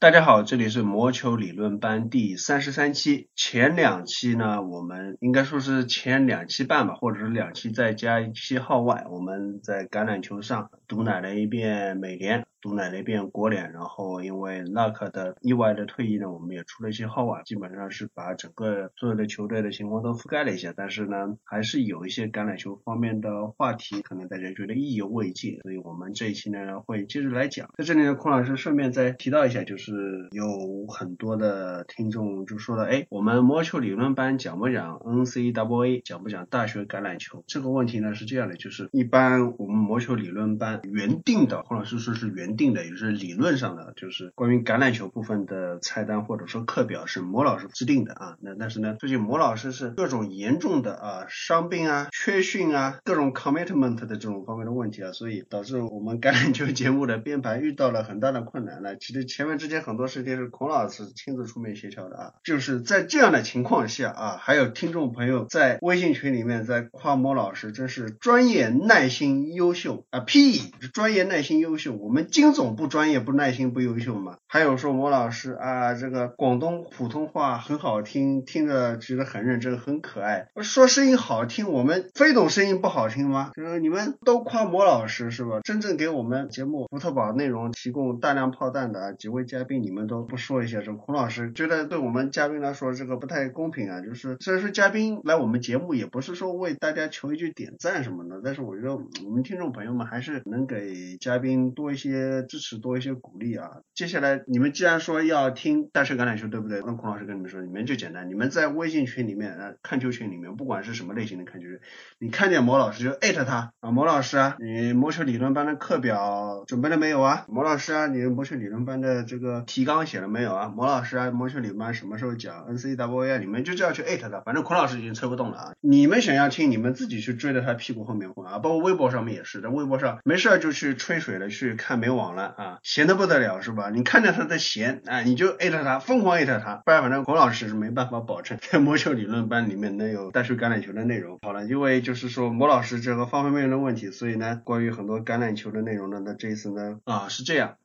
大家好，这里是魔球理论班第三十三期。前两期呢，我们应该说是前两期半吧，或者是两期再加一期号外，我们在橄榄球上毒奶了一遍美联。毒奶了一遍国联，然后因为纳克的意外的退役呢，我们也出了一些号啊，基本上是把整个所有的球队的情况都覆盖了一下。但是呢，还是有一些橄榄球方面的话题，可能大家觉得意犹未尽，所以我们这一期呢会接着来讲。在这里呢，孔老师顺便再提到一下，就是有很多的听众就说了，哎，我们魔球理论班讲不讲 NCAA，讲不讲大学橄榄球？这个问题呢是这样的，就是一般我们魔球理论班原定的，孔老师说是原。定的也是理论上的，就是关于橄榄球部分的菜单或者说课表是魔老师制定的啊。那但是呢，最近魔老师是各种严重的啊伤病啊、缺训啊、各种 commitment 的这种方面的问题啊，所以导致我们橄榄球节目的编排遇到了很大的困难。那其实前面之间很多事情是孔老师亲自出面协调的啊。就是在这样的情况下啊，还有听众朋友在微信群里面在夸魔老师真是专业、耐心、优秀啊屁，专业、耐心、优秀，我们。金总不专业、不耐心、不优秀嘛？还有说魔老师啊，这个广东普通话很好听，听着觉得很认真、很可爱。说声音好听，我们飞董声音不好听吗？就是你们都夸魔老师是吧？真正给我们节目福特宝内容提供大量炮弹的几位嘉宾，你们都不说一下，这孔老师觉得对我们嘉宾来说这个不太公平啊。就是虽然说嘉宾来我们节目也不是说为大家求一句点赞什么的，但是我觉得我们听众朋友们还是能给嘉宾多一些。支持多一些鼓励啊！接下来你们既然说要听大学橄榄球，对不对？那孔老师跟你们说，你们就简单，你们在微信群里面，看球群里面，不管是什么类型的看球群，你看见魔老师就艾特他啊，魔老师啊，你魔球理论班的课表准备了没有啊？魔老师啊，你魔球理论班的这个提纲写了没有啊？魔老师啊，魔球理论班什么时候讲 NCAA？你们就这样去艾特他，反正孔老师已经催不动了啊！你们想要听，你们自己去追着他屁股后面混啊！包括微博上面也是，在微博上没事就去吹水了，去看美网。了啊，闲的不得了是吧？你看着他在闲啊，你就艾特他，疯狂艾特他，不然反正孔老师是没办法保证在魔球理论班里面能有带出橄榄球的内容。好了，因为就是说魔老师这个方方面面的问题，所以呢，关于很多橄榄球的内容呢，那这一次呢啊是这样，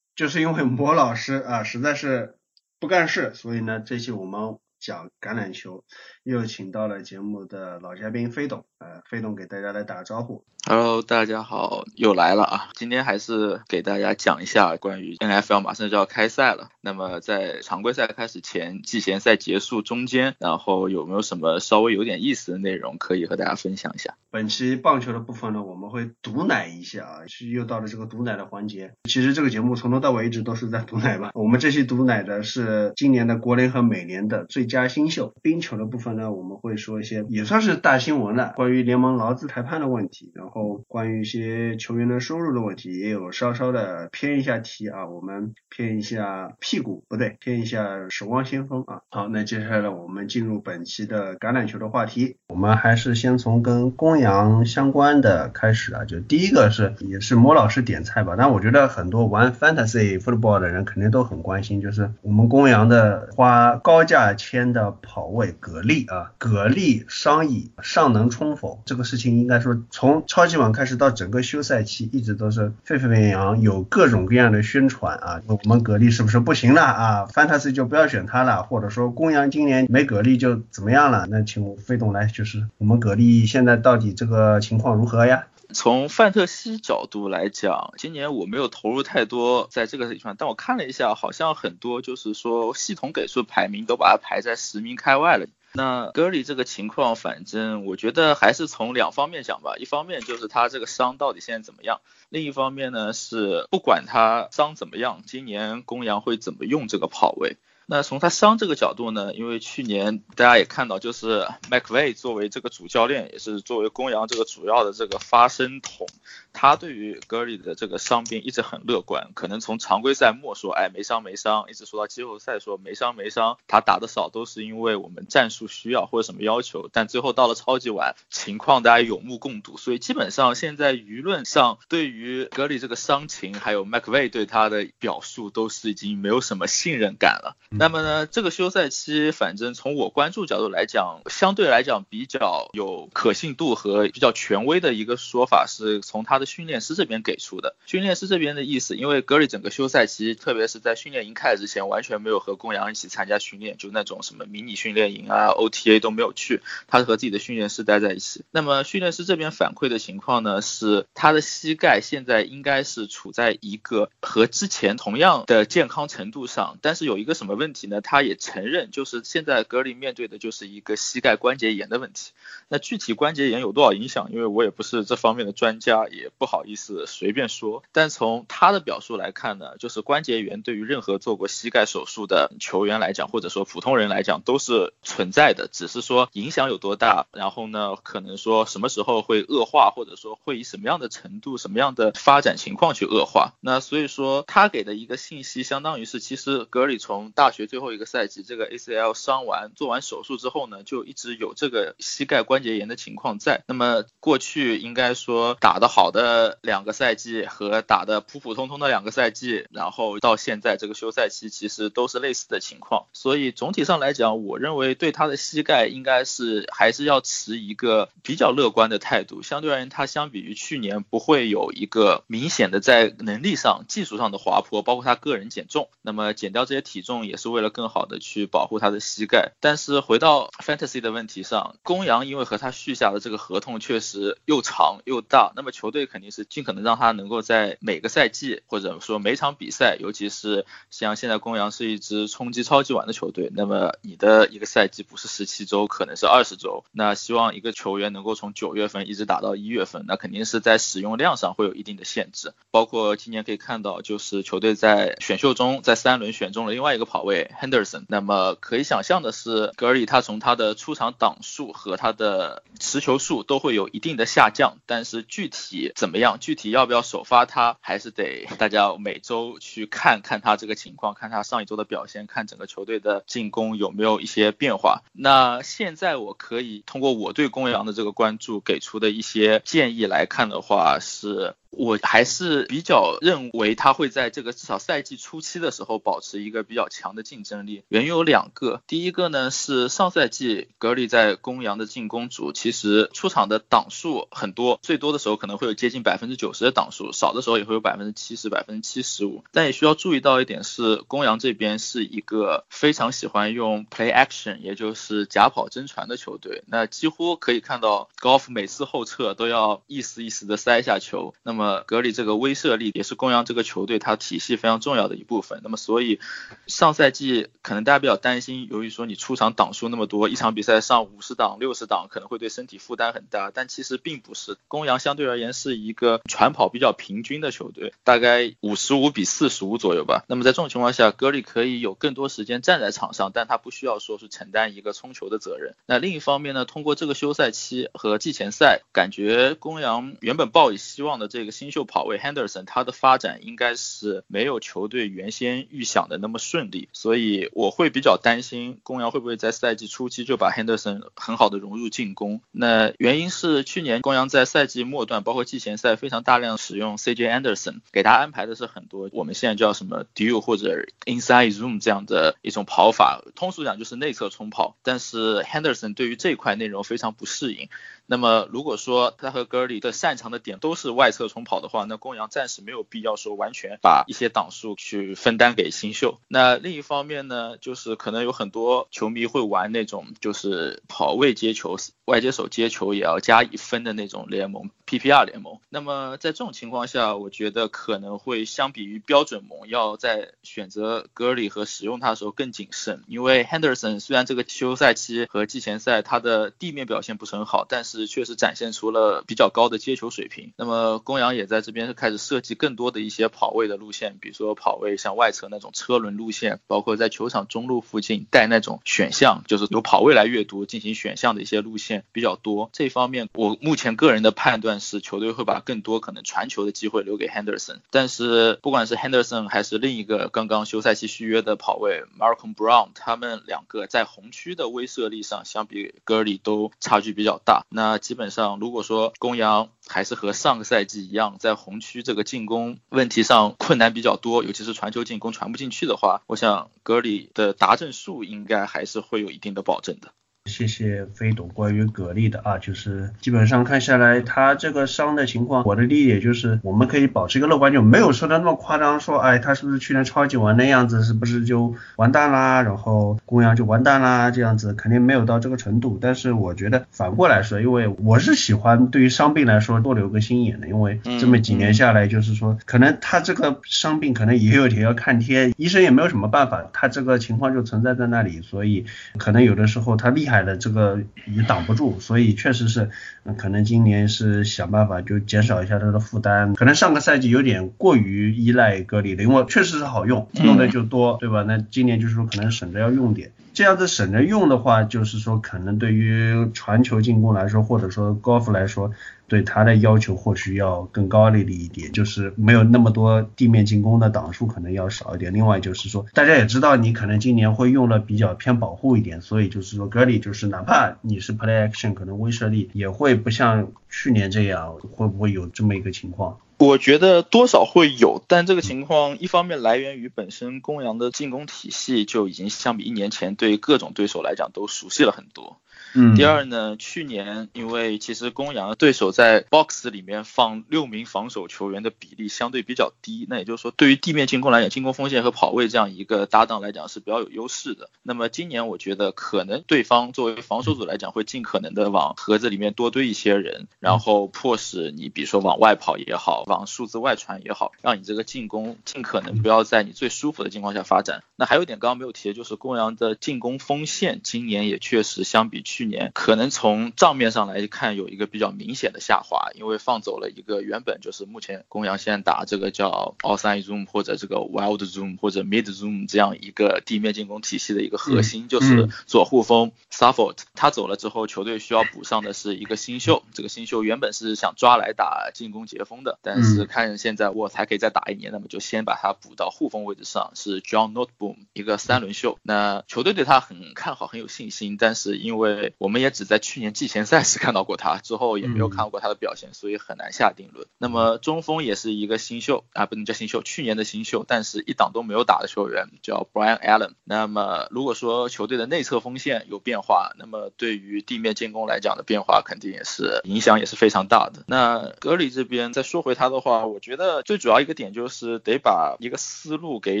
就是因为魔老师啊实在是不干事，所以呢这期我们讲橄榄球。又请到了节目的老嘉宾飞董，呃，飞董给大家来打个招呼。Hello，大家好，又来了啊！今天还是给大家讲一下关于 NFL 马上就要开赛了。那么在常规赛开始前、季前赛结束中间，然后有没有什么稍微有点意思的内容可以和大家分享一下？本期棒球的部分呢，我们会毒奶一下啊，是又到了这个毒奶的环节。其实这个节目从头到尾一直都是在毒奶吧。我们这期毒奶的是今年的国联和美联的最佳新秀，冰球的部分。那我们会说一些也算是大新闻了，关于联盟劳资裁判的问题，然后关于一些球员的收入的问题，也有稍稍的偏一下题啊，我们偏一下屁股不对，偏一下守望先锋啊。好，那接下来我们进入本期的橄榄球的话题，我们还是先从跟公羊相关的开始啊，就第一个是也是莫老师点菜吧，但我觉得很多玩 fantasy football 的人肯定都很关心，就是我们公羊的花高价签的跑位格力。啊，格力商议尚能冲否？这个事情应该说从超级碗开始到整个休赛期，一直都是沸沸扬扬，有各种各样的宣传啊。我们格力是不是不行了啊？范特西就不要选它了，或者说公羊今年没格力就怎么样了？那请飞董来，就是我们格力现在到底这个情况如何呀？从范特西角度来讲，今年我没有投入太多在这个地方，但我看了一下，好像很多就是说系统给出排名都把它排在十名开外了。那格里这个情况，反正我觉得还是从两方面讲吧。一方面就是他这个伤到底现在怎么样，另一方面呢是不管他伤怎么样，今年公羊会怎么用这个跑位。那从他伤这个角度呢，因为去年大家也看到，就是 McVay 作为这个主教练，也是作为公羊这个主要的这个发声筒，他对于 Gurley 的这个伤病一直很乐观。可能从常规赛末说，哎，没伤没伤，一直说到季后赛说没伤没伤，他打的少都是因为我们战术需要或者什么要求。但最后到了超级碗，情况大家有目共睹。所以基本上现在舆论上对于 Gurley 这个伤情，还有 McVay 对他的表述，都是已经没有什么信任感了。那么呢，这个休赛期，反正从我关注角度来讲，相对来讲比较有可信度和比较权威的一个说法，是从他的训练师这边给出的。训练师这边的意思，因为格里整个休赛期，特别是在训练营开始之前，完全没有和公羊一起参加训练，就那种什么迷你训练营啊、OTA 都没有去，他是和自己的训练师待在一起。那么训练师这边反馈的情况呢，是他的膝盖现在应该是处在一个和之前同样的健康程度上，但是有一个什么问题呢？他也承认，就是现在格里面对的就是一个膝盖关节炎的问题。那具体关节炎有多少影响？因为我也不是这方面的专家，也不好意思随便说。但从他的表述来看呢，就是关节炎对于任何做过膝盖手术的球员来讲，或者说普通人来讲都是存在的，只是说影响有多大，然后呢，可能说什么时候会恶化，或者说会以什么样的程度、什么样的发展情况去恶化。那所以说他给的一个信息，相当于是其实格里从大学最后一个赛季这个 ACL 伤完做完手术之后呢，就一直有这个膝盖关节炎的情况在。那么过去应该说打得好的两个赛季和打得普普通通的两个赛季，然后到现在这个休赛期其实都是类似的情况。所以总体上来讲，我认为对他的膝盖应该是还是要持一个比较乐观的态度。相对而言，他相比于去年不会有一个明显的在能力上、技术上的滑坡，包括他个人减重。那么减掉这些体重也是为了更好的去保护他的膝盖。但是回到 fantasy 的问题上，公羊因为和他续下的这个合同确实又长又大，那么球队肯定是尽可能让他能够在每个赛季或者说每场比赛，尤其是像现在公羊是一支冲击超级碗的球队，那么你的一个赛季不是十七周，可能是二十周，那希望一个球员能够从九月份一直打到一月份，那肯定是在使用量上会有一定的限制。包括今年可以看到，就是球队在选秀中在三轮选中了另外一个跑位对 Henderson，那么可以想象的是，格里他从他的出场档数和他的持球数都会有一定的下降，但是具体怎么样，具体要不要首发他，还是得大家每周去看看他这个情况，看他上一周的表现，看整个球队的进攻有没有一些变化。那现在我可以通过我对公羊的这个关注给出的一些建议来看的话，是。我还是比较认为他会在这个至少赛季初期的时候保持一个比较强的竞争力。原因有两个，第一个呢是上赛季格里在公羊的进攻组其实出场的档数很多，最多的时候可能会有接近百分之九十的档数，少的时候也会有百分之七十、百分之七十五。但也需要注意到一点是，公羊这边是一个非常喜欢用 play action，也就是假跑真传的球队。那几乎可以看到，Golf 每次后撤都要一丝一丝的塞下球，那么。那么格里这个威慑力也是公羊这个球队它体系非常重要的一部分。那么所以上赛季可能大家比较担心，由于说你出场档数那么多，一场比赛上五十档、六十档可能会对身体负担很大。但其实并不是，公羊相对而言是一个传跑比较平均的球队，大概五十五比四十五左右吧。那么在这种情况下，格里可以有更多时间站在场上，但他不需要说是承担一个冲球的责任。那另一方面呢，通过这个休赛期和季前赛，感觉公羊原本抱以希望的这个。新秀跑位 Henderson，他的发展应该是没有球队原先预想的那么顺利，所以我会比较担心公羊会不会在赛季初期就把 Henderson 很好的融入进攻。那原因是去年公羊在赛季末段，包括季前赛非常大量使用 CJ Anderson，给他安排的是很多我们现在叫什么 d u 或者 inside zoom 这样的一种跑法，通俗讲就是内侧冲跑。但是 Henderson 对于这块内容非常不适应。那么如果说他和格里的擅长的点都是外侧冲跑的话，那公羊暂时没有必要说完全把一些档数去分担给新秀。那另一方面呢，就是可能有很多球迷会玩那种就是跑位接球、外接手接球也要加一分的那种联盟 PPR 联盟。那么在这种情况下，我觉得可能会相比于标准盟要在选择格里和使用他的时候更谨慎，因为 Henderson 虽然这个休赛期和季前赛他的地面表现不是很好，但是确实展现出了比较高的接球水平。那么公羊也在这边是开始设计更多的一些跑位的路线，比如说跑位像外侧那种车轮路线，包括在球场中路附近带那种选项，就是由跑位来阅读进行选项的一些路线比较多。这方面我目前个人的判断是球队会把更多可能传球的机会留给 Henderson。但是不管是 Henderson 还是另一个刚刚休赛期续约的跑位 Malcolm Brown，他们两个在红区的威慑力上相比 g u r l y 都差距比较大。那基本上如果说公羊还是和上个赛季一样，在红区这个进攻问题上困难比较多，尤其是传球进攻传不进去的话，我想 g u r l y 的达阵数应该还是会有一定的保证的。谢谢飞董关于格力的啊，就是基本上看下来，他这个伤的情况，我的理解就是我们可以保持一个乐观，就没有说的那么夸张，说哎他是不是去年超级碗那样子，是不是就完蛋啦？然后公羊就完蛋啦？这样子肯定没有到这个程度。但是我觉得反过来说，因为我是喜欢对于伤病来说多留个心眼的，因为这么几年下来，就是说可能他这个伤病可能也有点要看天，医生也没有什么办法，他这个情况就存在在那里，所以可能有的时候他厉害。的这个也挡不住，所以确实是，可能今年是想办法就减少一下他的负担。可能上个赛季有点过于依赖格里了，因为确实是好用，用的就多，对吧？那今年就是说可能省着要用点。这样子省着用的话，就是说可能对于传球进攻来说，或者说高尔夫来说。对他的要求或许要更高了一点，就是没有那么多地面进攻的档数可能要少一点。另外就是说，大家也知道你可能今年会用的比较偏保护一点，所以就是说格里就是哪怕你是 play action，可能威慑力也会不像去年这样，会不会有这么一个情况？我觉得多少会有，但这个情况一方面来源于本身公羊的进攻体系就已经相比一年前对各种对手来讲都熟悉了很多。嗯，第二呢，去年因为其实公羊的对手在 box 里面放六名防守球员的比例相对比较低，那也就是说对于地面进攻来讲，进攻锋线和跑位这样一个搭档来讲是比较有优势的。那么今年我觉得可能对方作为防守组来讲会尽可能的往盒子里面多堆一些人，然后迫使你比如说往外跑也好，往数字外传也好，让你这个进攻尽可能不要在你最舒服的情况下发展。那还有一点刚刚没有提的就是公羊的进攻锋线今年也确实相比去。年可能从账面上来看有一个比较明显的下滑，因为放走了一个原本就是目前公羊现在打这个叫 outside zoom 或者这个 wild zoom 或者 mid zoom 这样一个地面进攻体系的一个核心，就是左护锋 suffolt，他走了之后，球队需要补上的是一个新秀。这个新秀原本是想抓来打进攻截锋的，但是看现在我才可以再打一年，那么就先把他补到护锋位置上，是 John Noteboom 一个三轮秀。那球队对他很看好，很有信心，但是因为我们也只在去年季前赛时看到过他，之后也没有看到过他的表现，所以很难下定论。那么中锋也是一个新秀啊，不能叫新秀，去年的新秀，但是一档都没有打的球员叫 Brian Allen。那么如果说球队的内侧锋线有变化，那么对于地面进攻来讲的变化肯定也是影响也是非常大的。那格里这边再说回他的话，我觉得最主要一个点就是得把一个思路给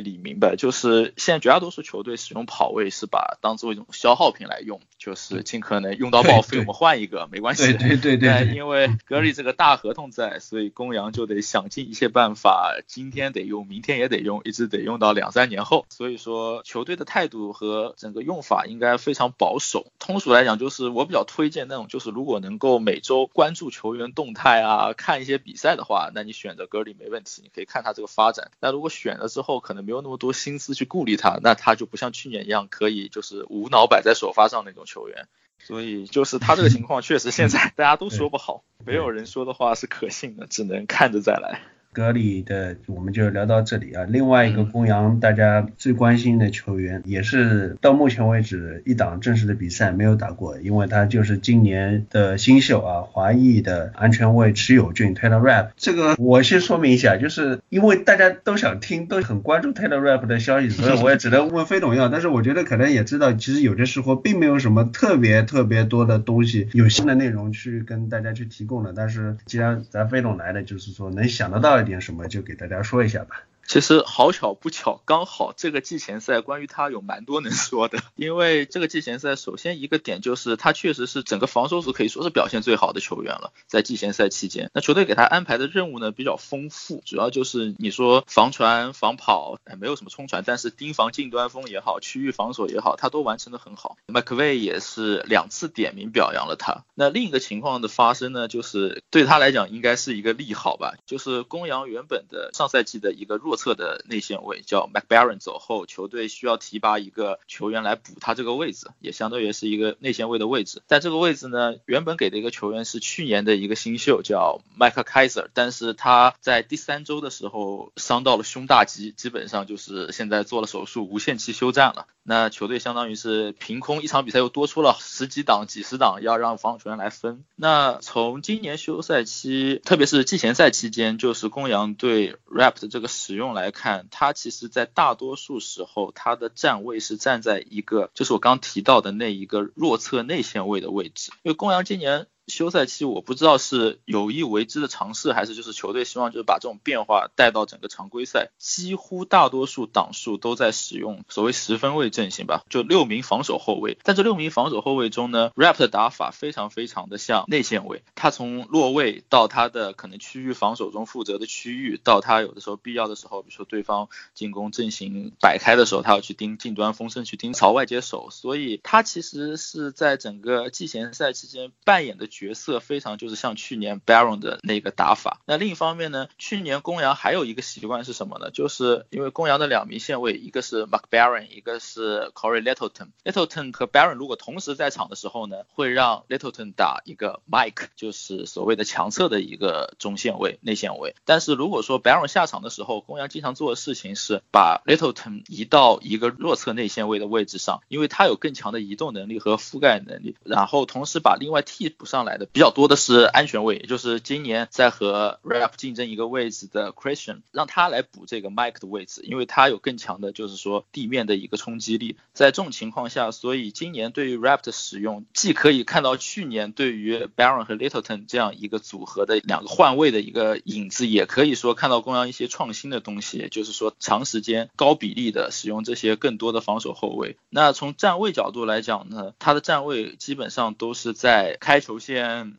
理明白，就是现在绝大多数球队使用跑位是把当做一种消耗品来用，就是尽可能用到报废，我们换一个没关系。对对对。因为格里这个大合同在，所以公羊就得想尽一切办法，今天得用，明天也得用，一直得用到两三年后。所以说，球队的态度和整个用法应该非常保守。通俗来讲，就是我比较推荐那种，就是如果能够每周关注球员动态啊，看一些比赛的话，那你选择格里没问题，你可以看他这个发展。那如果选了之后，可能没有那么多心思去顾虑他，那他就不像去年一样，可以就是无脑摆在首发上那种球员。所以就是他这个情况，确实现在 大家都说不好，没有人说的话是可信的，只能看着再来。格里的我们就聊到这里啊。另外一个公羊大家最关心的球员，也是到目前为止一档正式的比赛没有打过，因为他就是今年的新秀啊，华裔的安全卫持有俊 Taylor Rapp。这个我先说明一下，就是因为大家都想听，都很关注 Taylor Rapp 的消息，所以我也只能问飞董要。但是我觉得可能也知道，其实有些时候并没有什么特别特别多的东西，有新的内容去跟大家去提供的。但是既然咱飞董来了，就是说能想得到。点什么就给大家说一下吧。其实好巧不巧，刚好这个季前赛关于他有蛮多能说的。因为这个季前赛，首先一个点就是他确实是整个防守组可以说是表现最好的球员了，在季前赛期间，那球队给他安排的任务呢比较丰富，主要就是你说防传、防跑，哎，没有什么冲传，但是盯防近端锋也好，区域防守也好，他都完成的很好。麦克威也是两次点名表扬了他。那另一个情况的发生呢，就是对他来讲应该是一个利好吧，就是公羊原本的上赛季的一个弱。弱侧的内线位，叫 McBaron 走后，球队需要提拔一个球员来补他这个位置，也相当于是一个内线位的位置。在这个位置呢，原本给的一个球员是去年的一个新秀，叫 Michael Kaiser，但是他在第三周的时候伤到了胸大肌，基本上就是现在做了手术，无限期休战了。那球队相当于是凭空一场比赛又多出了十几档、几十档，要让防守球员来分。那从今年休赛期，特别是季前赛期间，就是公羊对 Rap 的这个使用用来看，它其实在大多数时候它的站位是站在一个，就是我刚提到的那一个弱侧内线位的位置，因为公羊今年。休赛期我不知道是有意为之的尝试，还是就是球队希望就是把这种变化带到整个常规赛。几乎大多数档数都在使用所谓十分位阵型吧，就六名防守后卫。但这六名防守后卫中呢，Rap 的打法非常非常的像内线位。他从落位到他的可能区域防守中负责的区域，到他有的时候必要的时候，比如说对方进攻阵型摆开的时候，他要去盯近端锋身去盯朝外接手。所以他其实是在整个季前赛期间扮演的。角色非常就是像去年 Baron 的那个打法。那另一方面呢，去年公羊还有一个习惯是什么呢？就是因为公羊的两名线位，一个是 Mac Baron，一个是 Corey Littleton。Littleton 和 Baron 如果同时在场的时候呢，会让 Littleton 打一个 Mike，就是所谓的强侧的一个中线位、内线位。但是如果说 Baron 下场的时候，公羊经常做的事情是把 Littleton 移到一个弱侧内线位的位置上，因为他有更强的移动能力和覆盖能力，然后同时把另外替补上。来的比较多的是安全位，也就是今年在和 Rap 竞争一个位置的 Christian，让他来补这个 Mike 的位置，因为他有更强的，就是说地面的一个冲击力。在这种情况下，所以今年对于 Rap 的使用，既可以看到去年对于 Baron 和 Littleton 这样一个组合的两个换位的一个影子，也可以说看到公羊一些创新的东西，就是说长时间高比例的使用这些更多的防守后卫。那从站位角度来讲呢，他的站位基本上都是在开球线。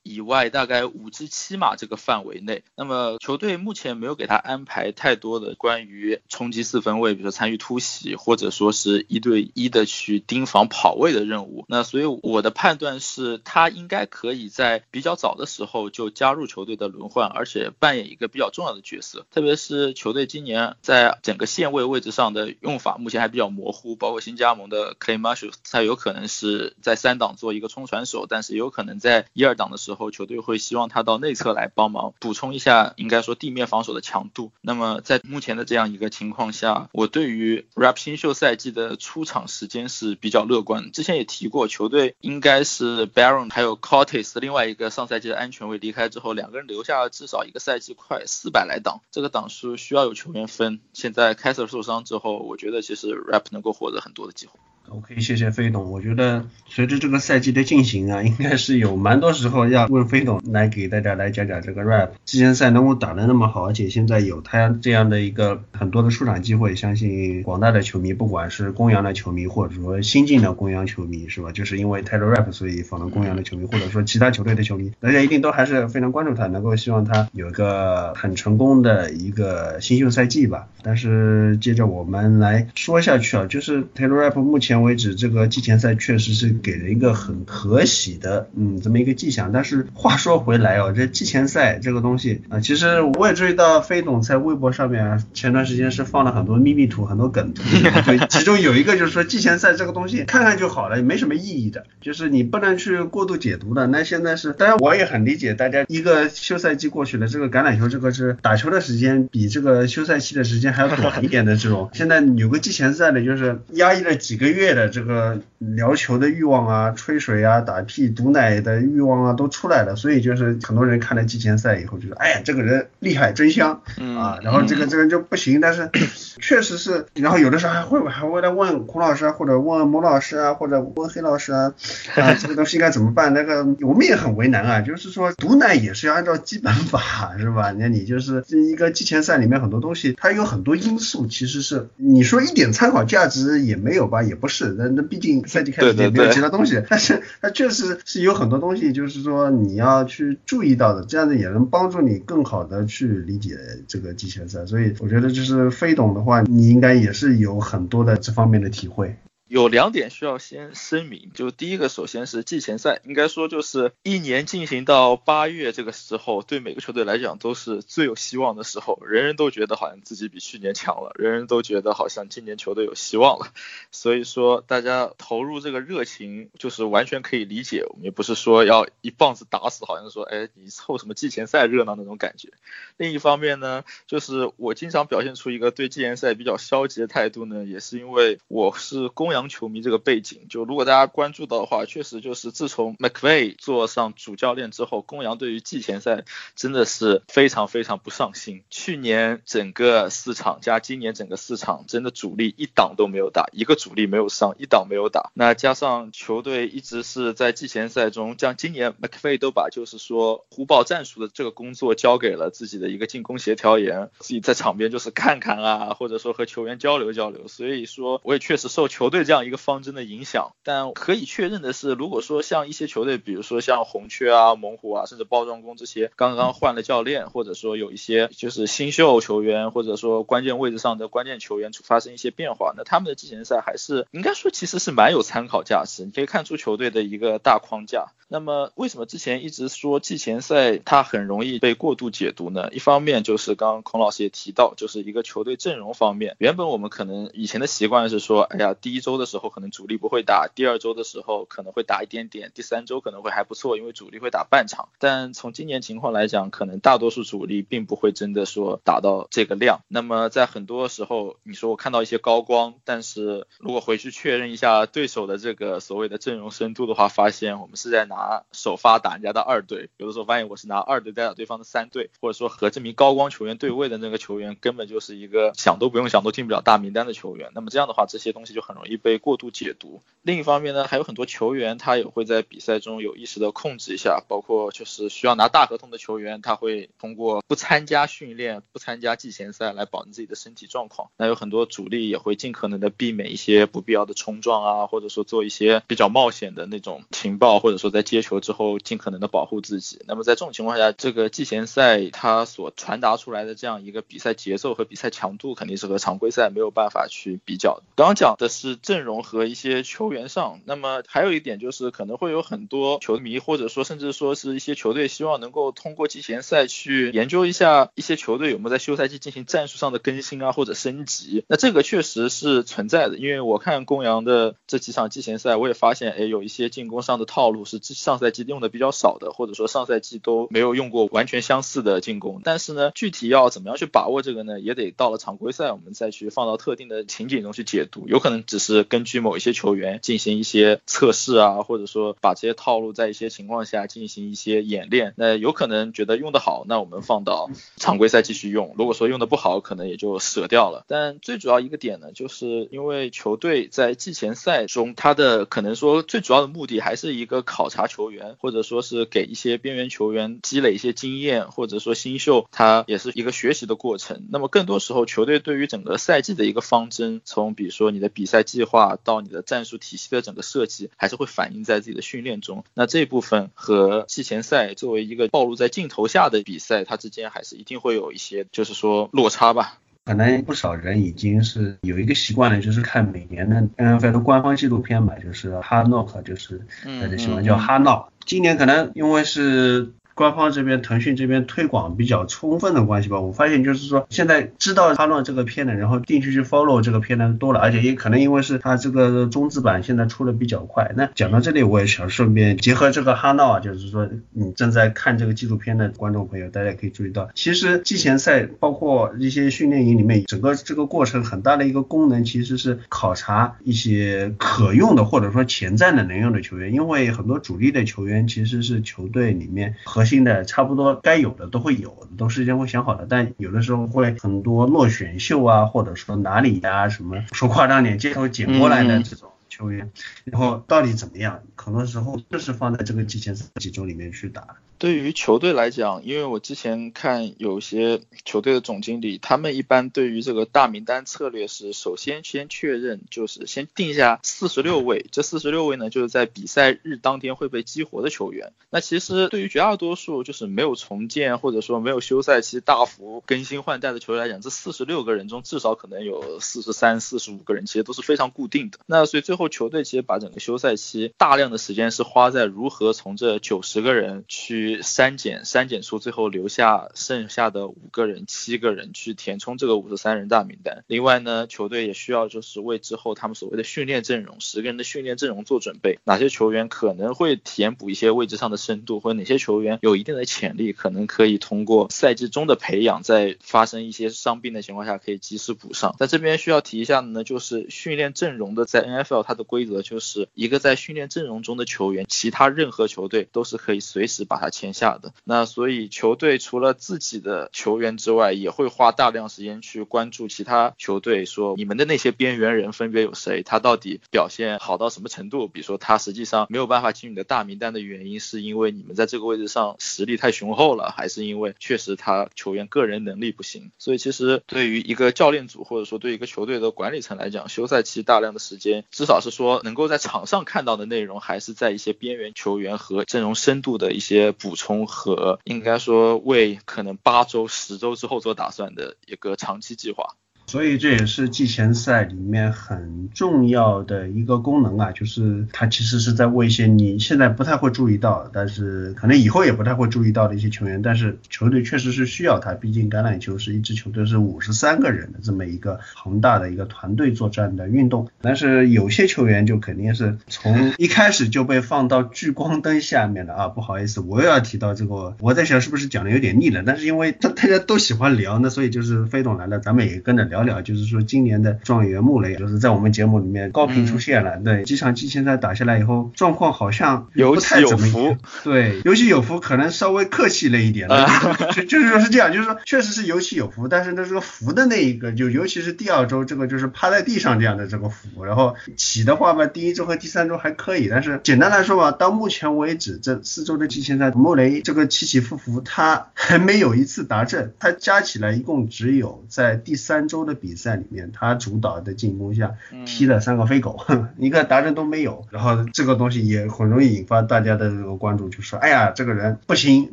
以外，大概五至七码这个范围内。那么球队目前没有给他安排太多的关于冲击四分位，比如说参与突袭，或者说是一对一的去盯防跑位的任务。那所以我的判断是，他应该可以在比较早的时候就加入球队的轮换，而且扮演一个比较重要的角色。特别是球队今年在整个线位位置上的用法目前还比较模糊，包括新加盟的 Clay Marshall，他有可能是在三档做一个冲传手，但是也有可能在第二。档的时候，球队会希望他到内侧来帮忙补充一下，应该说地面防守的强度。那么在目前的这样一个情况下，我对于 Rap 新秀赛季的出场时间是比较乐观。之前也提过，球队应该是 Baron 还有 Cortis 另外一个上赛季的安全位离开之后，两个人留下了至少一个赛季快四百来档，这个档数需要有球员分。现在 Kaiser 受伤之后，我觉得其实 Rap 能够获得很多的机会。OK，谢谢飞董。我觉得随着这个赛季的进行啊，应该是有蛮多时候要问飞董来给大家来讲讲这个 rap。季前赛能够打得那么好，而且现在有他这样的一个很多的出场机会，相信广大的球迷，不管是公羊的球迷，或者说新进的公羊球迷，是吧？就是因为泰勒 rap，所以访问公羊的球迷，或者说其他球队的球迷，大家一定都还是非常关注他，能够希望他有个很成功的一个新秀赛季吧。但是接着我们来说下去啊，就是泰勒 rap 目前。前为止，这个季前赛确实是给人一个很可喜的，嗯，这么一个迹象。但是话说回来哦，这季前赛这个东西啊，其实我也注意到飞董在微博上面前段时间是放了很多秘密图、很多梗图，对，其中有一个就是说季前赛这个东西看看就好了，没什么意义的，就是你不能去过度解读的。那现在是，当然我也很理解大家，一个休赛季过去了，这个橄榄球这个是打球的时间比这个休赛期的时间还要短一点的这种，现在有个季前赛的，就是压抑了几个月。的这个聊球的欲望啊，吹水啊，打屁毒奶的欲望啊，都出来了。所以就是很多人看了季前赛以后，就说，哎呀，这个人厉害，真香啊。然后这个这个就不行，但是 确实是，然后有的时候还会还会来问孔老师啊，或者问某老师啊，或者问黑老师啊，啊，这个东西应该怎么办？那个我们也很为难啊，就是说毒奶也是要按照基本法是吧？那你就是这一个季前赛里面很多东西，它有很多因素，其实是你说一点参考价值也没有吧？也不。是，那那毕竟赛季开始也没有其他东西，但是它确实是有很多东西，就是说你要去注意到的，这样子也能帮助你更好的去理解这个季前赛。所以我觉得就是飞董的话，你应该也是有很多的这方面的体会。有两点需要先声明，就第一个，首先是季前赛，应该说就是一年进行到八月这个时候，对每个球队来讲都是最有希望的时候，人人都觉得好像自己比去年强了，人人都觉得好像今年球队有希望了，所以说大家投入这个热情就是完全可以理解，我们也不是说要一棒子打死，好像说哎你凑什么季前赛热闹那种感觉。另一方面呢，就是我经常表现出一个对季前赛比较消极的态度呢，也是因为我是公羊球迷这个背景，就如果大家关注到的话，确实就是自从 McVay 做上主教练之后，公羊对于季前赛真的是非常非常不上心。去年整个四场加今年整个四场，真的主力一档都没有打，一个主力没有上，一档没有打。那加上球队一直是在季前赛中，将今年 McVay 都把就是说胡报战术的这个工作交给了自己的一个进攻协调员，自己在场边就是看看啊，或者说和球员交流交流。所以说，我也确实受球队这样这样一个方针的影响。但可以确认的是，如果说像一些球队，比如说像红雀啊、猛虎啊，甚至包装工这些，刚刚换了教练，或者说有一些就是新秀球员，或者说关键位置上的关键球员发生一些变化，那他们的季前赛还是应该说其实是蛮有参考价值。你可以看出球队的一个大框架。那么为什么之前一直说季前赛它很容易被过度解读呢？一方面就是刚刚孔老师也提到，就是一个球队阵容方面，原本我们可能以前的习惯是说，哎呀，第一周的的时候可能主力不会打，第二周的时候可能会打一点点，第三周可能会还不错，因为主力会打半场。但从今年情况来讲，可能大多数主力并不会真的说打到这个量。那么在很多时候，你说我看到一些高光，但是如果回去确认一下对手的这个所谓的阵容深度的话，发现我们是在拿首发打人家的二队，有的时候发现我是拿二队在打对方的三队，或者说和这名高光球员对位的那个球员根本就是一个想都不用想都进不了大名单的球员。那么这样的话，这些东西就很容易被过度解读。另一方面呢，还有很多球员他也会在比赛中有意识的控制一下，包括就是需要拿大合同的球员，他会通过不参加训练、不参加季前赛来保证自己的身体状况。那有很多主力也会尽可能的避免一些不必要的冲撞啊，或者说做一些比较冒险的那种情报，或者说在接球之后尽可能的保护自己。那么在这种情况下，这个季前赛它所传达出来的这样一个比赛节奏和比赛强度，肯定是和常规赛没有办法去比较。刚刚讲的是这阵容和一些球员上，那么还有一点就是可能会有很多球迷，或者说甚至说是一些球队希望能够通过季前赛去研究一下一些球队有没有在休赛期进行战术上的更新啊或者升级。那这个确实是存在的，因为我看公羊的这几场季前赛，我也发现，哎，有一些进攻上的套路是上赛季用的比较少的，或者说上赛季都没有用过完全相似的进攻。但是呢，具体要怎么样去把握这个呢，也得到了常规赛我们再去放到特定的情景中去解读，有可能只是根据某一些球员进行一些测试啊，或者说把这些套路在一些情况下进行一些演练。那有可能觉得用得好，那我们放到常规赛继续用；如果说用的不好，可能也就舍掉了。但最主要一个点呢，就是因为球队在季前赛中，他的可能说最主要的目的还是一个考察球员，或者说是给一些边缘球员积累一些经验，或者说新秀他也是一个学习的过程。那么更多时候，球队对于整个赛季的一个方针，从比如说你的比赛计划到你的战术体系的整个设计，还是会反映在自己的训练中。那这部分和季前赛作为一个暴露在镜头下的比赛，它之间还是一定会有一些，就是说落差吧。可能不少人已经是有一个习惯了，就是看每年的 NFL 的官方纪录片嘛，就是 Hard Knock，就是大家喜欢叫哈闹。今年可能因为是。官方这边腾讯这边推广比较充分的关系吧，我发现就是说现在知道哈诺这个片的，然后定期去 follow 这个片的多了，而且也可能因为是它这个中字版现在出的比较快。那讲到这里，我也想顺便结合这个哈诺啊，就是说你正在看这个纪录片的观众朋友，大家可以注意到，其实季前赛包括一些训练营里面，整个这个过程很大的一个功能其实是考察一些可用的或者说潜在的能用的球员，因为很多主力的球员其实是球队里面和核心的差不多该有的都会有，都事先会想好的，但有的时候会很多落选秀啊，或者说哪里呀什么，说夸张点，街头捡过来的这种球员，然后到底怎么样，很多时候就是放在这个季前赛几周里面去打。对于球队来讲，因为我之前看有些球队的总经理，他们一般对于这个大名单策略是首先先确认，就是先定下四十六位，这四十六位呢，就是在比赛日当天会被激活的球员。那其实对于绝大多数就是没有重建或者说没有休赛期大幅更新换代的球队来讲，这四十六个人中至少可能有四十三、四十五个人其实都是非常固定的。那所以最后球队其实把整个休赛期大量的时间是花在如何从这九十个人去。删减删减出最后留下剩下的五个人七个人去填充这个五十三人大名单。另外呢，球队也需要就是为之后他们所谓的训练阵容十个人的训练阵容做准备。哪些球员可能会填补一些位置上的深度，或者哪些球员有一定的潜力，可能可以通过赛季中的培养，在发生一些伤病的情况下可以及时补上。在这边需要提一下的呢，就是训练阵容的在 NFL 它的规则就是一个在训练阵容中的球员，其他任何球队都是可以随时把他签。签下的那，所以球队除了自己的球员之外，也会花大量时间去关注其他球队，说你们的那些边缘人分别有谁，他到底表现好到什么程度？比如说他实际上没有办法进你的大名单的原因，是因为你们在这个位置上实力太雄厚了，还是因为确实他球员个人能力不行？所以其实对于一个教练组或者说对一个球队的管理层来讲，休赛期大量的时间，至少是说能够在场上看到的内容，还是在一些边缘球员和阵容深度的一些补。补充和应该说为可能八周、十周之后做打算的一个长期计划。所以这也是季前赛里面很重要的一个功能啊，就是它其实是在为一些你现在不太会注意到，但是可能以后也不太会注意到的一些球员，但是球队确实是需要他，毕竟橄榄球是一支球队是五十三个人的这么一个宏大的一个团队作战的运动，但是有些球员就肯定是从一开始就被放到聚光灯下面的啊，不好意思，我又要提到这个，我在想是不是讲的有点腻了，但是因为大大家都喜欢聊，那所以就是飞总来了，咱们也跟着聊。聊就是说，今年的状元穆雷就是在我们节目里面高频出现了。对，几场季前赛打下来以后，状况好像有起有伏。对，有起有福，可能稍微客气了一点。就就是说是这样，就是说确实是有起有伏，但是那，这个伏的那一个，就尤其是第二周这个就是趴在地上这样的这个伏，然后起的话吧，第一周和第三周还可以，但是简单来说吧，到目前为止这四周的季前赛，穆雷这个起起伏伏，他还没有一次达阵，他加起来一共只有在第三周的。比赛里面，他主导的进攻下踢了三个飞狗，一个达阵都没有。然后这个东西也很容易引发大家的这个关注，就说：“哎呀，这个人不行，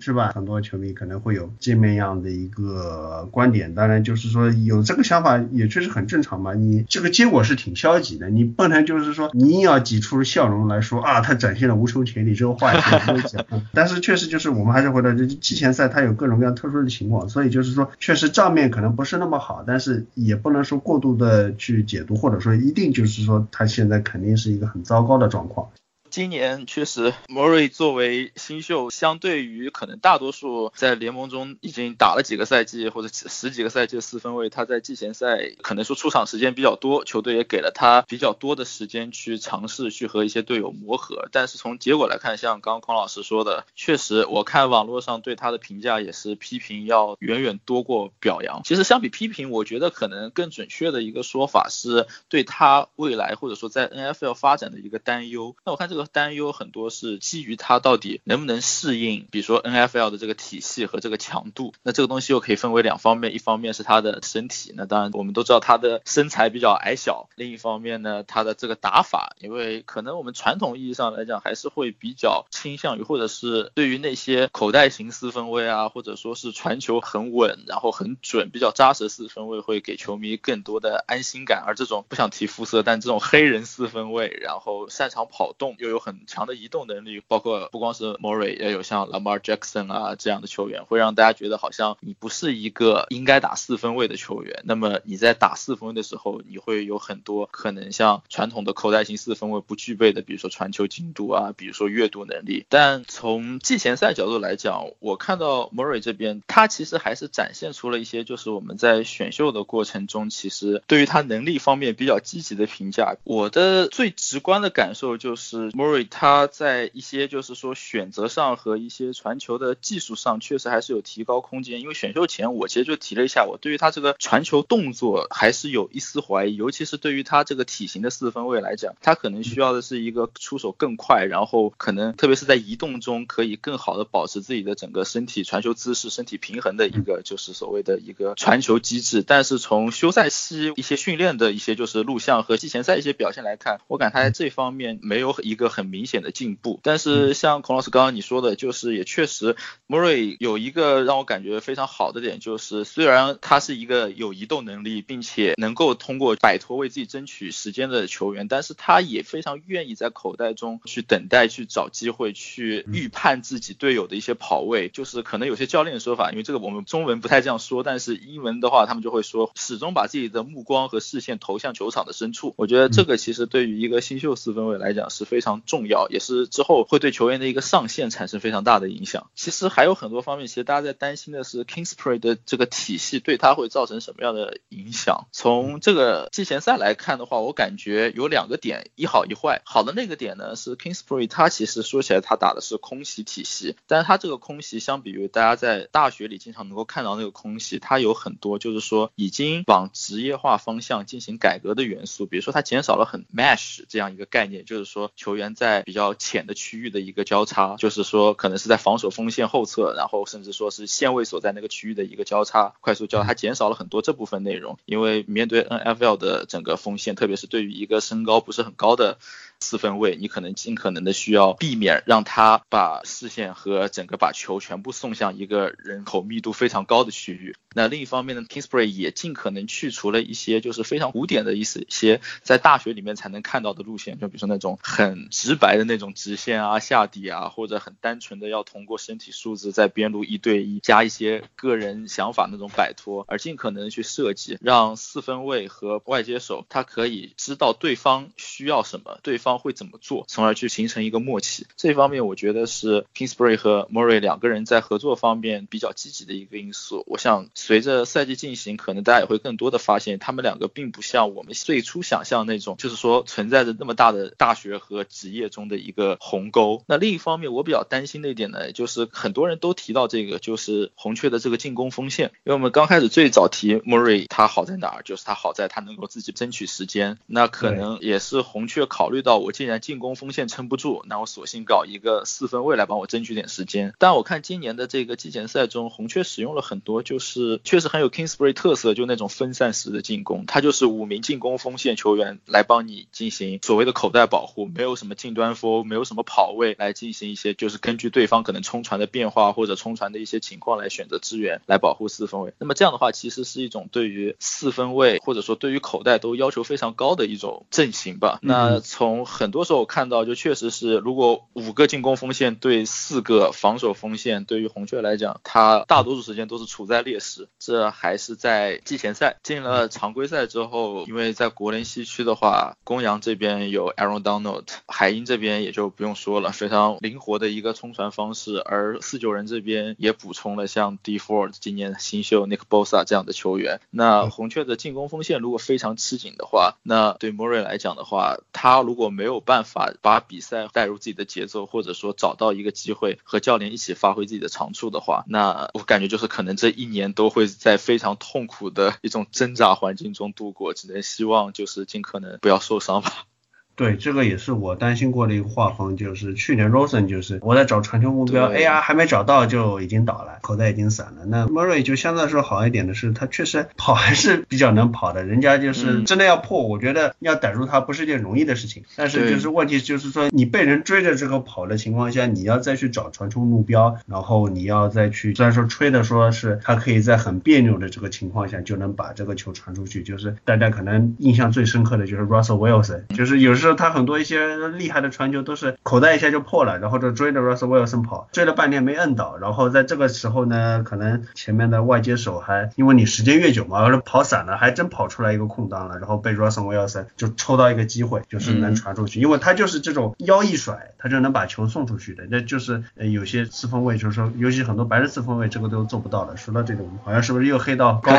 是吧？”很多球迷可能会有这么样的一个观点。当然，就是说有这个想法也确实很正常嘛。你这个结果是挺消极的，你不能就是说你硬要挤出笑容来说啊，他展现了无穷潜力，这个话也不能讲。但是确实就是我们还是回到这季前赛，它有各种各样特殊的情况，所以就是说确实账面可能不是那么好，但是也。不能说过度的去解读，或者说一定就是说他现在肯定是一个很糟糕的状况。今年确实，莫瑞作为新秀，相对于可能大多数在联盟中已经打了几个赛季或者十几个赛季的四分卫，他在季前赛可能说出场时间比较多，球队也给了他比较多的时间去尝试去和一些队友磨合。但是从结果来看，像刚刚孔老师说的，确实我看网络上对他的评价也是批评要远远多过表扬。其实相比批评，我觉得可能更准确的一个说法是对他未来或者说在 NFL 发展的一个担忧。那我看这个。担忧很多是基于他到底能不能适应，比如说 N F L 的这个体系和这个强度。那这个东西又可以分为两方面，一方面是他的身体，那当然我们都知道他的身材比较矮小；另一方面呢，他的这个打法，因为可能我们传统意义上来讲还是会比较倾向于，或者是对于那些口袋型四分卫啊，或者说是传球很稳，然后很准、比较扎实四分卫，会给球迷更多的安心感。而这种不想提肤色，但这种黑人四分卫，然后擅长跑动又。有很强的移动能力，包括不光是 Murray，也有像 Lamar Jackson 啊这样的球员，会让大家觉得好像你不是一个应该打四分位的球员。那么你在打四分位的时候，你会有很多可能像传统的口袋型四分位不具备的，比如说传球精度啊，比如说阅读能力。但从季前赛角度来讲，我看到 Murray 这边，他其实还是展现出了一些，就是我们在选秀的过程中，其实对于他能力方面比较积极的评价。我的最直观的感受就是。Murray 他在一些就是说选择上和一些传球的技术上，确实还是有提高空间。因为选秀前我其实就提了一下，我对于他这个传球动作还是有一丝怀疑，尤其是对于他这个体型的四分卫来讲，他可能需要的是一个出手更快，然后可能特别是在移动中可以更好的保持自己的整个身体传球姿势、身体平衡的一个就是所谓的一个传球机制。但是从休赛期一些训练的一些就是录像和季前赛一些表现来看，我感觉他在这方面没有一个很明显的进步。但是像孔老师刚刚你说的，就是也确实，Murray 有一个让我感觉非常好的点，就是虽然他是一个有移动能力，并且能够通过摆脱为自己争取时间的球员，但是他也非常愿意在口袋中去等待、去找机会、去预判自己队友的一些跑位。就是可能有些教练的说法，因为这个我们中文不太这样说，但是英文的话，他们就会说始终把自己的目光和视线投向球场的深处。我觉得这个其实对于一个新秀四分卫来讲是非常重要，也是之后会对球员的一个上限产生非常大的影响。其实还有很多方面，其实大家在担心的是 Kingsbury 的这个体系对他会造成什么样的影响。从这个季前赛来看的话，我感觉有两个点，一好一坏。好的那个点呢是 Kingsbury 他其实说起来他打的是空袭体系，但是他这个空袭相比于大家在大学里经常能够看到那个空袭，它有很多就是说已经往职业化方向进行改革的元素，比如说它减少了很 mesh 这样一个概念，就是说球员在比较浅的区域的一个交叉，就是说可能是在防守锋线后侧，然后甚至说是线位所在那个区域的一个交叉，快速交，它减少了很多这部分内容，因为面对 NFL 的整个锋线，特别是对于一个身高不是很高的。四分卫，你可能尽可能的需要避免让他把视线和整个把球全部送向一个人口密度非常高的区域。那另一方面呢，Kingsbury 也尽可能去除了一些就是非常古典的一些在大学里面才能看到的路线，就比如说那种很直白的那种直线啊、下底啊，或者很单纯的要通过身体素质在边路一对一加一些个人想法那种摆脱，而尽可能去设计让四分卫和外接手他可以知道对方需要什么，对方会怎么做，从而去形成一个默契。这方面我觉得是 Kingsbury 和 Murray 两个人在合作方面比较积极的一个因素。我想。随着赛季进行，可能大家也会更多的发现，他们两个并不像我们最初想象那种，就是说存在着那么大的大学和职业中的一个鸿沟。那另一方面，我比较担心的一点呢，就是很多人都提到这个，就是红雀的这个进攻锋线。因为我们刚开始最早提 Murray，他好在哪儿？就是他好在他能够自己争取时间。那可能也是红雀考虑到，我既然进攻锋线撑不住，那我索性搞一个四分卫来帮我争取点时间。但我看今年的这个季前赛中，红雀使用了很多就是。确实很有 Kingsbury 特色，就那种分散式的进攻，他就是五名进攻锋线球员来帮你进行所谓的口袋保护，没有什么近端锋，没有什么跑位来进行一些，就是根据对方可能冲传的变化或者冲传的一些情况来选择支援来保护四分卫。那么这样的话，其实是一种对于四分卫或者说对于口袋都要求非常高的一种阵型吧。那从很多时候看到，就确实是如果五个进攻锋线对四个防守锋线，对于红雀来讲，他大多数时间都是处在劣势。这还是在季前赛，进了常规赛之后，因为在国联西区的话，公羊这边有 Aaron Donald，海鹰这边也就不用说了，非常灵活的一个冲传方式，而四九人这边也补充了像 D Ford 今年新秀 Nick Bosa 这样的球员。那红雀的进攻锋线如果非常吃紧的话，那对 Murray 来讲的话，他如果没有办法把比赛带入自己的节奏，或者说找到一个机会和教练一起发挥自己的长处的话，那我感觉就是可能这一年都会。在非常痛苦的一种挣扎环境中度过，只能希望就是尽可能不要受伤吧。对，这个也是我担心过的一个画风，就是去年 Rosen 就是我在找传球目标，哎呀还没找到就已经倒了，口袋已经散了。那 Murray 就相对来说好一点的是，他确实跑还是比较能跑的，人家就是真的要破，我觉得要逮住他不是件容易的事情。但是就是问题就是说，你被人追着这个跑的情况下，你要再去找传球目标，然后你要再去，虽然说吹的说是他可以在很别扭的这个情况下就能把这个球传出去，就是大家可能印象最深刻的就是 Russell Wilson，就是有时候。他很多一些厉害的传球都是口袋一下就破了，然后就追着 Russell Wilson 跑，追了半天没摁倒，然后在这个时候呢，可能前面的外接手还因为你时间越久嘛，跑散了，还真跑出来一个空档了，然后被 Russell Wilson 就抽到一个机会，就是能传出去，因为他就是这种腰一甩，他就能把球送出去的，那就是有些四分卫就是说，尤其很多白人四分卫这个都做不到的。说到这种，好像是不是又黑到高？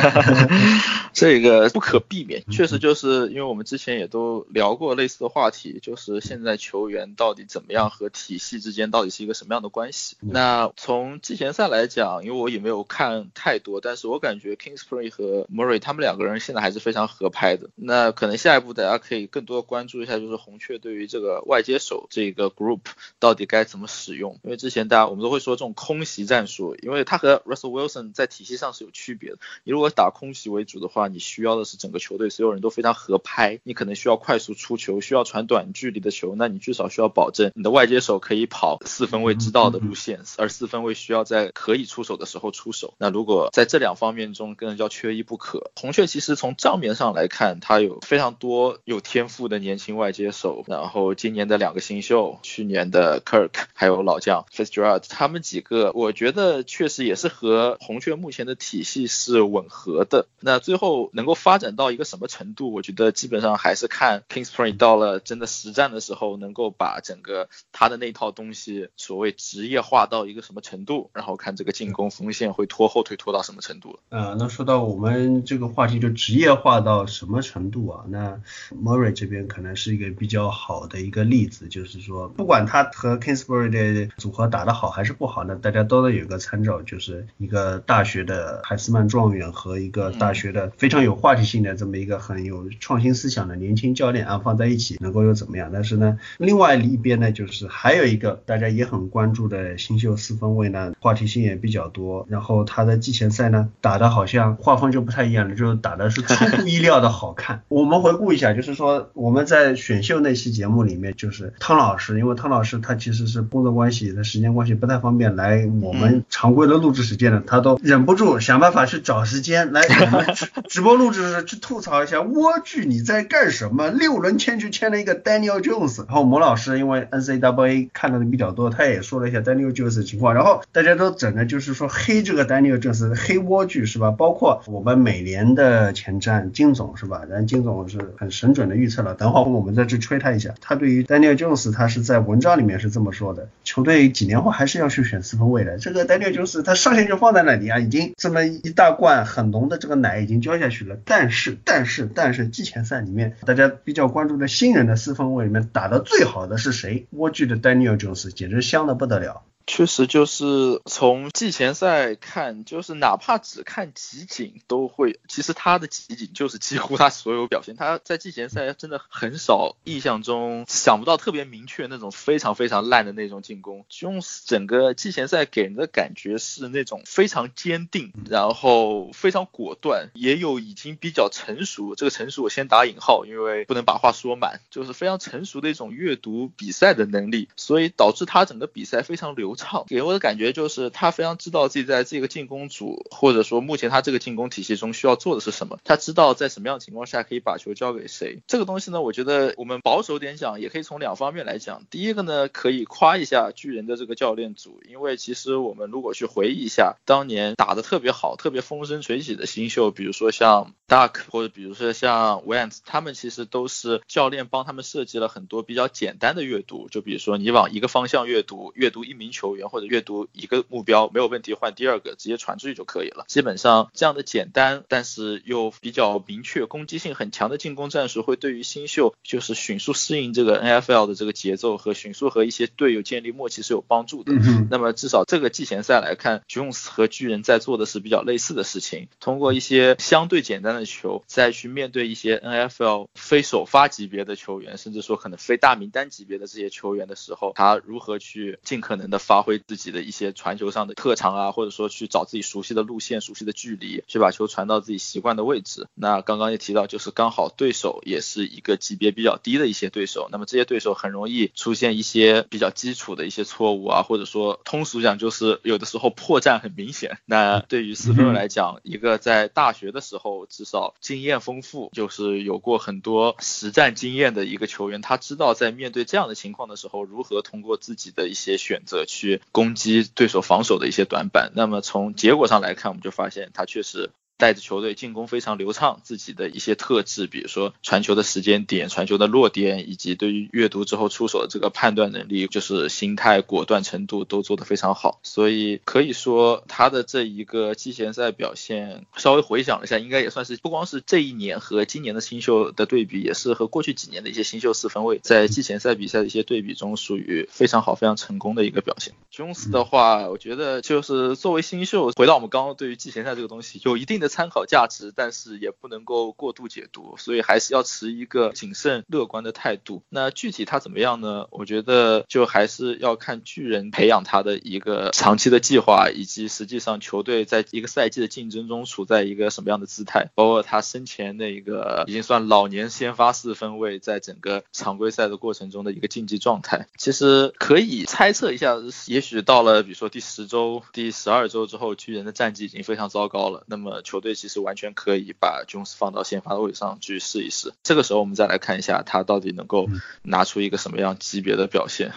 这个不可避免，确实就是因为我们之前也都聊过类似的话题，就是现在球员到底怎么样和体系之间到底是一个什么样的关系。那从季前赛来讲，因为我也没有看太多，但是我感觉 Kingsbury 和 Murray 他们两个人现在还是非常合拍的。那可能下一步大家可以更多关注一下，就是红雀对于这个外接手这个 group 到底该怎么使用。因为之前大家我们都会说这种空袭战术，因为他和 Russell Wilson 在体系上是有区别的。你如果打空袭为主的话，你需要的是整个球队所有人都非常合拍，你可能需要快速出球，需要传短距离的球，那你至少需要保证你的外接手可以跑四分卫知道的路线，而四分卫需要在可以出手的时候出手。那如果在这两方面中根本叫缺一不可。红雀其实从账面上来看，它有非常多有天赋的年轻外接手，然后今年的两个新秀，去年的 Kirk 还有老将 Fitzgerald，他们几个我觉得确实也是和红雀目前的体系是吻合的。那最后能够发展到一个什么程度，我觉得基本上还是看 Kingsbury 到了真的实战的时候，能够把整个他的那套东西所谓职业化到一个什么程度，然后看这个进攻锋线会拖后腿拖到什么程度了。呃，那说到我们这个话题，就职业化到什么程度啊？那 Murray 这边可能是一个比较好的一个例子，就是说不管他和 Kingsbury 的组合打得好还是不好，那大家都得有个参照，就是一个大学的海斯曼状元和一个大学的非常有话题性的这么一个很有创新思想的年轻教练啊，放在一起能够又怎么样？但是呢，另外一边呢，就是还有一个大家也很关注的新秀四分卫呢，话题性也比较多。然后他的季前赛呢，打的好像画风就不太一样了，就是打的是出乎意料的好看。我们回顾一下，就是说我们在选秀那期节目里面，就是汤老师，因为汤老师他其实是工作关系、的时间关系不太方便来我们常规的录制时间的，他都忍不住想办法去找时间来我们直播录制的时候去吐槽一下莴苣你在干什么？六轮签就签了一个 Daniel Jones，然后魔老师因为 NCAA 看到的比较多，他也说了一下 Daniel Jones 的情况，然后大家都整的就是说黑这个 Daniel Jones 黑莴苣是吧？包括我们美联的前瞻金总是吧？然后金总是很神准的预测了，等会儿我们再去吹他一下，他对于 Daniel Jones 他是在文章里面是这么说的，球队几年后还是要去选四分卫的，这个 Daniel Jones 他上限就放在那里啊，已经这么一大罐很浓的这个奶已经浇下去了，但是但是但是季前赛里面大家比较关注的新人的四分卫里面打的最好的是谁？莴苣的 Daniel Jones 简直香的不得了。确实就是从季前赛看，就是哪怕只看集锦都会，其实他的集锦就是几乎他所有表现，他在季前赛真的很少印象中想不到特别明确那种非常非常烂的那种进攻，用整个季前赛给人的感觉是那种非常坚定，然后非常果断，也有已经比较成熟，这个成熟我先打引号，因为不能把话说满，就是非常成熟的一种阅读比赛的能力，所以导致他整个比赛非常流。给我的感觉就是他非常知道自己在这个进攻组，或者说目前他这个进攻体系中需要做的是什么。他知道在什么样的情况下可以把球交给谁。这个东西呢，我觉得我们保守点讲，也可以从两方面来讲。第一个呢，可以夸一下巨人的这个教练组，因为其实我们如果去回忆一下当年打的特别好、特别风生水起的新秀，比如说像 Duck 或者比如说像 Went，他们其实都是教练帮他们设计了很多比较简单的阅读，就比如说你往一个方向阅读，阅读一名球。球员或者阅读一个目标没有问题，换第二个直接传出去就可以了。基本上这样的简单，但是又比较明确、攻击性很强的进攻战术，会对于新秀就是迅速适应这个 NFL 的这个节奏和迅速和一些队友建立默契是有帮助的。那么至少这个季前赛来看，Jones 和巨人在做的是比较类似的事情，通过一些相对简单的球，再去面对一些 NFL 非首发级别的球员，甚至说可能非大名单级别的这些球员的时候，他如何去尽可能的发。挥自己的一些传球上的特长啊，或者说去找自己熟悉的路线、熟悉的距离，去把球传到自己习惯的位置。那刚刚也提到，就是刚好对手也是一个级别比较低的一些对手，那么这些对手很容易出现一些比较基础的一些错误啊，或者说通俗讲就是有的时候破绽很明显。那对于四分卫来讲，一个在大学的时候至少经验丰富，就是有过很多实战经验的一个球员，他知道在面对这样的情况的时候，如何通过自己的一些选择去。去攻击对手防守的一些短板，那么从结果上来看，我们就发现他确实带着球队进攻非常流畅，自己的一些特质，比如说传球的时间点、传球的落点，以及对于阅读之后出手的这个判断能力，就是心态果断程度都做得非常好。所以可以说他的这一个季前赛表现，稍微回想了一下，应该也算是不光是这一年和今年的新秀的对比，也是和过去几年的一些新秀四分卫在季前赛比赛的一些对比中，属于非常好、非常成功的一个表现。琼斯的话，我觉得就是作为新秀，回到我们刚刚对于季前赛这个东西，有一定的参考价值，但是也不能够过度解读，所以还是要持一个谨慎乐观的态度。那具体他怎么样呢？我觉得就还是要看巨人培养他的一个长期的计划，以及实际上球队在一个赛季的竞争中处在一个什么样的姿态，包括他生前的一个已经算老年先发四分卫，在整个常规赛的过程中的一个竞技状态。其实可以猜测一下，也许到了比如说第十周、第十二周之后，巨人的战绩已经非常糟糕了，那么球队其实完全可以把 Jones 放到先发位上去试一试。这个时候我们再来看一下他到底能够拿出一个什么样级别的表现。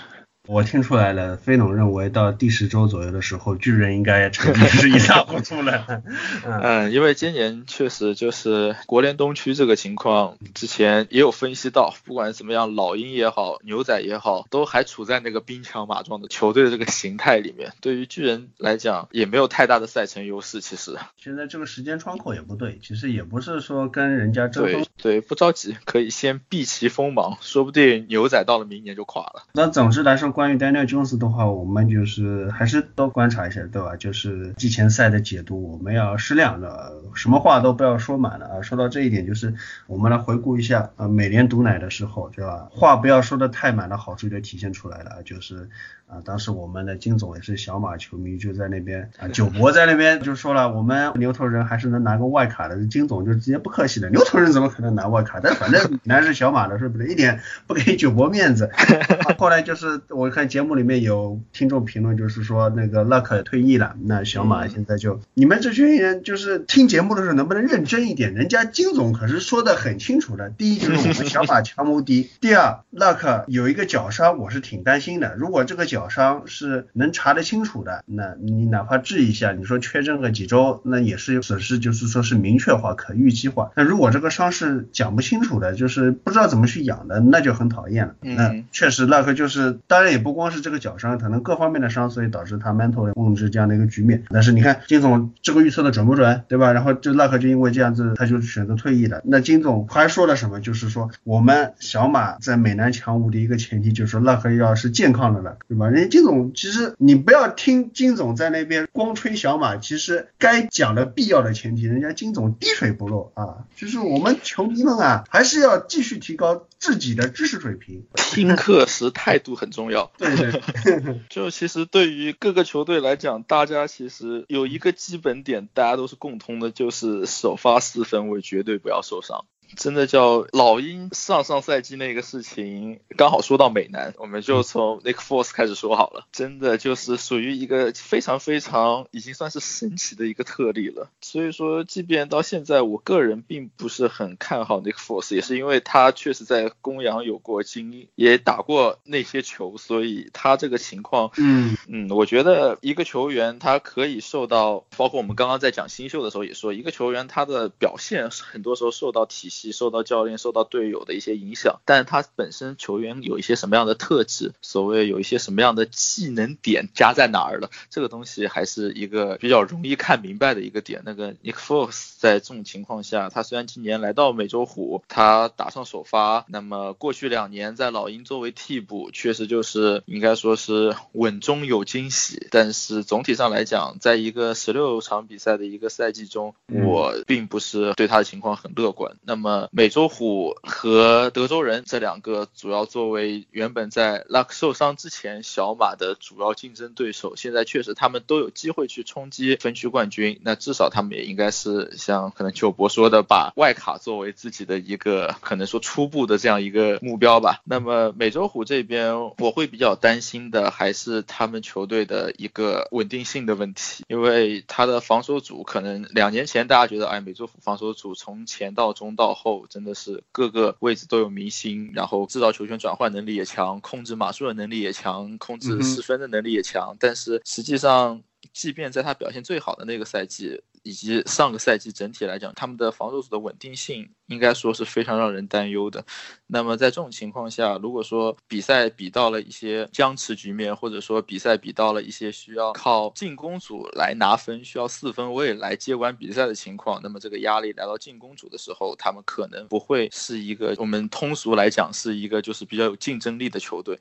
我听出来了，飞龙认为到第十周左右的时候，巨人应该成绩是一塌糊涂了。嗯，因为今年确实就是国联东区这个情况，之前也有分析到，不管怎么样，老鹰也好，牛仔也好，都还处在那个兵强马壮的球队的这个形态里面。对于巨人来讲，也没有太大的赛程优势。其实现在这个时间窗口也不对，其实也不是说跟人家争。对对，不着急，可以先避其锋芒，说不定牛仔到了明年就垮了。那总之来说。关于 Daniel Jones 的话，我们就是还是多观察一下，对吧？就是季前赛的解读，我们要适量的，什么话都不要说满了啊。说到这一点，就是我们来回顾一下啊，美联毒奶的时候，对吧？话不要说的太满的，好处就体现出来了，就是。啊，当时我们的金总也是小马球迷，就在那边啊，九博在那边就说了，我们牛头人还是能拿个外卡的。金总就直接不客气了，牛头人怎么可能拿外卡？但反正男是小马的，是不是一点不给九博面子？啊后来就是我看节目里面有听众评论，就是说那个 Luck 退役了，那小马现在就你们这群人就是听节目的时候能不能认真一点？人家金总可是说的很清楚的，第一就是我们小马强无敌，第二 Luck 有一个脚伤，我是挺担心的，如果这个脚。伤是能查得清楚的，那你哪怕治一下，你说缺阵个几周，那也是损失，就是说是明确化、可预期化。那如果这个伤是讲不清楚的，就是不知道怎么去养的，那就很讨厌了。那确实，Luck 就是，当然也不光是这个脚伤，可能各方面的伤，所以导致他 mental 控制这样的一个局面。但是你看金总这个预测的准不准，对吧？然后就那克就因为这样子，他就选择退役了。那金总还说了什么？就是说我们小马在美男强无的一个前提，就是说那克要是健康的了，对吧？人家金总其实你不要听金总在那边光吹小马，其实该讲的必要的前提，人家金总滴水不漏啊。就是我们球迷们啊，还是要继续提高自己的知识水平，听课时态度很重要。对对，就其实对于各个球队来讲，大家其实有一个基本点，大家都是共通的，就是首发四分卫绝对不要受伤。真的叫老鹰上上赛季那个事情，刚好说到美男，我们就从 Nick Force 开始说好了。真的就是属于一个非常非常已经算是神奇的一个特例了。所以说，即便到现在，我个人并不是很看好 Nick Force，也是因为他确实在公羊有过经，也打过那些球，所以他这个情况，嗯嗯，我觉得一个球员他可以受到，包括我们刚刚在讲新秀的时候也说，一个球员他的表现很多时候受到体系。受到教练、受到队友的一些影响，但是他本身球员有一些什么样的特质，所谓有一些什么样的技能点加在哪儿了，这个东西还是一个比较容易看明白的一个点。那个 Nick Fox 在这种情况下，他虽然今年来到美洲虎，他打上首发，那么过去两年在老鹰作为替补，确实就是应该说是稳中有惊喜。但是总体上来讲，在一个十六场比赛的一个赛季中，我并不是对他的情况很乐观。那么呃，美洲虎和德州人这两个主要作为原本在 Luck 受伤之前小马的主要竞争对手，现在确实他们都有机会去冲击分区冠军。那至少他们也应该是像可能九博说的，把外卡作为自己的一个可能说初步的这样一个目标吧。那么美洲虎这边，我会比较担心的还是他们球队的一个稳定性的问题，因为他的防守组可能两年前大家觉得，哎，美洲虎防守组从前到中到真的是各个位置都有明星，然后制造球权转换能力也强，控制码数的能力也强，控制失分的能力也强。但是实际上即便在他表现最好的那个赛季。以及上个赛季整体来讲，他们的防守组的稳定性应该说是非常让人担忧的。那么在这种情况下，如果说比赛比到了一些僵持局面，或者说比赛比到了一些需要靠进攻组来拿分、需要四分卫来接管比赛的情况，那么这个压力来到进攻组的时候，他们可能不会是一个我们通俗来讲是一个就是比较有竞争力的球队。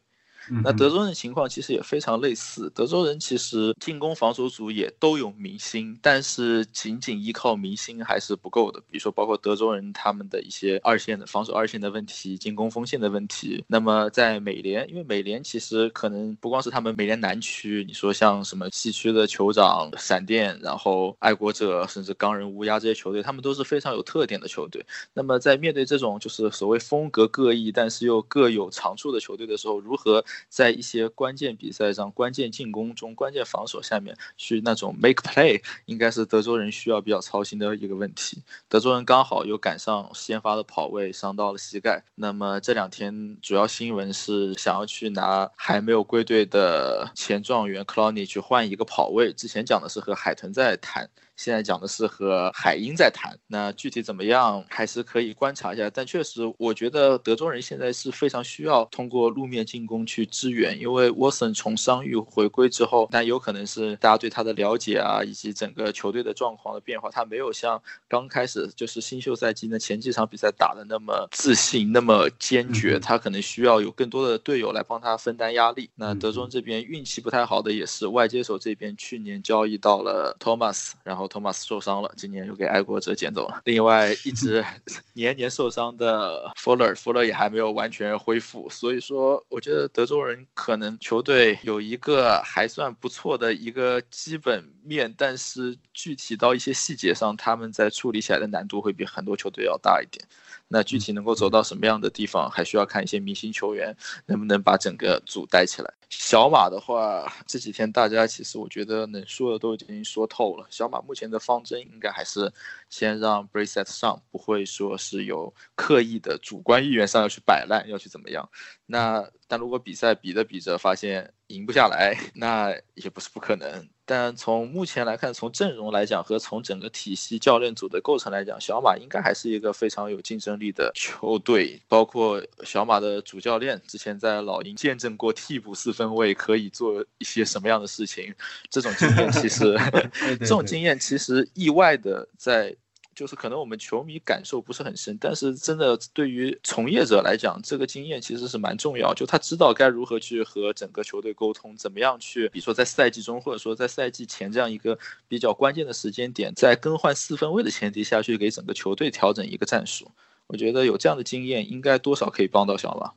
那德州人的情况其实也非常类似。德州人其实进攻、防守组也都有明星，但是仅仅依靠明星还是不够的。比如说，包括德州人他们的一些二线的防守二线的问题、进攻锋线的问题。那么在美联，因为美联其实可能不光是他们美联南区，你说像什么西区的酋长、闪电，然后爱国者，甚至钢人、乌鸦这些球队，他们都是非常有特点的球队。那么在面对这种就是所谓风格各异，但是又各有长处的球队的时候，如何？在一些关键比赛上、关键进攻中、关键防守下面去那种 make play，应该是德州人需要比较操心的一个问题。德州人刚好又赶上先发的跑位伤到了膝盖，那么这两天主要新闻是想要去拿还没有归队的前状元 Clowney 去换一个跑位。之前讲的是和海豚在谈。现在讲的是和海鹰在谈，那具体怎么样还是可以观察一下。但确实，我觉得德州人现在是非常需要通过路面进攻去支援，因为沃森从伤愈回归之后，那有可能是大家对他的了解啊，以及整个球队的状况的变化，他没有像刚开始就是新秀赛季那前几场比赛打的那么自信、那么坚决。他可能需要有更多的队友来帮他分担压力。那德州这边运气不太好的也是外接手这边去年交易到了 Thomas，然后。托马斯受伤了，今年又给爱国者捡走了。另外一直 年年受伤的 Fuller，Fuller 也还没有完全恢复。所以说，我觉得德州人可能球队有一个还算不错的一个基本面，但是具体到一些细节上，他们在处理起来的难度会比很多球队要大一点。那具体能够走到什么样的地方，还需要看一些明星球员能不能把整个组带起来。小马的话，这几天大家其实我觉得能说的都已经说透了。小马目前的方针应该还是先让 Brissett 上，不会说是有刻意的主观意愿上要去摆烂，要去怎么样。那但如果比赛比着比着发现赢不下来，那也不是不可能。但从目前来看，从阵容来讲和从整个体系教练组的构成来讲，小马应该还是一个非常有竞争力的球队。包括小马的主教练之前在老鹰见证过替补四分卫可以做一些什么样的事情，这种经验其实 这种经验其实意外的在。就是可能我们球迷感受不是很深，但是真的对于从业者来讲，这个经验其实是蛮重要。就他知道该如何去和整个球队沟通，怎么样去，比如说在赛季中或者说在赛季前这样一个比较关键的时间点，在更换四分位的前提下去给整个球队调整一个战术。我觉得有这样的经验，应该多少可以帮到小马。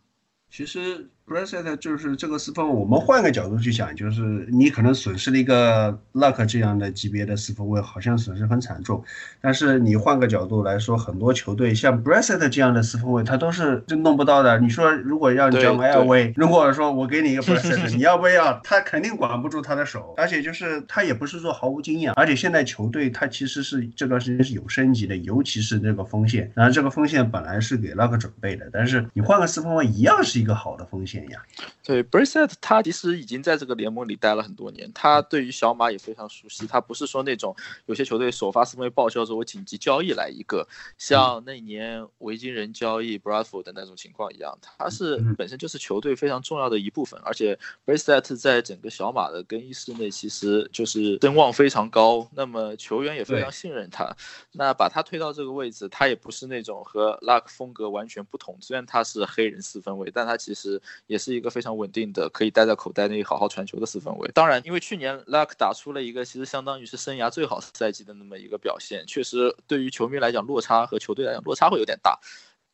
其实。Preset 就是这个四分，我们换个角度去想，就是你可能损失了一个 Luck 这样的级别的四分位，好像损失很惨重。但是你换个角度来说，很多球队像 Breset 这样的四分位，他都是就弄不到的。你说如果让 John Elway，如果说我给你一个 Breset，你要不要？他肯定管不住他的手，而且就是他也不是说毫无经验，而且现在球队他其实是这段时间是有升级的，尤其是这个锋线。然后这个锋线本来是给 Luck 准备的，但是你换个四分位一样是一个好的锋线。对 b r i s e t 他其实已经在这个联盟里待了很多年，他对于小马也非常熟悉。他不是说那种有些球队首发四分卫报销之后我紧急交易来一个，像那年维京人交易 Bradford 的那种情况一样，他是本身就是球队非常重要的一部分。而且 b r i s e t 在整个小马的更衣室内其实就是声望非常高，那么球员也非常信任他。那把他推到这个位置，他也不是那种和 Luck 风格完全不同。虽然他是黑人四分卫，但他其实。也是一个非常稳定的，可以待在口袋内好好传球的四分卫。当然，因为去年 Luck 打出了一个其实相当于是生涯最好赛季的那么一个表现，确实对于球迷来讲落差和球队来讲落差会有点大。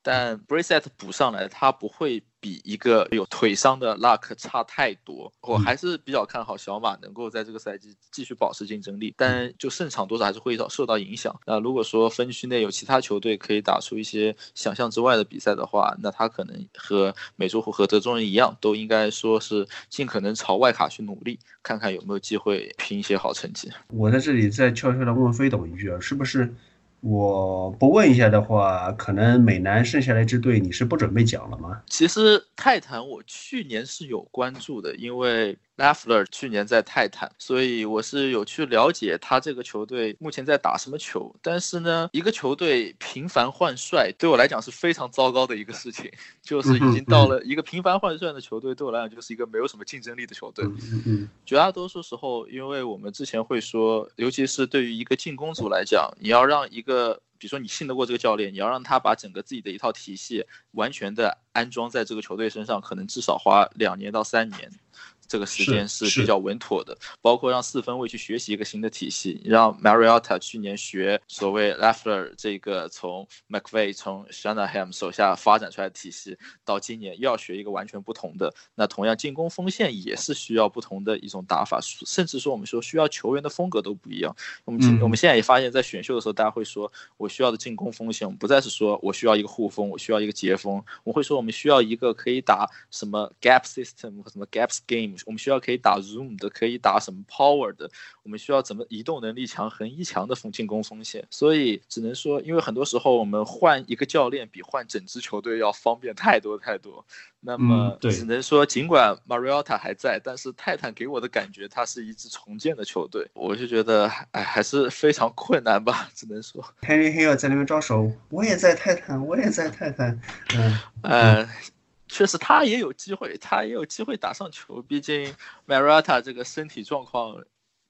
但 b r i s e t 补上来，他不会比一个有腿伤的 Luck 差太多。我还是比较看好小马能够在这个赛季继续保持竞争力，但就胜场多少还是会受到影响。那如果说分区内有其他球队可以打出一些想象之外的比赛的话，那他可能和美洲虎和德州人一样，都应该说是尽可能朝外卡去努力，看看有没有机会拼一些好成绩。我在这里再悄悄的问飞董一句啊，是不是？我不问一下的话，可能美男剩下来支队你是不准备讲了吗？其实泰坦我去年是有关注的，因为。Lafler 去年在泰坦，所以我是有去了解他这个球队目前在打什么球。但是呢，一个球队频繁换帅对我来讲是非常糟糕的一个事情，就是已经到了一个频繁换帅的球队对我来讲就是一个没有什么竞争力的球队。绝大多数时候，因为我们之前会说，尤其是对于一个进攻组来讲，你要让一个。比如说你信得过这个教练，你要让他把整个自己的一套体系完全的安装在这个球队身上，可能至少花两年到三年。这个时间是比较稳妥的，包括让四分卫去学习一个新的体系，让 Mariota 去年学所谓 Lafler 这个从 McVay 从 Shanahan 手下发展出来的体系，到今年又要学一个完全不同的。那同样进攻锋线也是需要不同的一种打法，甚至说我们说需要球员的风格都不一样。我们我们现在也发现，在选秀的时候，大家会说我需要的进攻锋线，我们不再是说我需要一个护锋，我需要一个截锋，我会说我们需要一个可以打什么 gap system 和什么 gap scheme。我们需要可以打 zoom 的，可以打什么 power 的，我们需要怎么移动能力强、横移强的锋进攻锋线。所以只能说，因为很多时候我们换一个教练比换整支球队要方便太多太多。那么只能说，尽管 Mariota 还在，但是泰坦给我的感觉，它是一支重建的球队，我就觉得哎，还是非常困难吧。只能说，Henry Hill 在那边招手，我也在泰坦，我也在泰坦。嗯，呃。确实，他也有机会，他也有机会打上球。毕竟，Mariota 这个身体状况。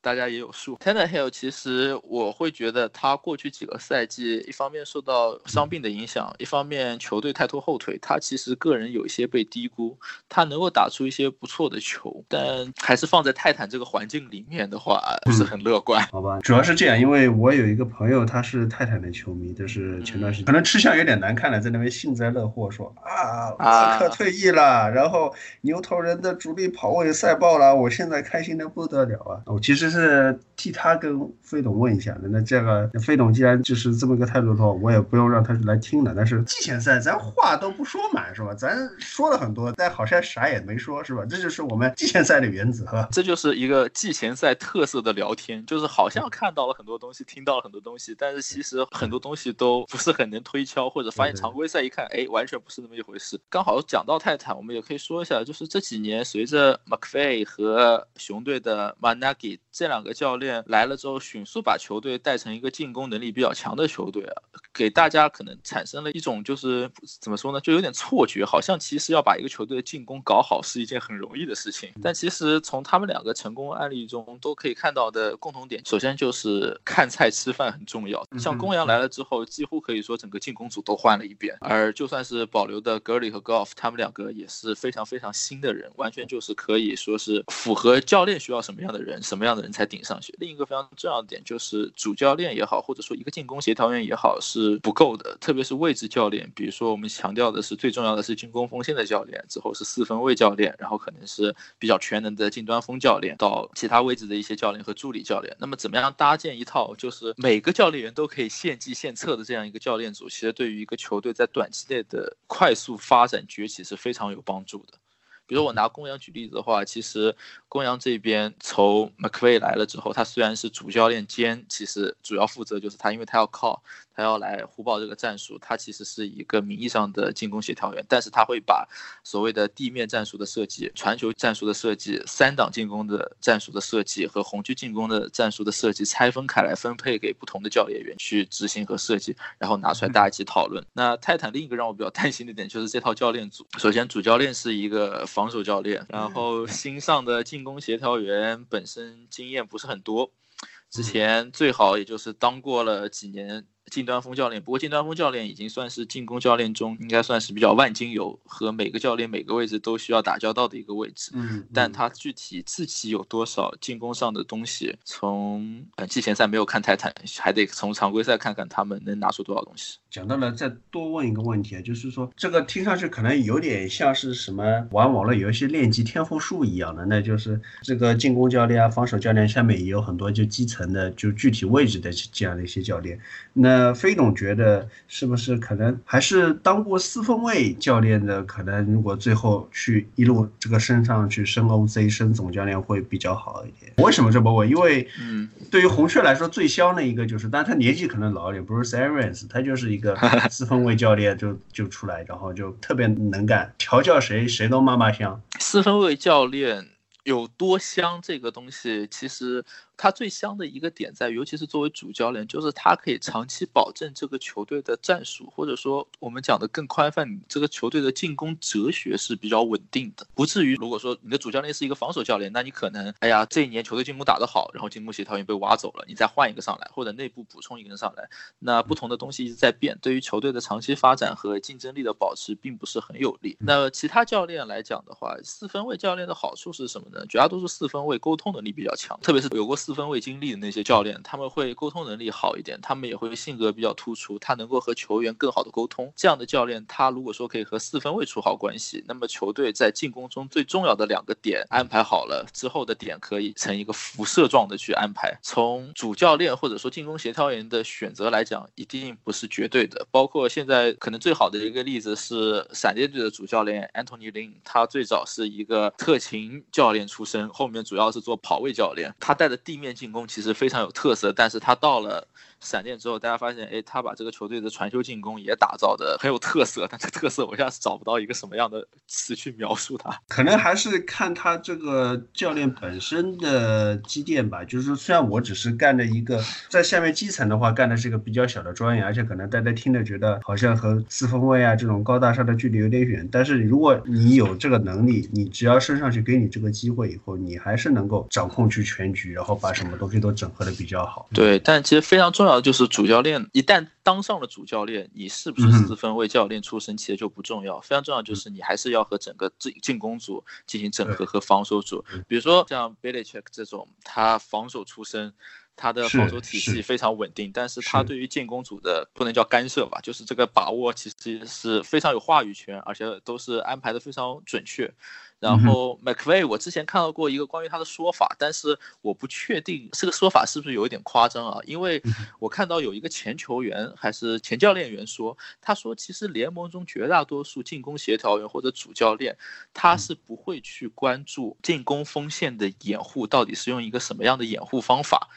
大家也有数，Tannehill 其实我会觉得他过去几个赛季，一方面受到伤病的影响，一方面球队太拖后腿，他其实个人有一些被低估。他能够打出一些不错的球，但还是放在泰坦这个环境里面的话，不是很乐观。好吧，主要是这样，因为我有一个朋友，他是泰坦的球迷，就是前段时间可能吃相有点难看了，在那边幸灾乐祸说啊，沃克退役了，然后牛头人的主力跑位赛爆了，我现在开心的不得了啊！我其实。是替他跟费董问一下的。那这个费董既然就是这么个态度的话，我也不用让他来听了。但是季前赛咱话都不说满是吧？咱说了很多，但好像啥也没说是吧？这就是我们季前赛的原则。这就是一个季前赛特色的聊天，就是好像看到了很多东西，听到了很多东西，但是其实很多东西都不是很能推敲，或者发现常规赛一看，哎，完全不是那么一回事。刚好讲到泰坦，我们也可以说一下，就是这几年随着 McVay 和熊队的 Managi。这两个教练来了之后，迅速把球队带成一个进攻能力比较强的球队啊，给大家可能产生了一种就是怎么说呢，就有点错觉，好像其实要把一个球队的进攻搞好是一件很容易的事情。但其实从他们两个成功案例中都可以看到的共同点，首先就是看菜吃饭很重要。像公羊来了之后，几乎可以说整个进攻组都换了一遍，而就算是保留的 Gurley 和 Golf，他们两个也是非常非常新的人，完全就是可以说是符合教练需要什么样的人，什么样的人。才顶上去。另一个非常重要的点就是，主教练也好，或者说一个进攻协调员也好，是不够的。特别是位置教练，比如说我们强调的是最重要的是进攻锋线的教练，之后是四分卫教练，然后可能是比较全能的近端锋教练，到其他位置的一些教练和助理教练。那么怎么样搭建一套就是每个教练员都可以献计献策的这样一个教练组，其实对于一个球队在短期内的快速发展崛起是非常有帮助的。比如我拿公羊举例子的话，其实公羊这边从 McVay 来了之后，他虽然是主教练兼，其实主要负责就是他，因为他要靠。他要来胡报这个战术，他其实是一个名义上的进攻协调员，但是他会把所谓的地面战术的设计、传球战术的设计、三档进攻的战术的设计和红区进攻的战术的设计拆分开来，分配给不同的教练员去执行和设计，然后拿出来大家一起讨论。那泰坦另一个让我比较担心的点就是这套教练组，首先主教练是一个防守教练，然后新上的进攻协调员本身经验不是很多，之前最好也就是当过了几年。近端锋教练，不过近端锋教练已经算是进攻教练中应该算是比较万金油，和每个教练每个位置都需要打交道的一个位置。嗯，但他具体自己有多少进攻上的东西，从呃季前赛没有看泰坦，还得从常规赛看看他们能拿出多少东西。讲到了，再多问一个问题啊，就是说这个听上去可能有点像是什么玩网络游戏练级天赋树一样的，那就是这个进攻教练啊、防守教练下面也有很多就基层的就具体位置的这样的一些教练，那。呃，飞总觉得是不是可能还是当过四分卫教练的，可能如果最后去一路这个升上去升 OC 升总教练会比较好一点？为什么这么问？因为，嗯，对于红雀来说最香的一个就是，但他年纪可能老一点，不是 Arians，他就是一个四分卫教练就就出来，然后就特别能干，调教谁谁都妈妈香。四分卫教练。有多香这个东西，其实它最香的一个点在于，尤其是作为主教练，就是他可以长期保证这个球队的战术，或者说我们讲的更宽泛，这个球队的进攻哲学是比较稳定的，不至于如果说你的主教练是一个防守教练，那你可能哎呀这一年球队进攻打得好，然后进攻协调员被挖走了，你再换一个上来，或者内部补充一个人上来，那不同的东西一直在变，对于球队的长期发展和竞争力的保持并不是很有利。那其他教练来讲的话，四分卫教练的好处是什么呢？绝大多数四分卫沟通能力比较强，特别是有过四四分卫经历的那些教练，他们会沟通能力好一点，他们也会性格比较突出，他能够和球员更好的沟通。这样的教练，他如果说可以和四分卫处好关系，那么球队在进攻中最重要的两个点安排好了之后的点，可以成一个辐射状的去安排。从主教练或者说进攻协调员的选择来讲，一定不是绝对的。包括现在可能最好的一个例子是闪电队的主教练 Anthony Lin，他最早是一个特勤教练。出身后面主要是做跑位教练，他带的地面进攻其实非常有特色，但是他到了闪电之后，大家发现，哎，他把这个球队的传球进攻也打造的很有特色，但这特色我现在是找不到一个什么样的词去描述它。可能还是看他这个教练本身的积淀吧，就是虽然我只是干的一个在下面基层的话，干的是一个比较小的专业，而且可能大家听着觉得好像和四分卫啊这种高大上的距离有点远，但是如果你有这个能力，你只要升上去给你这个机。机会以后，你还是能够掌控去全局，然后把什么东西都整合的比较好。对，但其实非常重要的就是主教练一旦当上了主教练，你是不是四分卫教练出身其实就不重要，非常重要就是你还是要和整个进进攻组进行整合和防守组。比如说像 b i l l i c h e c k 这种，他防守出身。他的防守体系非常稳定，但是他对于进攻组的不能叫干涉吧，就是这个把握其实是非常有话语权，而且都是安排的非常准确。然后 McVay 我之前看到过一个关于他的说法，但是我不确定这个说法是不是有一点夸张啊？因为我看到有一个前球员还是前教练员说，他说其实联盟中绝大多数进攻协调员或者主教练，他是不会去关注进攻锋线的掩护到底是用一个什么样的掩护方法。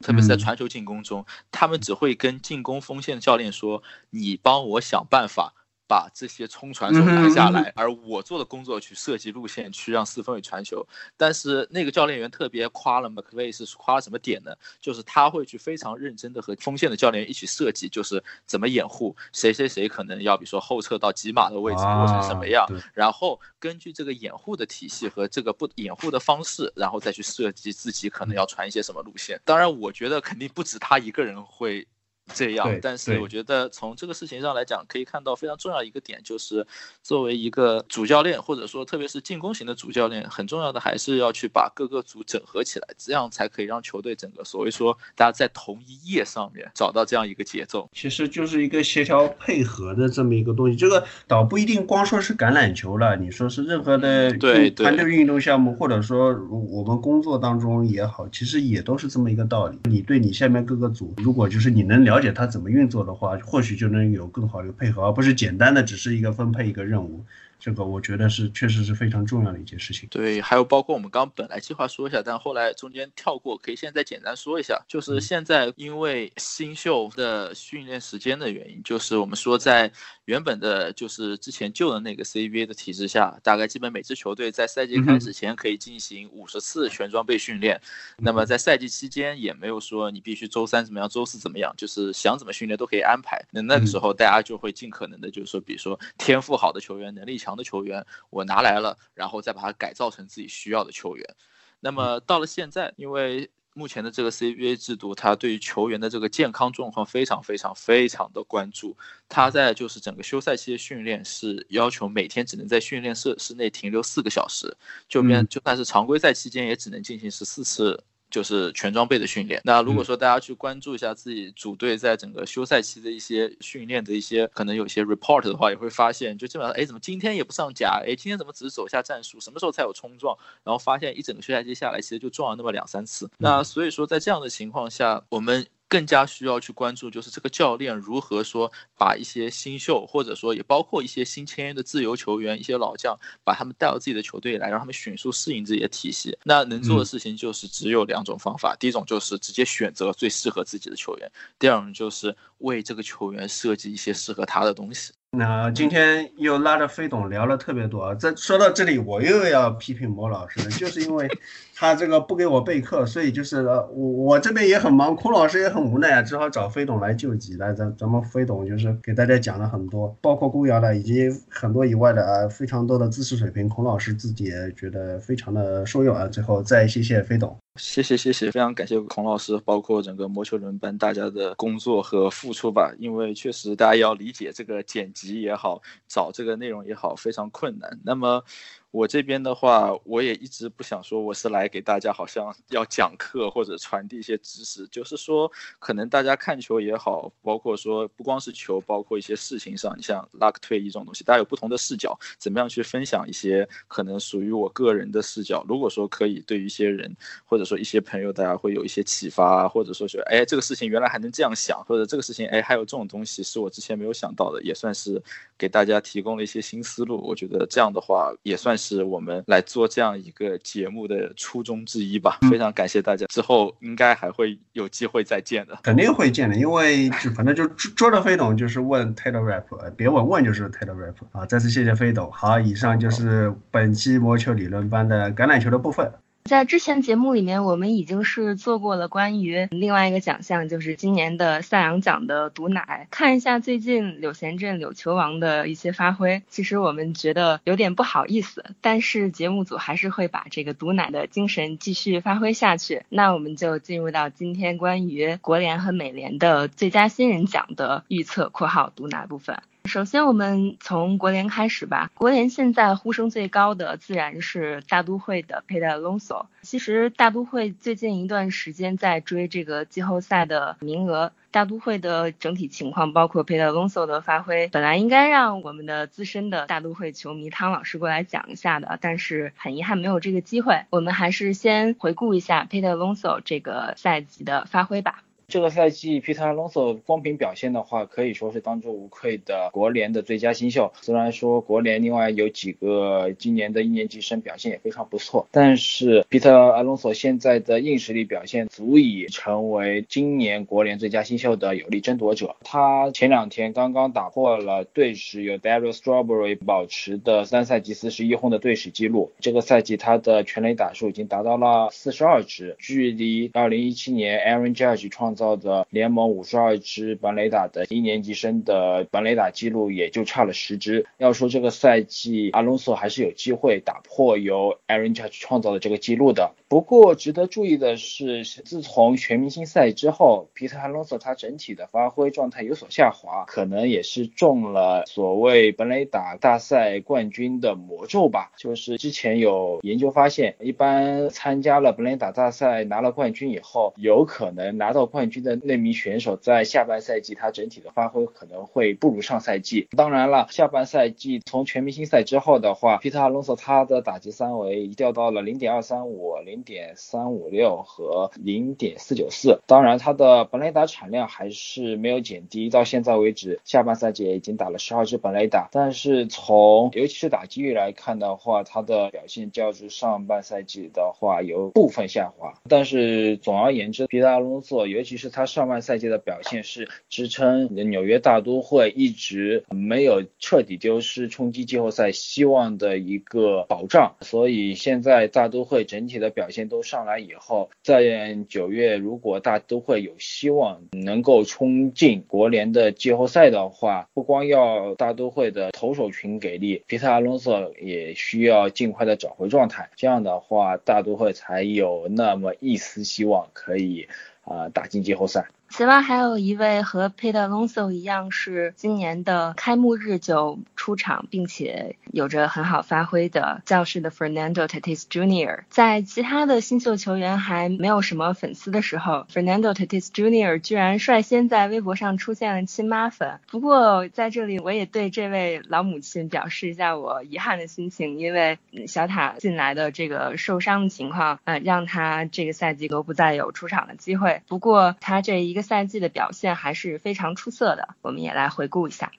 特别是在传球进攻中，他们只会跟进攻锋线的教练说：“你帮我想办法。”把这些冲传手拿下来，而我做的工作去设计路线，去让四分卫传球。但是那个教练员特别夸了 McVay 是夸了什么点呢？就是他会去非常认真的和锋线的教练一起设计，就是怎么掩护谁谁谁可能要比如说后撤到几码的位置过成什么样，然后根据这个掩护的体系和这个不掩护的方式，然后再去设计自己可能要传一些什么路线。当然，我觉得肯定不止他一个人会。这样，但是我觉得从这个事情上来讲，可以看到非常重要一个点，就是作为一个主教练，或者说特别是进攻型的主教练，很重要的还是要去把各个组整合起来，这样才可以让球队整个所谓说大家在同一页上面找到这样一个节奏。其实就是一个协调配合的这么一个东西。这个倒不一定光说是橄榄球了，你说是任何的对团队运动项目，或者说我们工作当中也好，其实也都是这么一个道理。你对你下面各个组，如果就是你能了。了解它怎么运作的话，或许就能有更好的配合，而不是简单的只是一个分配一个任务。这个我觉得是确实是非常重要的一件事情。对，还有包括我们刚本来计划说一下，但后来中间跳过，可以现在简单说一下。就是现在因为新秀的训练时间的原因，就是我们说在原本的就是之前旧的那个 CBA 的体制下，大概基本每支球队在赛季开始前可以进行五十次全装备训练。那么在赛季期间也没有说你必须周三怎么样，周四怎么样，就是想怎么训练都可以安排。那那个时候大家就会尽可能的，就是说，比如说天赋好的球员，能力强。强的球员我拿来了，然后再把它改造成自己需要的球员。那么到了现在，因为目前的这个 CBA 制度，它对于球员的这个健康状况非常非常非常的关注。它在就是整个休赛期的训练是要求每天只能在训练室室内停留四个小时，就面就算是常规赛期间也只能进行十四次。就是全装备的训练。那如果说大家去关注一下自己组队在整个休赛期的一些训练的一些可能有些 report 的话，也会发现，就基本上，哎，怎么今天也不上甲？哎，今天怎么只是走下战术？什么时候才有冲撞？然后发现一整个休赛期下来，其实就撞了那么两三次。那所以说，在这样的情况下，我们。更加需要去关注，就是这个教练如何说把一些新秀，或者说也包括一些新签约的自由球员、一些老将，把他们带到自己的球队来，让他们迅速适应自己的体系。那能做的事情就是只有两种方法：第一种就是直接选择最适合自己的球员；第二种就是为这个球员设计一些适合他的东西。那今天又拉着飞董聊了特别多啊！这说到这里，我又要批评莫老师了，就是因为他这个不给我备课，所以就是我我这边也很忙，孔老师也很无奈啊，只好找飞董来救急来。咱咱们飞董就是给大家讲了很多，包括公窑的以及很多以外的啊，非常多的知识水平，孔老师自己也觉得非常的受用啊。最后再谢谢飞董。谢谢谢谢，非常感谢孔老师，包括整个魔球轮班大家的工作和付出吧。因为确实大家要理解这个剪辑也好，找这个内容也好，非常困难。那么。我这边的话，我也一直不想说我是来给大家好像要讲课或者传递一些知识，就是说可能大家看球也好，包括说不光是球，包括一些事情上，你像 luck 退役这种东西，大家有不同的视角，怎么样去分享一些可能属于我个人的视角？如果说可以对于一些人或者说一些朋友，大家会有一些启发，或者说觉得哎这个事情原来还能这样想，或者这个事情哎还有这种东西是我之前没有想到的，也算是给大家提供了一些新思路。我觉得这样的话也算。是我们来做这样一个节目的初衷之一吧，非常感谢大家，之后应该还会有机会再见的，肯定会见的，因为就反正就捉着飞董就是问 Taylor Rap，别问问就是 Taylor Rap 啊，再次谢谢飞董，好，以上就是本期魔球理论班的橄榄球的部分。在之前节目里面，我们已经是做过了关于另外一个奖项，就是今年的赛扬奖的毒奶。看一下最近柳贤镇柳球王的一些发挥，其实我们觉得有点不好意思，但是节目组还是会把这个毒奶的精神继续发挥下去。那我们就进入到今天关于国联和美联的最佳新人奖的预测（括号毒奶部分）。首先，我们从国联开始吧。国联现在呼声最高的自然是大都会的佩德隆索。其实大都会最近一段时间在追这个季后赛的名额。大都会的整体情况，包括佩德隆索的发挥，本来应该让我们的资深的大都会球迷汤老师过来讲一下的，但是很遗憾没有这个机会。我们还是先回顾一下佩德隆索这个赛季的发挥吧。这个赛季皮特阿隆索光凭表现的话，可以说是当之无愧的国联的最佳新秀。虽然说国联另外有几个今年的一年级生表现也非常不错，但是皮特阿隆索现在的硬实力表现足以成为今年国联最佳新秀的有力争夺者。他前两天刚刚打破了队史由 Daryl Strawberry 保持的三赛季四十一轰的队史记录。这个赛季他的全垒打数已经达到了四十二支，距离二零一七年 Aaron Judge 创造的联盟五十二支本垒打的一年级生的本垒打记录也就差了十支。要说这个赛季，阿隆索还是有机会打破由 Aaron Judge 创造的这个记录的。不过值得注意的是，自从全明星赛之后，皮特阿隆索他整体的发挥状态有所下滑，可能也是中了所谓本垒打大赛冠军的魔咒吧。就是之前有研究发现，一般参加了本垒打大赛拿了冠军以后，有可能拿到冠军的那名选手在下半赛季他整体的发挥可能会不如上赛季。当然了，下半赛季从全明星赛之后的话，皮特阿隆索他的打击三围掉到了零点二三五、零点三五六和零点四九四。当然，他的本垒打产量还是没有减低，到现在为止，下半赛季已经打了十二支本垒打。但是从尤其是打击率来看的话，他的表现较之上半赛季的话有部分下滑。但是总而言之，皮特阿隆索尤其是他上半赛季的表现是支撑纽约大都会一直没有彻底丢失冲击季后赛希望的一个保障，所以现在大都会整体的表现都上来以后，在九月如果大都会有希望能够冲进国联的季后赛的话，不光要大都会的投手群给力，皮特阿隆索也需要尽快的找回状态，这样的话大都会才有那么一丝希望可以。啊，打进季后赛。此外，还有一位和 Peter Alonso 一样是今年的开幕日就出场，并且有着很好发挥的教室的 Fernando Tatis Jr. 在其他的新秀球员还没有什么粉丝的时候，Fernando Tatis Jr. 居然率先在微博上出现了亲妈粉。不过在这里，我也对这位老母亲表示一下我遗憾的心情，因为小塔进来的这个受伤的情况，呃，让他这个赛季都不再有出场的机会。不过他这一个。赛季的表现还是非常出色的，我们也来回顾一下。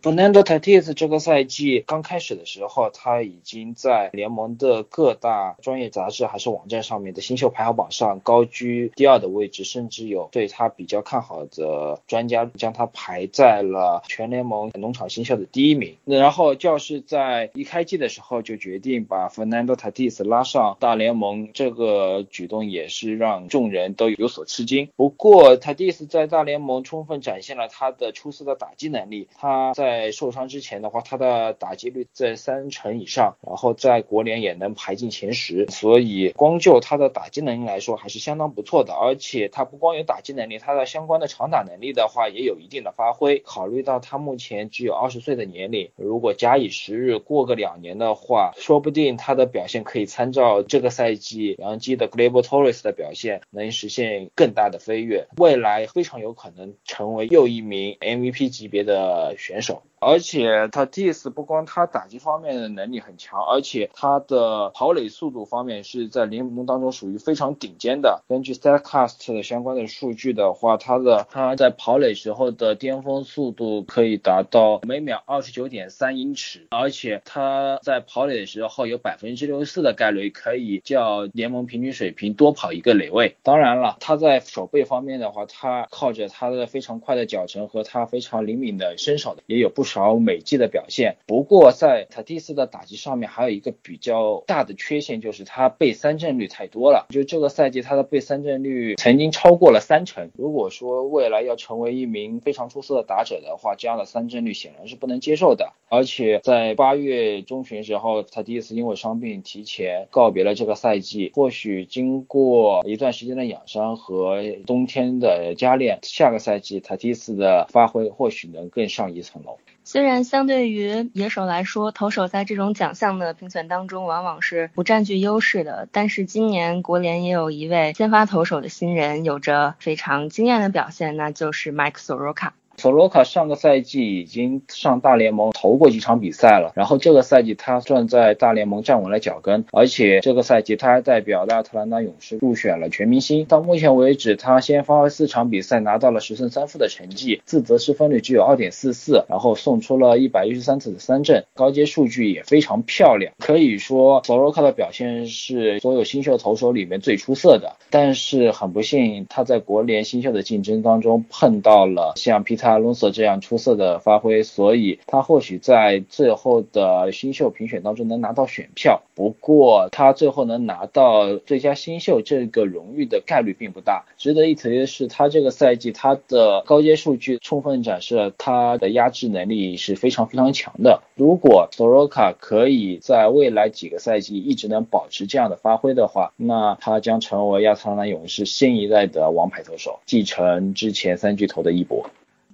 Fernando Tatis 这个赛季刚开始的时候，他已经在联盟的各大专业杂志还是网站上面的新秀排行榜上高居第二的位置，甚至有对他比较看好的专家将他排在了全联盟农场新秀的第一名。然后教士在一开季的时候就决定把 Fernando Tatis 拉上大联盟，这个举动也是让众人都有所吃惊。不过 Tatis 在大联盟充分展现了他的出色的打击能力，他在在受伤之前的话，他的打击率在三成以上，然后在国联也能排进前十，所以光就他的打击能力来说还是相当不错的。而且他不光有打击能力，他的相关的长打能力的话也有一定的发挥。考虑到他目前只有二十岁的年龄，如果假以时日，过个两年的话，说不定他的表现可以参照这个赛季杨基的 Gleb Torres 的表现，能实现更大的飞跃，未来非常有可能成为又一名 MVP 级别的选手。而且他 Tis 不光他打击方面的能力很强，而且他的跑垒速度方面是在联盟当中属于非常顶尖的。根据 Statcast 的相关的数据的话，他的他在跑垒时候的巅峰速度可以达到每秒二十九点三英尺，而且他在跑垒的时候有百分之六十四的概率可以较联盟平均水平多跑一个垒位。当然了，他在手背方面的话，他靠着他的非常快的脚程和他非常灵敏的身手，也有不。少美季的表现，不过在塔蒂斯的打击上面还有一个比较大的缺陷，就是他被三振率太多了。就这个赛季他的被三振率曾经超过了三成。如果说未来要成为一名非常出色的打者的话，这样的三振率显然是不能接受的。而且在八月中旬时候，他第一次因为伤病提前告别了这个赛季。或许经过一段时间的养伤和冬天的加练，下个赛季他第一次的发挥或许能更上一层楼。虽然相对于野手来说，投手在这种奖项的评选当中往往是不占据优势的，但是今年国联也有一位先发投手的新人有着非常惊艳的表现，那就是迈克·索罗卡。索罗卡上个赛季已经上大联盟投过几场比赛了，然后这个赛季他算在大联盟站稳了脚跟，而且这个赛季他还代表亚特兰大勇士入选了全明星。到目前为止，他先发了四场比赛，拿到了十胜三负的成绩，自责失分率只有二点四四，然后送出了一百一十三次的三振，高阶数据也非常漂亮。可以说索罗卡的表现是所有新秀投手里面最出色的，但是很不幸，他在国联新秀的竞争当中碰到了像皮特。阿隆索这样出色的发挥，所以他或许在最后的新秀评选当中能拿到选票。不过他最后能拿到最佳新秀这个荣誉的概率并不大。值得一提的是，他这个赛季他的高阶数据充分展示了他的压制能力是非常非常强的。如果索罗卡可以在未来几个赛季一直能保持这样的发挥的话，那他将成为亚特兰大勇士新一代的王牌投手，继承之前三巨头的衣钵。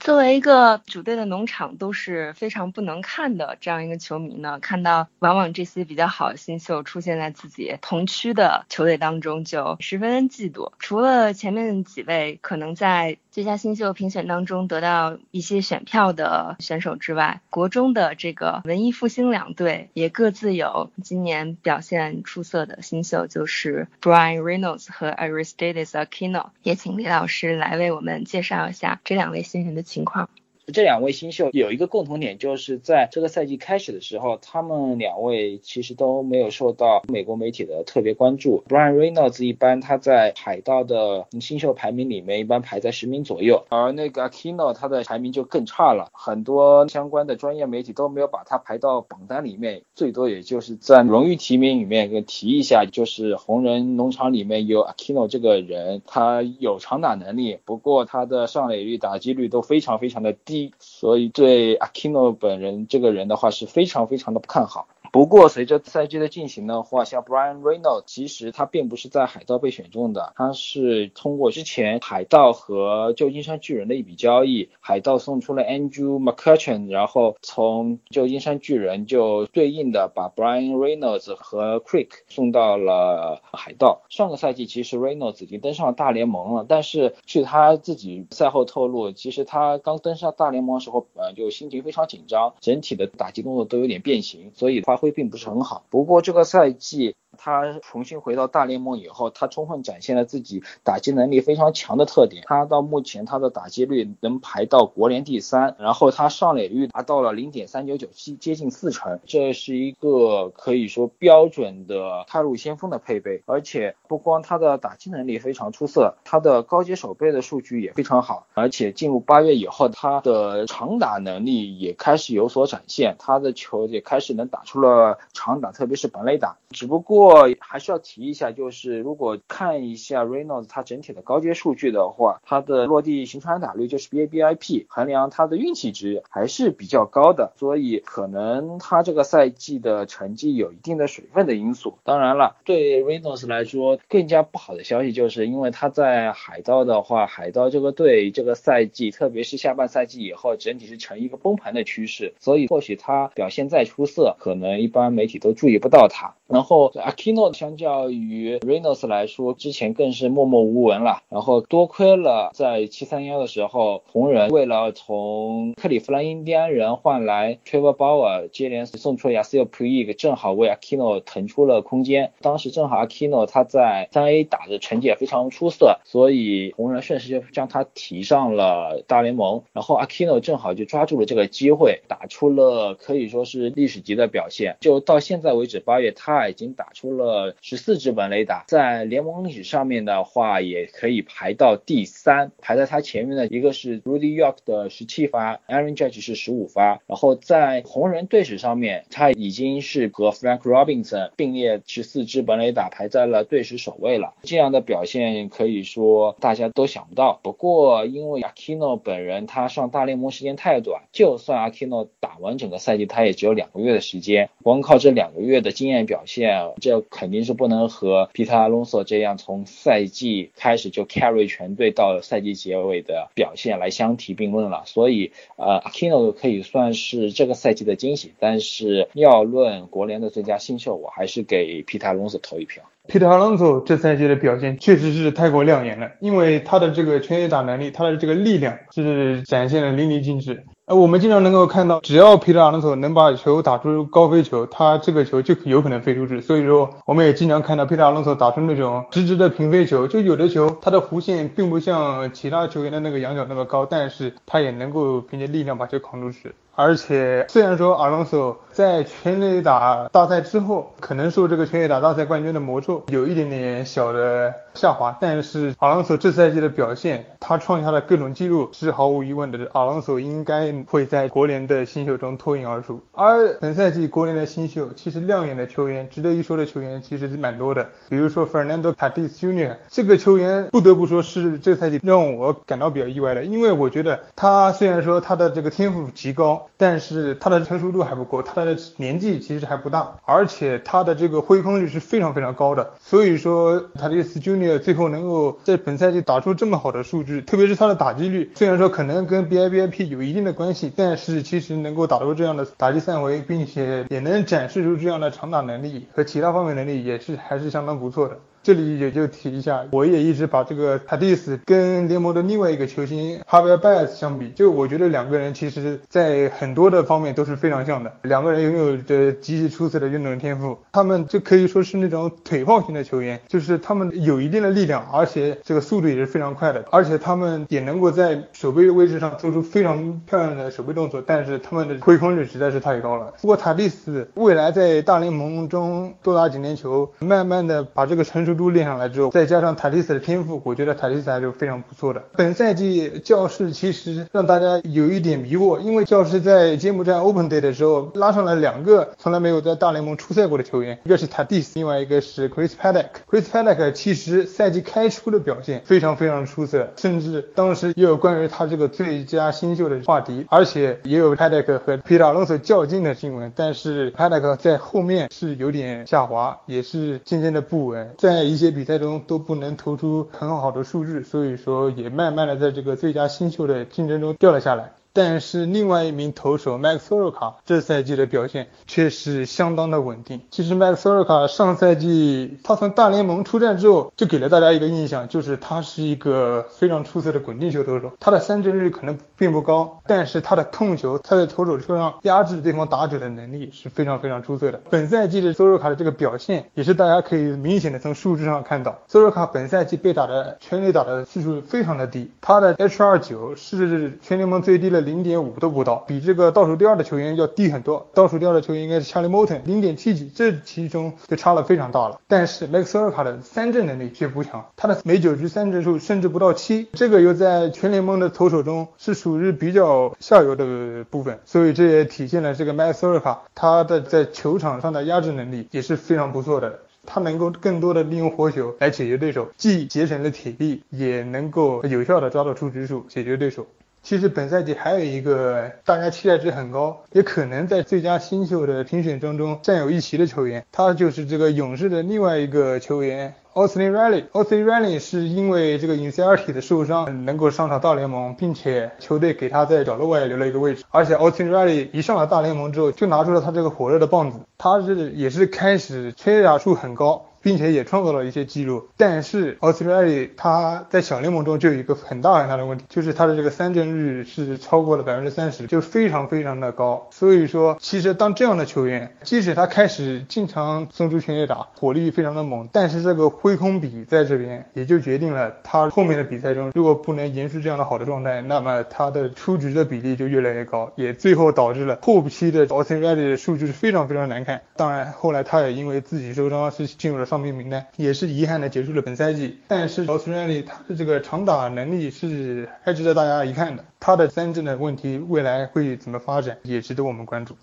作为一个主队的农场都是非常不能看的这样一个球迷呢，看到往往这些比较好的新秀出现在自己同区的球队当中，就十分嫉妒。除了前面几位可能在最佳新秀评选当中得到一些选票的选手之外，国中的这个文艺复兴两队也各自有今年表现出色的新秀，就是 Brian Reynolds 和 Aristides Aquino。也请李老师来为我们介绍一下这两位新人的。情况。这两位新秀有一个共同点，就是在这个赛季开始的时候，他们两位其实都没有受到美国媒体的特别关注。Brian Reynolds 一般他在海盗的新秀排名里面一般排在十名左右，而那个 Aquino 他的排名就更差了，很多相关的专业媒体都没有把他排到榜单里面，最多也就是在荣誉提名里面给提一下，就是红人农场里面有 Aquino 这个人，他有长打能力，不过他的上垒率、打击率都非常非常的低。所以对 Aquino 本人这个人的话是非常非常的不看好。不过，随着赛季的进行的话，像 Brian Reynolds，其实他并不是在海盗被选中的，他是通过之前海盗和旧金山巨人的一笔交易，海盗送出了 Andrew McCutchen，然后从旧金山巨人就对应的把 Brian Reynolds 和 Creek 送到了海盗。上个赛季其实 Reynolds 已经登上了大联盟了，但是据他自己赛后透露，其实他刚登上大联盟的时候，呃，就心情非常紧张，整体的打击动作都有点变形，所以发挥并不是很好。不过这个赛季他重新回到大联盟以后，他充分展现了自己打击能力非常强的特点。他到目前他的打击率能排到国联第三，然后他上垒率达到了零点三九九七，接近四成，这是一个可以说标准的踏入先锋的配备。而且不光他的打击能力非常出色，他的高阶手背的数据也非常好。而且进入八月以后，他的长打能力也开始有所展现，他的球也开始能打出了呃长打，特别是本垒打。只不过还是要提一下，就是如果看一下 Reynolds 他整体的高阶数据的话，他的落地行传打率就是 BABIP，衡量他的运气值还是比较高的，所以可能他这个赛季的成绩有一定的水分的因素。当然了，对 Reynolds 来说，更加不好的消息就是因为他在海盗的话，海盗这个队这个赛季，特别是下半赛季以后，整体是呈一个崩盘的趋势，所以或许他表现再出色，可能一般媒体都注意不到他。然后 Aquino 相较于 Reynolds 来说，之前更是默默无闻了。然后多亏了在七三幺的时候，红人为了从克利夫兰印第安人换来 Trevor Bauer，接连送出 Yasil Puig，正好为 Aquino 腾出了空间。当时正好 Aquino 他在三 A 打的成绩也非常出色，所以红人顺势就将他提上了大联盟。然后 Aquino 正好就抓住了这个机会，打出了可以说是历史级的表现。就到现在为止，八月他。已经打出了十四支本垒打，在联盟历史上面的话，也可以排到第三。排在他前面的一个是 Rudy York 的十七发，Aaron Judge 是十五发。然后在红人队史上面，他已经是和 Frank Robinson 并列十四支本垒打，排在了队史首位了。这样的表现可以说大家都想不到。不过因为 Aquino 本人他上大联盟时间太短，就算 Aquino 打完整个赛季，他也只有两个月的时间，光靠这两个月的经验表。现这肯定是不能和皮特阿隆索这样从赛季开始就 carry 全队到赛季结尾的表现来相提并论了。所以，呃，Aquino 可以算是这个赛季的惊喜。但是要论国联的最佳新秀，我还是给皮特阿隆索投一票。皮特阿隆索这赛季的表现确实是太过亮眼了，因为他的这个全垒打能力，他的这个力量是展现的淋漓尽致。呃，我们经常能够看到，只要皮特阿隆索能把球打出高飞球，他这个球就有可能飞出去。所以说，我们也经常看到皮特阿隆索打出那种直直的平飞球，就有的球它的弧线并不像其他球员的那个仰角那么高，但是他也能够凭借力量把球扛出去。而且虽然说阿隆索在全垒打大赛之后，可能受这个全垒打大赛冠军的魔咒有一点点小的下滑，但是阿隆索这赛季的表现，他创下的各种记录是毫无疑问的。阿隆索应该会在国联的新秀中脱颖而出。而本赛季国联的新秀，其实亮眼的球员，值得一说的球员其实是蛮多的。比如说 Fernando Tatis Jr. 这个球员，不得不说是这赛季让我感到比较意外的，因为我觉得他虽然说他的这个天赋极高。但是他的成熟度还不够，他的年纪其实还不大，而且他的这个挥空率是非常非常高的。所以说，他的斯 Junior 最后能够在本赛季打出这么好的数据，特别是他的打击率，虽然说可能跟 BIBIP 有一定的关系，但是其实能够打出这样的打击范围，并且也能展示出这样的长打能力和其他方面能力，也是还是相当不错的。这里也就提一下，我也一直把这个塔蒂斯跟联盟的另外一个球星哈维尔拜斯相比，就我觉得两个人其实在很多的方面都是非常像的。两个人拥有着极其出色的运动天赋，他们就可以说是那种腿炮型的球员，就是他们有一定的力量，而且这个速度也是非常快的，而且他们也能够在手背位置上做出非常漂亮的手背动作，但是他们的挥空率实在是太高了。不过塔蒂斯未来在大联盟中多打几年球，慢慢的把这个成熟。都练上来之后，再加上塔迪斯的天赋，我觉得塔迪斯还是非常不错的。本赛季教士其实让大家有一点迷惑，因为教士在揭幕战 Open Day 的时候拉上了两个从来没有在大联盟出赛过的球员，一个是塔蒂斯，另外一个是 Chris Paddock。Chris Paddock 其实赛季开出的表现非常非常出色，甚至当时也有关于他这个最佳新秀的话题，而且也有 Paddock 和 Peter Alonso 较劲的新闻。但是 Paddock 在后面是有点下滑，也是渐渐的不稳，在。一些比赛中都不能投出很好的数据，所以说也慢慢的在这个最佳新秀的竞争中掉了下来。但是另外一名投手 Max Soroka 这赛季的表现却是相当的稳定。其实 Max Soroka 上赛季他从大联盟出战之后，就给了大家一个印象，就是他是一个非常出色的滚地球投手。他的三振率可能并不高，但是他的控球，他在投手车上压制对方打者的能力是非常非常出色的。本赛季的 Soroka 的这个表现，也是大家可以明显的从数字上看到，Soroka 本赛季被打的全垒打的次数非常的低，他的 H29 是全联盟最低的零点五都不到，比这个倒数第二的球员要低很多。倒数第二的球员应该是 Charlie Morton，零点七几，这其中就差了非常大了。但是 Max Soroka 的三振能力却不强，他的每九局三振数甚至不到七，这个又在全联盟的投手中是属于比较下游的部分，所以这也体现了这个 Max Soroka 他的在球场上的压制能力也是非常不错的。他能够更多的利用活球来解决对手，既节省了体力，也能够有效的抓到出局数，解决对手。其实本赛季还有一个大家期待值很高，也可能在最佳新秀的评选当中占有一席的球员，他就是这个勇士的另外一个球员 Austin Riley。Austin Riley 是因为这个 i n s e r t 的受伤能够上场大联盟，并且球队给他在角落外留了一个位置。而且 Austin Riley 一上了大联盟之后，就拿出了他这个火热的棒子，他是也是开始全垒打数很高。并且也创造了一些记录，但是 Australia 他在小联盟中就有一个很大很大的问题，就是他的这个三振率是超过了百分之三十，就非常非常的高。所以说，其实当这样的球员，即使他开始经常送出全垒打，火力非常的猛，但是这个挥空比在这边也就决定了他后面的比赛中，如果不能延续这样的好的状态，那么他的出局的比例就越来越高，也最后导致了后期的 Australia 的数据是非常非常难看。当然，后来他也因为自己受伤是进入了。伤病名单也是遗憾的结束了本赛季，但是奥斯瑞利他的这个长打能力是还值得大家一看的，他的三振的问题未来会怎么发展也值得我们关注。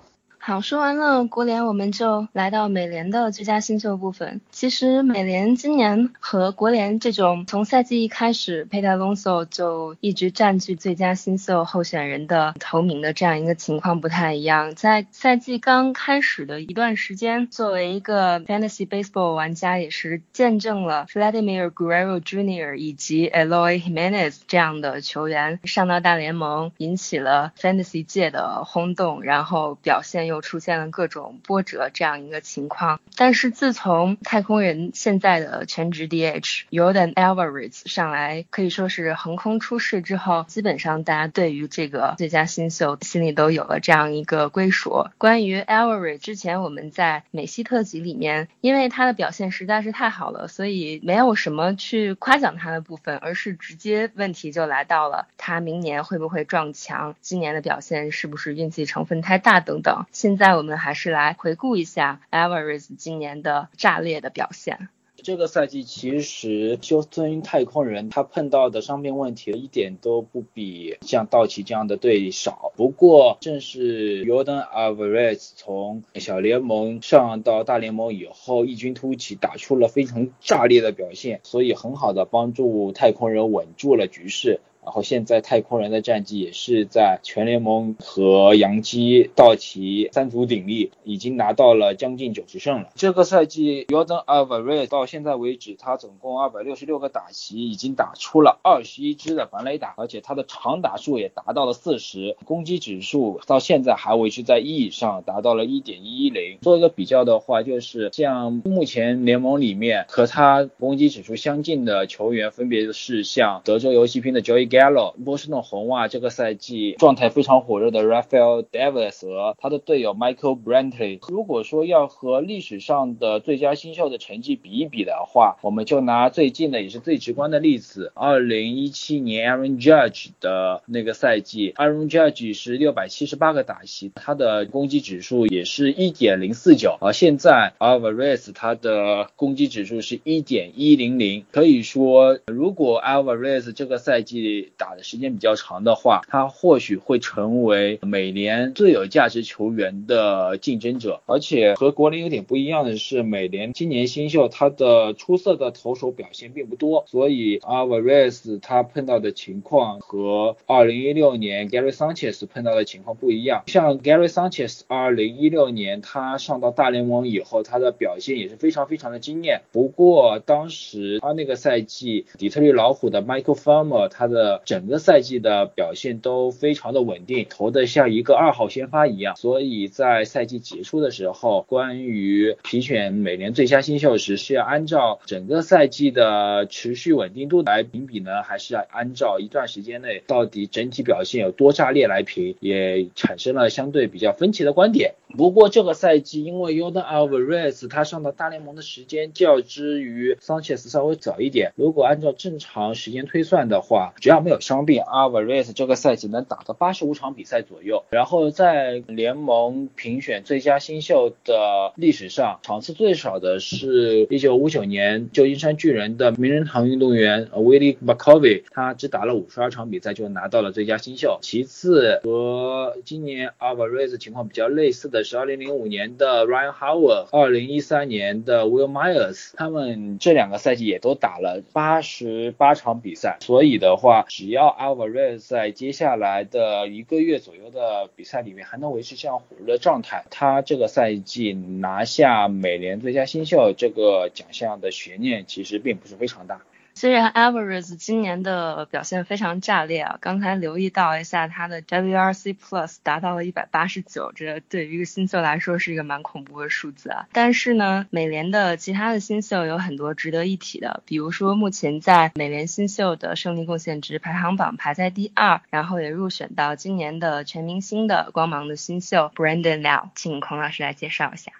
好，说完了国联，我们就来到美联的最佳新秀部分。其实美联今年和国联这种从赛季一开始，佩塔隆索就一直占据最佳新秀候选人的头名的这样一个情况不太一样。在赛季刚开始的一段时间，作为一个 Fantasy Baseball 玩家，也是见证了 Vladimir Guerrero Jr. 以及 Eloy Jimenez 这样的球员上到大联盟，引起了 Fantasy 界的轰动，然后表现。又出现了各种波折这样一个情况，但是自从太空人现在的全职 DH Jordan Alvarez 上来，可以说是横空出世之后，基本上大家对于这个最佳新秀心里都有了这样一个归属。关于 Alvarez，之前我们在美西特辑里面，因为他的表现实在是太好了，所以没有什么去夸奖他的部分，而是直接问题就来到了他明年会不会撞墙，今年的表现是不是运气成分太大等等。现在我们还是来回顾一下 Alvarez 今年的炸裂的表现。这个赛季其实休斯顿太空人他碰到的伤病问题一点都不比像道奇这样的队少。不过正是 Jordan Alvarez 从小联盟上到大联盟以后异军突起，打出了非常炸裂的表现，所以很好的帮助太空人稳住了局势。然后现在太空人的战绩也是在全联盟和洋基、道奇三足鼎立，已经拿到了将近九十胜了。这个赛季，Jordan Alvarez 到现在为止，他总共二百六十六个打席，已经打出了二十一支的反垒打，而且他的长打数也达到了四十，攻击指数到现在还维持在一以上，达到了一点一一零。做一个比较的话，就是像目前联盟里面和他攻击指数相近的球员，分别是像德州游骑兵的 Joey。Gallo，波士顿红袜这个赛季状态非常火热的 Rafael Davis 和他的队友 Michael Brantley。如果说要和历史上的最佳新秀的成绩比一比的话，我们就拿最近的也是最直观的例子，二零一七年 Aaron Judge 的那个赛季，Aaron Judge 是六百七十八个打席，他的攻击指数也是一点零四九，而现在 Alvarez 他的攻击指数是一点一零零，可以说如果 Alvarez 这个赛季打的时间比较长的话，他或许会成为美联最有价值球员的竞争者。而且和国联有点不一样的是，美联今年新秀他的出色的投手表现并不多，所以 Alvarez 他碰到的情况和2016年 Gary Sanchez 碰到的情况不一样。像 Gary Sanchez 2016年他上到大联盟以后，他的表现也是非常非常的惊艳。不过当时他那个赛季底特律老虎的 Michael Farmer 他的整个赛季的表现都非常的稳定，投的像一个二号先发一样。所以在赛季结束的时候，关于评选美联最佳新秀时，是要按照整个赛季的持续稳定度来评比呢，还是要按照一段时间内到底整体表现有多炸裂来评？也产生了相对比较分歧的观点。不过这个赛季，因为 Yordan Alvarez 他上到大联盟的时间较之于 Sanchez 稍微早一点。如果按照正常时间推算的话，只要没有伤病，Alvarez 这个赛季能打到八十五场比赛左右。然后在联盟评选最佳新秀的历史上，场次最少的是一九五九年旧金山巨人的名人堂运动员 Willie McCovey，他只打了五十二场比赛就拿到了最佳新秀。其次和今年 Alvarez 情况比较类似的。是二零零五年的 Ryan Howard，二零一三年的 Will Myers，他们这两个赛季也都打了八十八场比赛，所以的话，只要 Alvarez 在接下来的一个月左右的比赛里面还能维持这样火热的状态，他这个赛季拿下美联最佳新秀这个奖项的悬念其实并不是非常大。虽然 Alvarez 今年的表现非常炸裂啊，刚才留意到一下他的 WRC Plus 达到了一百八十九，这对于一个新秀来说是一个蛮恐怖的数字啊。但是呢，美联的其他的新秀有很多值得一提的，比如说目前在美联新秀的胜利贡献值排行榜排在第二，然后也入选到今年的全明星的光芒的新秀 Brandon Now，请孔老师来介绍一下。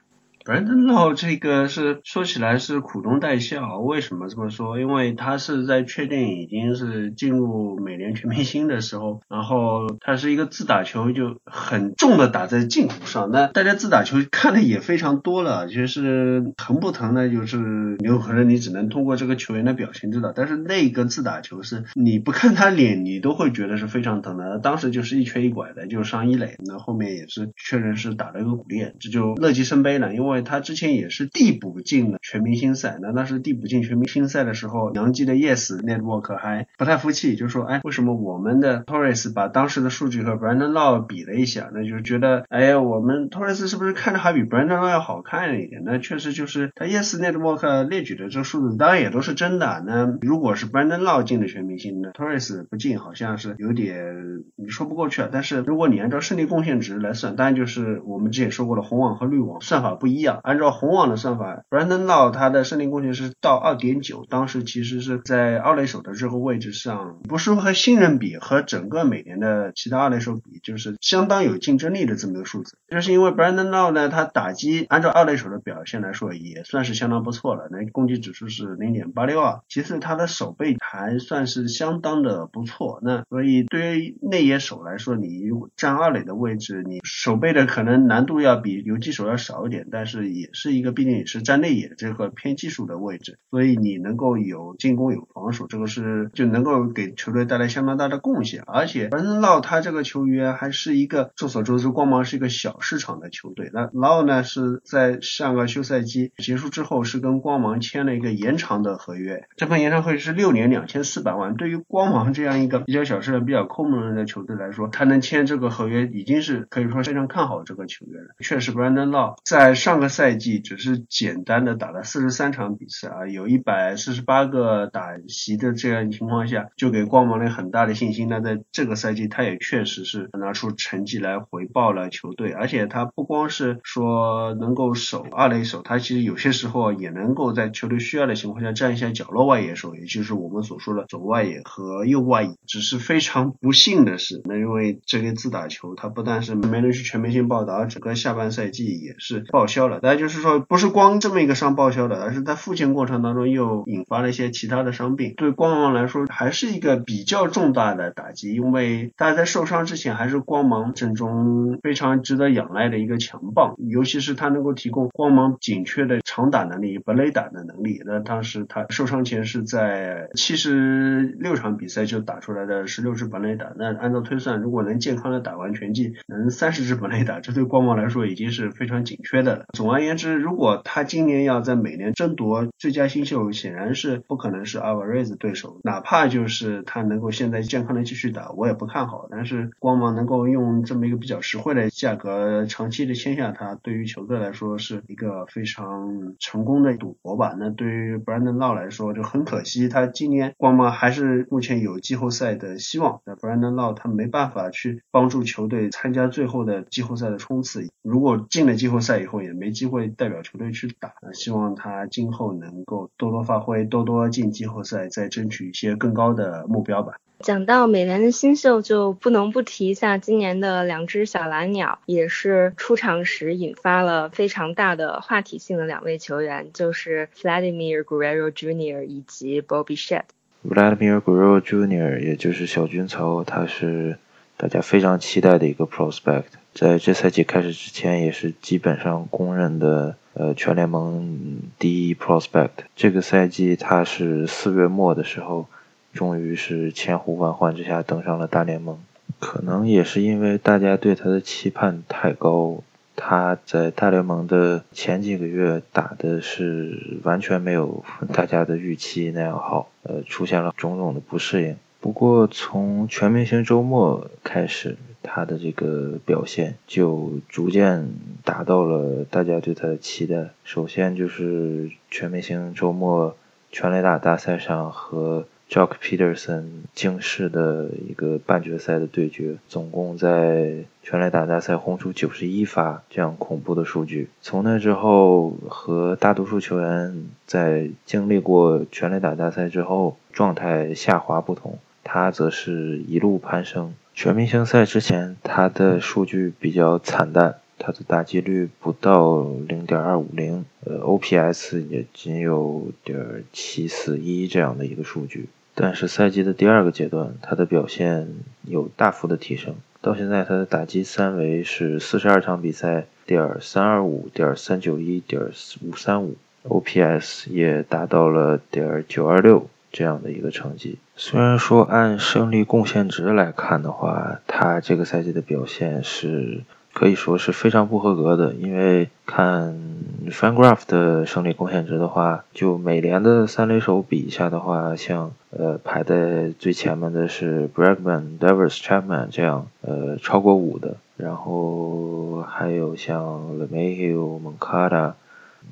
Brandon Lowe 这个是说起来是苦中带笑，为什么这么说？因为他是在确定已经是进入美联全明星的时候，然后他是一个自打球就很重的打在净土上。那大家自打球看的也非常多了，就是疼不疼呢？就是有可能你只能通过这个球员的表情知道。但是那个自打球是你不看他脸，你都会觉得是非常疼的。当时就是一瘸一拐的就上一垒，那后面也是确认是打了一个骨裂，这就乐极生悲了，因为。他之前也是递补进了全明星赛，那当时递补进全明星赛的时候，杨基的 Yes Network 还不太服气，就说，哎，为什么我们的 Torres 把当时的数据和 Brandon Law 比了一下，那就觉得，哎呀，我们 Torres 是不是看着还比 Brandon Law 要好看一点？那确实就是他 Yes Network 列举的这个数字，当然也都是真的。那如果是 Brandon Law 进的全明星，那 Torres 不进，好像是有点你说不过去啊。但是如果你按照胜利贡献值来算，当然就是我们之前说过的红网和绿网算法不一。按照红网的算法，Brandon Law 他的胜利贡献是到二点九，当时其实是在二垒手的这个位置上，不是和新人比，和整个美联的其他二垒手比，就是相当有竞争力的这么个数字。就是因为 Brandon Law 呢，他打击按照二垒手的表现来说，也算是相当不错了，那攻击指数是零点八六二，其次他的手背还算是相当的不错。那所以对于内野手来说，你站二垒的位置，你手背的可能难度要比游击手要少一点，但是。是也是一个，毕竟也是站内野这个偏技术的位置，所以你能够有进攻有防守，这个是就能够给球队带来相当大的贡献。而且反正老他这个球员还是一个众所周知，光芒是一个小市场的球队。那老呢是在上个休赛季结束之后，是跟光芒签了一个延长的合约，这份延长合约是六年两千四百万。对于光芒这样一个比较小市场、比较抠门的球队来说，他能签这个合约，已经是可以说非常看好这个球员了。确实，Brandon Law 在上。个赛季只是简单的打了四十三场比赛啊，有一百四十八个打席的这样情况下，就给光芒了很大的信心。那在这个赛季，他也确实是拿出成绩来回报了球队，而且他不光是说能够守二垒手，他其实有些时候也能够在球队需要的情况下站一下角落外野手，也就是我们所说的左外野和右外野。只是非常不幸的是，那因为这个自打球，他不但是没能去全明星报道，整个下半赛季也是报销了。大家就是说，不是光这么一个伤报销的，而是在复健过程当中又引发了一些其他的伤病。对光芒来说，还是一个比较重大的打击，因为大家在受伤之前还是光芒阵中非常值得仰赖的一个强棒，尤其是他能够提供光芒紧缺的长打能力、本垒打的能力。那当时他受伤前是在七十六场比赛就打出来的十六支本垒打，那按照推算，如果能健康的打完全季，能三十支本垒打，这对光芒来说已经是非常紧缺的了。总而言之，如果他今年要在美联争夺最佳新秀，显然是不可能是阿瓦瑞斯对手。哪怕就是他能够现在健康的继续打，我也不看好。但是光芒能够用这么一个比较实惠的价格长期的签下他，对于球队来说是一个非常成功的赌博吧。那对于 Brandon Lau 来说就很可惜，他今年光芒还是目前有季后赛的希望。那 Brandon Lau 他没办法去帮助球队参加最后的季后赛的冲刺。如果进了季后赛以后也没机会代表球队去打，希望他今后能够多多发挥，多多进季后赛，再争取一些更高的目标吧。讲到美联的新秀，就不能不提一下今年的两只小蓝鸟，也是出场时引发了非常大的话题性的两位球员，就是 Vladimir Guerrero Jr. 以及 Bobby Shett。Vladimir Guerrero Jr. 也就是小军曹，他是大家非常期待的一个 prospect，在这赛季开始之前，也是基本上公认的呃全联盟第一 prospect。这个赛季他是四月末的时候。终于是千呼万唤之下登上了大联盟，可能也是因为大家对他的期盼太高，他在大联盟的前几个月打的是完全没有大家的预期那样好，呃，出现了种种的不适应。不过从全明星周末开始，他的这个表现就逐渐达到了大家对他的期待。首先就是全明星周末全垒打大赛上和。Jock Peterson 惊世的一个半决赛的对决，总共在全垒打大赛轰出九十一发，这样恐怖的数据。从那之后，和大多数球员在经历过全垒打大赛之后状态下滑不同，他则是一路攀升。全明星赛之前，他的数据比较惨淡。他的打击率不到零点二五零，呃，OPS 也仅有点七四一这样的一个数据。但是赛季的第二个阶段，他的表现有大幅的提升。到现在，他的打击三围是四十二场比赛点三二五点三九一点五三五，OPS 也达到了点九二六这样的一个成绩。虽然说按胜利贡献值来看的话，他这个赛季的表现是。可以说是非常不合格的，因为看 FanGraph 的胜利贡献值的话，就美联的三垒手比一下的话，像呃排在最前面的是 Bregman、Devers、Chapman 这样呃超过五的，然后还有像 LeMahieu、Moncada、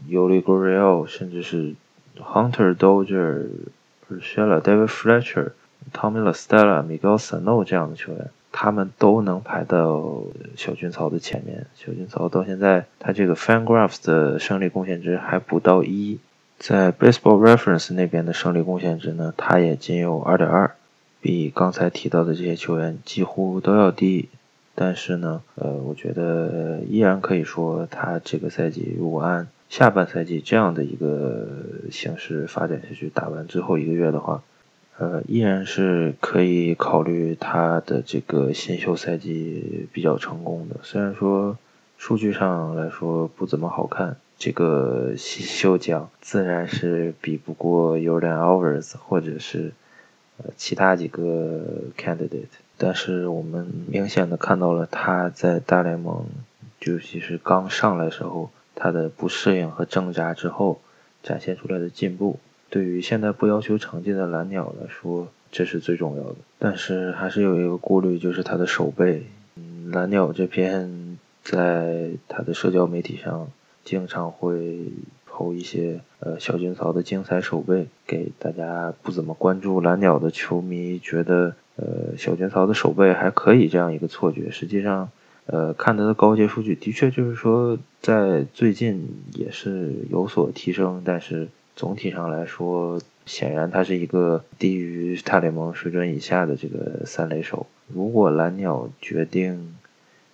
Yuli Gurriel，甚至是 Hunter Dozier、Urshela、David Fletcher、Tommy La Stella、Miguel Sano 这样的球员。他们都能排到小军曹的前面。小军曹到现在，他这个 FanGraphs 的胜利贡献值还不到一，在 Baseball Reference 那边的胜利贡献值呢，他也仅有二点二，比刚才提到的这些球员几乎都要低。但是呢，呃，我觉得依然可以说，他这个赛季如果按下半赛季这样的一个形式发展下去，打完最后一个月的话。呃，依然是可以考虑他的这个新秀赛季比较成功的。虽然说数据上来说不怎么好看，这个新秀奖自然是比不过 Jordan Alvarez 或者是呃其他几个 candidate。但是我们明显的看到了他在大联盟，尤其是刚上来时候他的不适应和挣扎之后展现出来的进步。对于现在不要求成绩的蓝鸟来说，这是最重要的。但是还是有一个顾虑，就是他的手背。嗯，蓝鸟这边在他的社交媒体上经常会抛一些呃小军曹的精彩手背，给大家不怎么关注蓝鸟的球迷觉得呃小军曹的手背还可以这样一个错觉。实际上，呃看他的高阶数据的确就是说在最近也是有所提升，但是。总体上来说，显然他是一个低于大联盟水准以下的这个三垒手。如果蓝鸟决定，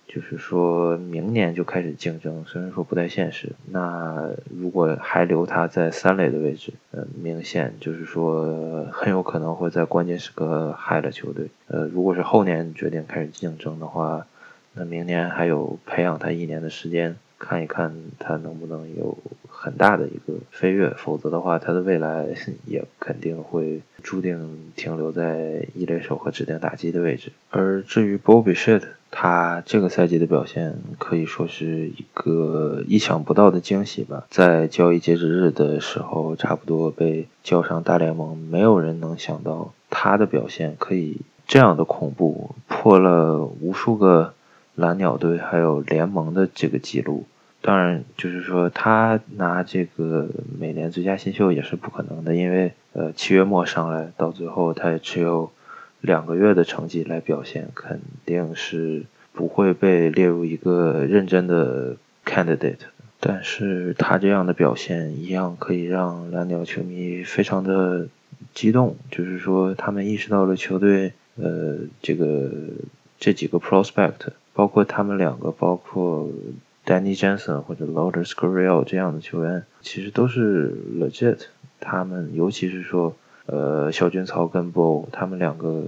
就是说明年就开始竞争，虽然说不太现实，那如果还留他在三垒的位置，呃，明显就是说很有可能会在关键时刻害了球队。呃，如果是后年决定开始竞争的话，那明年还有培养他一年的时间，看一看他能不能有。很大的一个飞跃，否则的话，他的未来 也肯定会注定停留在一垒手和指定打击的位置。而至于 Bobby Shit，他这个赛季的表现可以说是一个意想不到的惊喜吧。在交易截止日的时候，差不多被叫上大联盟，没有人能想到他的表现可以这样的恐怖，破了无数个蓝鸟队还有联盟的这个记录。当然，就是说他拿这个美联最佳新秀也是不可能的，因为呃七月末上来到最后，他也只有两个月的成绩来表现，肯定是不会被列入一个认真的 candidate。但是他这样的表现一样可以让蓝鸟球迷非常的激动，就是说他们意识到了球队呃这个这几个 prospect，包括他们两个，包括。Danny Jensen 或者 Lourdes Gurriel 这样的球员，其实都是 legit。他们尤其是说，呃，小军曹跟 Bo，他们两个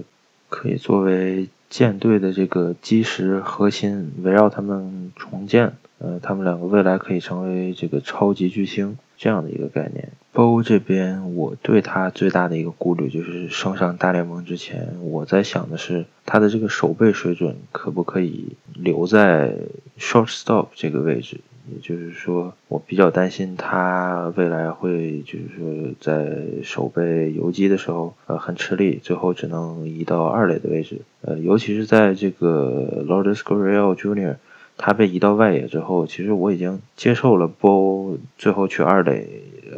可以作为舰队的这个基石核心，围绕他们重建。呃，他们两个未来可以成为这个超级巨星这样的一个概念。包这边，我对他最大的一个顾虑就是升上大联盟之前，我在想的是他的这个守备水准可不可以留在 shortstop 这个位置。也就是说，我比较担心他未来会就是说在守备游击的时候，呃，很吃力，最后只能移到二垒的位置。呃，尤其是在这个 Lourdes Gurriel Jr. 他被移到外野之后，其实我已经接受了 Bo 最后去二垒，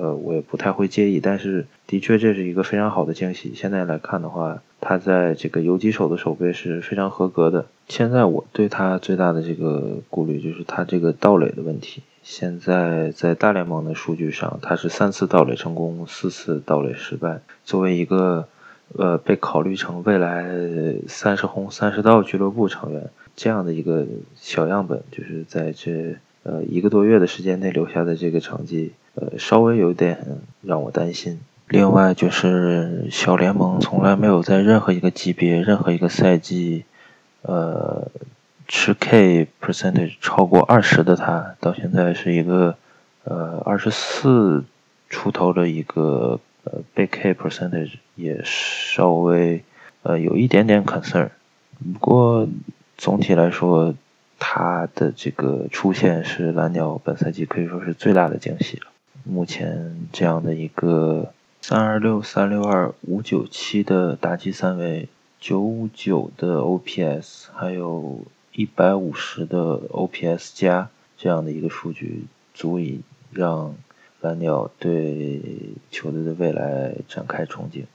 呃，我也不太会介意。但是的确这是一个非常好的惊喜。现在来看的话，他在这个游击手的守备是非常合格的。现在我对他最大的这个顾虑就是他这个盗垒的问题。现在在大联盟的数据上，他是三次盗垒成功，四次盗垒失败。作为一个呃被考虑成未来三十轰三十盗俱乐部成员。这样的一个小样本，就是在这呃一个多月的时间内留下的这个成绩，呃稍微有点让我担心。另外就是小联盟从来没有在任何一个级别、任何一个赛季，呃吃 K percentage 超过二十的他，到现在是一个呃二十四出头的一个呃被 K percentage，也稍微呃有一点点 concern。不过。总体来说，他的这个出现是蓝鸟本赛季可以说是最大的惊喜了。目前这样的一个三二六三六二五九七的打击三围，九五九的 OPS，还有一百五十的 OPS 加这样的一个数据，足以让蓝鸟对球队的未来展开憧憬。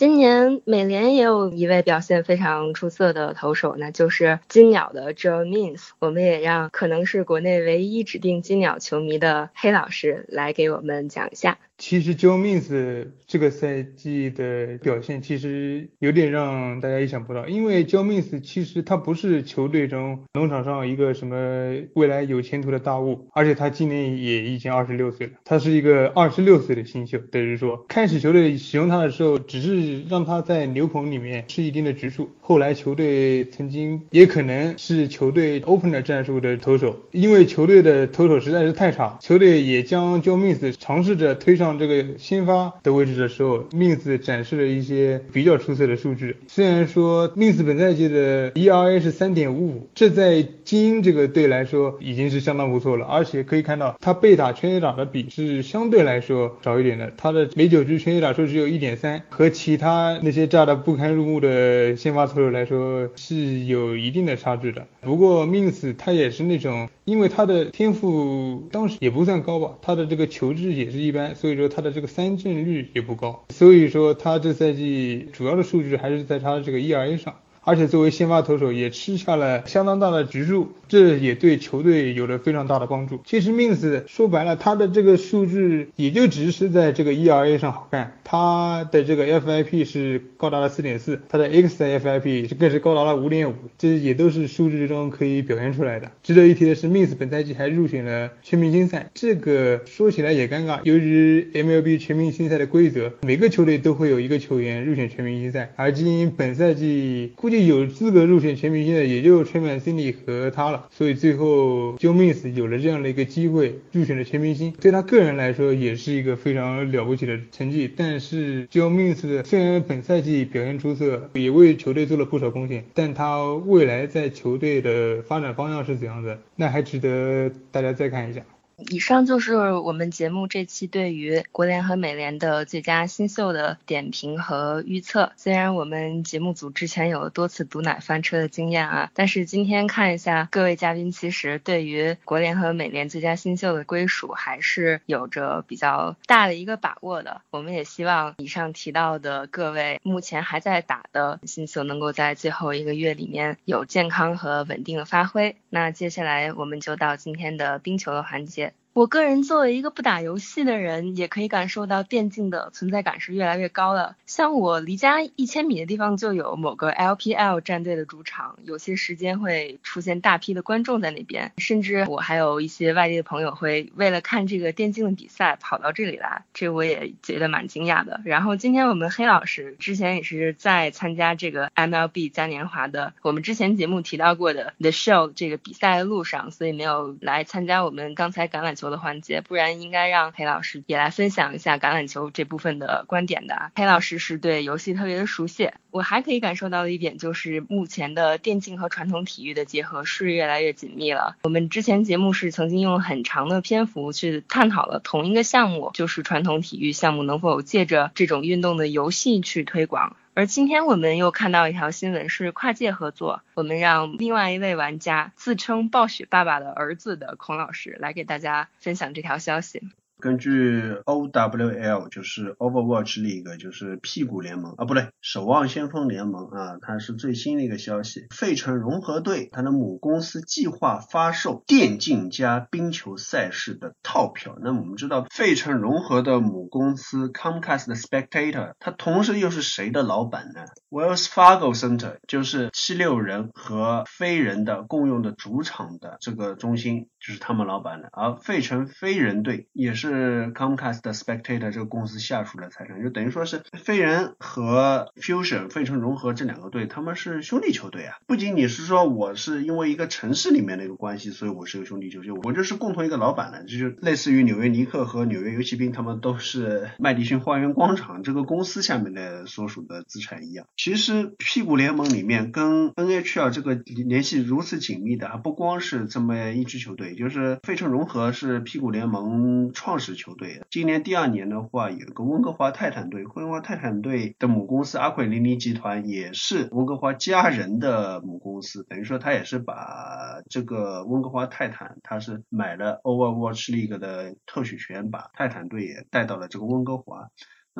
今年美联也有一位表现非常出色的投手，那就是金鸟的 Joe Means。我们也让可能是国内唯一指定金鸟球迷的黑老师来给我们讲一下。其实 Joe Means 这个赛季的表现其实有点让大家意想不到，因为 Joe Means 其实他不是球队中农场上一个什么未来有前途的大物，而且他今年也已经二十六岁了，他是一个二十六岁的新秀，等于说开始球队使用他的时候只是让他在牛棚里面吃一定的局数，后来球队曾经也可能是球队 opener 战术的投手，因为球队的投手实在是太差，球队也将 Joe Means 尝试着推上。这个先发的位置的时候，命子展示了一些比较出色的数据。虽然说命子本赛季的 ERA 是三点五五，这在精英这个队来说已经是相当不错了。而且可以看到他被打全垒打的比是相对来说少一点的，他的每九局全垒打数只有一点三，和其他那些炸的不堪入目的先发投手来说是有一定的差距的。不过命子他也是那种。因为他的天赋当时也不算高吧，他的这个球质也是一般，所以说他的这个三振率也不高，所以说他这赛季主要的数据还是在他这个 ERA 上。而且作为先发投手，也吃下了相当大的局数，这也对球队有了非常大的帮助。其实 Mins 说白了，他的这个数据也就只是在这个 ERA 上好看，他的这个 FIP 是高达了四点四，他的 X FIP 更是高达了五点五，这也都是数据之中可以表现出来的。值得一提的是，Mins 本赛季还入选了全明星赛，这个说起来也尴尬，由于 MLB 全明星赛的规则，每个球队都会有一个球员入选全明星赛，而今本赛季估。估计有资格入选全明星的也就 Trey Mancini 和他了。所以最后 Joe Mins 有了这样的一个机会入选了全明星，对他个人来说也是一个非常了不起的成绩。但是 Joe Mins 虽然本赛季表现出色，也为球队做了不少贡献，但他未来在球队的发展方向是怎样的，那还值得大家再看一下。以上就是我们节目这期对于国联和美联的最佳新秀的点评和预测。虽然我们节目组之前有多次毒奶翻车的经验啊，但是今天看一下各位嘉宾，其实对于国联和美联最佳新秀的归属还是有着比较大的一个把握的。我们也希望以上提到的各位目前还在打的新秀，能够在最后一个月里面有健康和稳定的发挥。那接下来我们就到今天的冰球的环节。我个人作为一个不打游戏的人，也可以感受到电竞的存在感是越来越高了。像我离家一千米的地方就有某个 LPL 战队的主场，有些时间会出现大批的观众在那边，甚至我还有一些外地的朋友会为了看这个电竞的比赛跑到这里来，这我也觉得蛮惊讶的。然后今天我们黑老师之前也是在参加这个 MLB 嘉年华的，我们之前节目提到过的 The Show 这个比赛的路上，所以没有来参加我们刚才橄榄球。的环节，不然应该让裴老师也来分享一下橄榄球这部分的观点的。裴老师是对游戏特别的熟悉，我还可以感受到的一点就是，目前的电竞和传统体育的结合是越来越紧密了。我们之前节目是曾经用很长的篇幅去探讨了同一个项目，就是传统体育项目能否借着这种运动的游戏去推广。而今天我们又看到一条新闻，是跨界合作。我们让另外一位玩家，自称暴雪爸爸的儿子的孔老师，来给大家分享这条消息。根据 OWL 就是 Overwatch League 就是屁股联盟啊，不对，守望先锋联盟啊，它是最新的一个消息。费城融合队它的母公司计划发售电竞加冰球赛事的套票。那我们知道，费城融合的母公司 Comcast Spectator，它同时又是谁的老板呢？Wells Fargo Center 就是七六人和飞人的共用的主场的这个中心，就是他们老板的。而费城飞人队也是。是 Comcast Spectator 这个公司下属的财产，就等于说是飞人和 Fusion 费城融合这两个队，他们是兄弟球队啊。不仅仅是说我是因为一个城市里面的一个关系，所以我是个兄弟球队，我就是共同一个老板了，就是类似于纽约尼克和纽约游骑兵，他们都是麦迪逊花园广场这个公司下面的所属的资产一样。其实屁股联盟里面跟 NHL 这个联系如此紧密的，还不光是这么一支球队，就是费城融合是屁股联盟创。是球队，今年第二年的话，有一个温哥华泰坦队，温哥华泰坦队的母公司阿奎林尼集团也是温哥华家人的母公司，等于说他也是把这个温哥华泰坦，他是买了 Overwatch League 的特许权，把泰坦队也带到了这个温哥华。